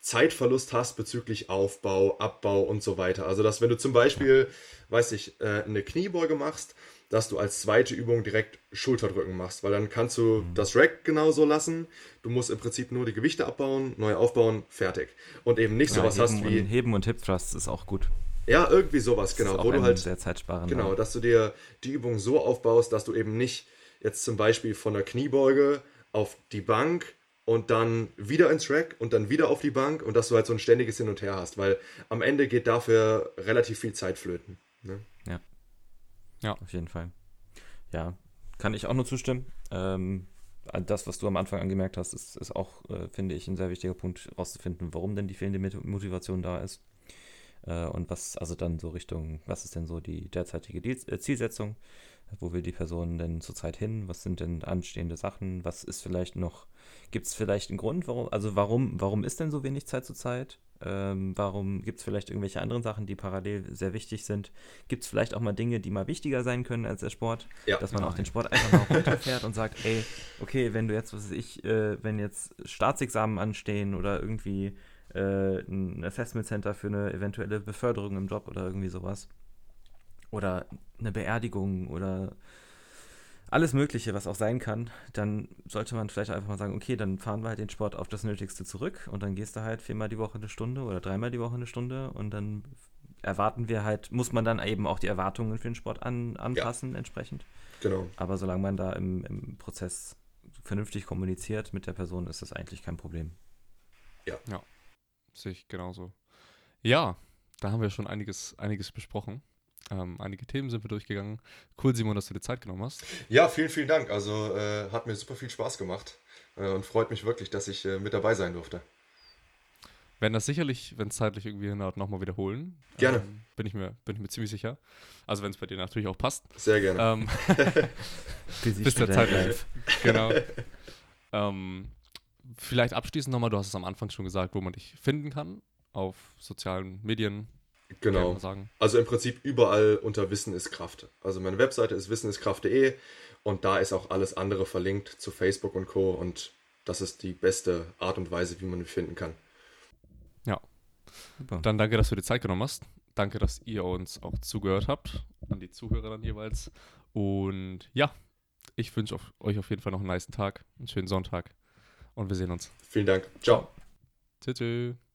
[SPEAKER 3] Zeitverlust hast bezüglich Aufbau, Abbau und so weiter. Also, dass wenn du zum Beispiel, ja. weiß ich, äh, eine Kniebeuge machst, dass du als zweite Übung direkt Schulterdrücken machst, weil dann kannst du mhm. das Rack genauso lassen. Du musst im Prinzip nur die Gewichte abbauen, neu aufbauen, fertig. Und eben nicht ja, sowas
[SPEAKER 2] hast
[SPEAKER 3] wie.
[SPEAKER 2] Heben und Hip Thrust ist auch gut.
[SPEAKER 3] Ja, irgendwie sowas, genau.
[SPEAKER 2] ist auch
[SPEAKER 3] Wo du halt,
[SPEAKER 2] sehr zeitsparender.
[SPEAKER 3] genau, dass du dir die Übung so aufbaust, dass du eben nicht jetzt zum Beispiel von der Kniebeuge auf die Bank und dann wieder ins Rack und dann wieder auf die Bank und dass du halt so ein ständiges Hin und Her hast, weil am Ende geht dafür relativ viel Zeit flöten. Ne?
[SPEAKER 2] Auf jeden Fall. Ja, kann ich auch nur zustimmen. Ähm, das, was du am Anfang angemerkt hast, ist, ist auch, äh, finde ich, ein sehr wichtiger Punkt, herauszufinden, warum denn die fehlende Motivation da ist. Äh, und was, also dann so Richtung, was ist denn so die derzeitige Diel- äh, Zielsetzung? Wo will die Person denn zurzeit hin? Was sind denn anstehende Sachen? Was ist vielleicht noch, gibt es vielleicht einen Grund, warum, also warum, warum ist denn so wenig Zeit zurzeit? Ähm, warum gibt es vielleicht irgendwelche anderen Sachen, die parallel sehr wichtig sind? Gibt es vielleicht auch mal Dinge, die mal wichtiger sein können als der Sport?
[SPEAKER 3] Ja.
[SPEAKER 2] Dass man auch den Sport einfach mal runterfährt und sagt, ey, okay, wenn du jetzt, was weiß ich, äh, wenn jetzt Staatsexamen anstehen oder irgendwie äh, ein Assessment Center für eine eventuelle Beförderung im Job oder irgendwie sowas. Oder eine Beerdigung oder alles Mögliche, was auch sein kann, dann sollte man vielleicht einfach mal sagen, okay, dann fahren wir halt den Sport auf das Nötigste zurück und dann gehst du halt viermal die Woche eine Stunde oder dreimal die Woche eine Stunde und dann erwarten wir halt, muss man dann eben auch die Erwartungen für den Sport an, anpassen entsprechend.
[SPEAKER 3] Genau.
[SPEAKER 2] Aber solange man da im, im Prozess vernünftig kommuniziert mit der Person, ist das eigentlich kein Problem.
[SPEAKER 1] Sehe ich genauso. Ja, da haben wir schon einiges, einiges besprochen. Ähm, einige Themen sind wir durchgegangen. Cool, Simon, dass du dir Zeit genommen hast.
[SPEAKER 3] Ja, vielen, vielen Dank. Also äh, hat mir super viel Spaß gemacht äh, und freut mich wirklich, dass ich äh, mit dabei sein durfte.
[SPEAKER 1] werden das sicherlich, wenn es zeitlich irgendwie hinhaut, nochmal wiederholen.
[SPEAKER 3] Gerne.
[SPEAKER 1] Ähm, bin, ich mir, bin ich mir ziemlich sicher. Also wenn es bei dir natürlich auch passt.
[SPEAKER 3] Sehr gerne.
[SPEAKER 1] Ähm, bis der Zeit Genau. ähm, vielleicht abschließend nochmal, du hast es am Anfang schon gesagt, wo man dich finden kann. Auf sozialen Medien. Kann
[SPEAKER 3] genau.
[SPEAKER 1] man sagen.
[SPEAKER 3] Also im Prinzip überall unter Wissen ist Kraft. Also meine Webseite ist wisseniskraft.de und da ist auch alles andere verlinkt zu Facebook und Co. Und das ist die beste Art und Weise, wie man mich finden kann.
[SPEAKER 2] Super.
[SPEAKER 1] Dann danke, dass du dir Zeit genommen hast. Danke, dass ihr uns auch zugehört habt. An die Zuhörer dann jeweils. Und ja, ich wünsche euch auf jeden Fall noch einen nice Tag, einen schönen Sonntag. Und wir sehen uns.
[SPEAKER 3] Vielen Dank. Ciao.
[SPEAKER 1] Tschüss.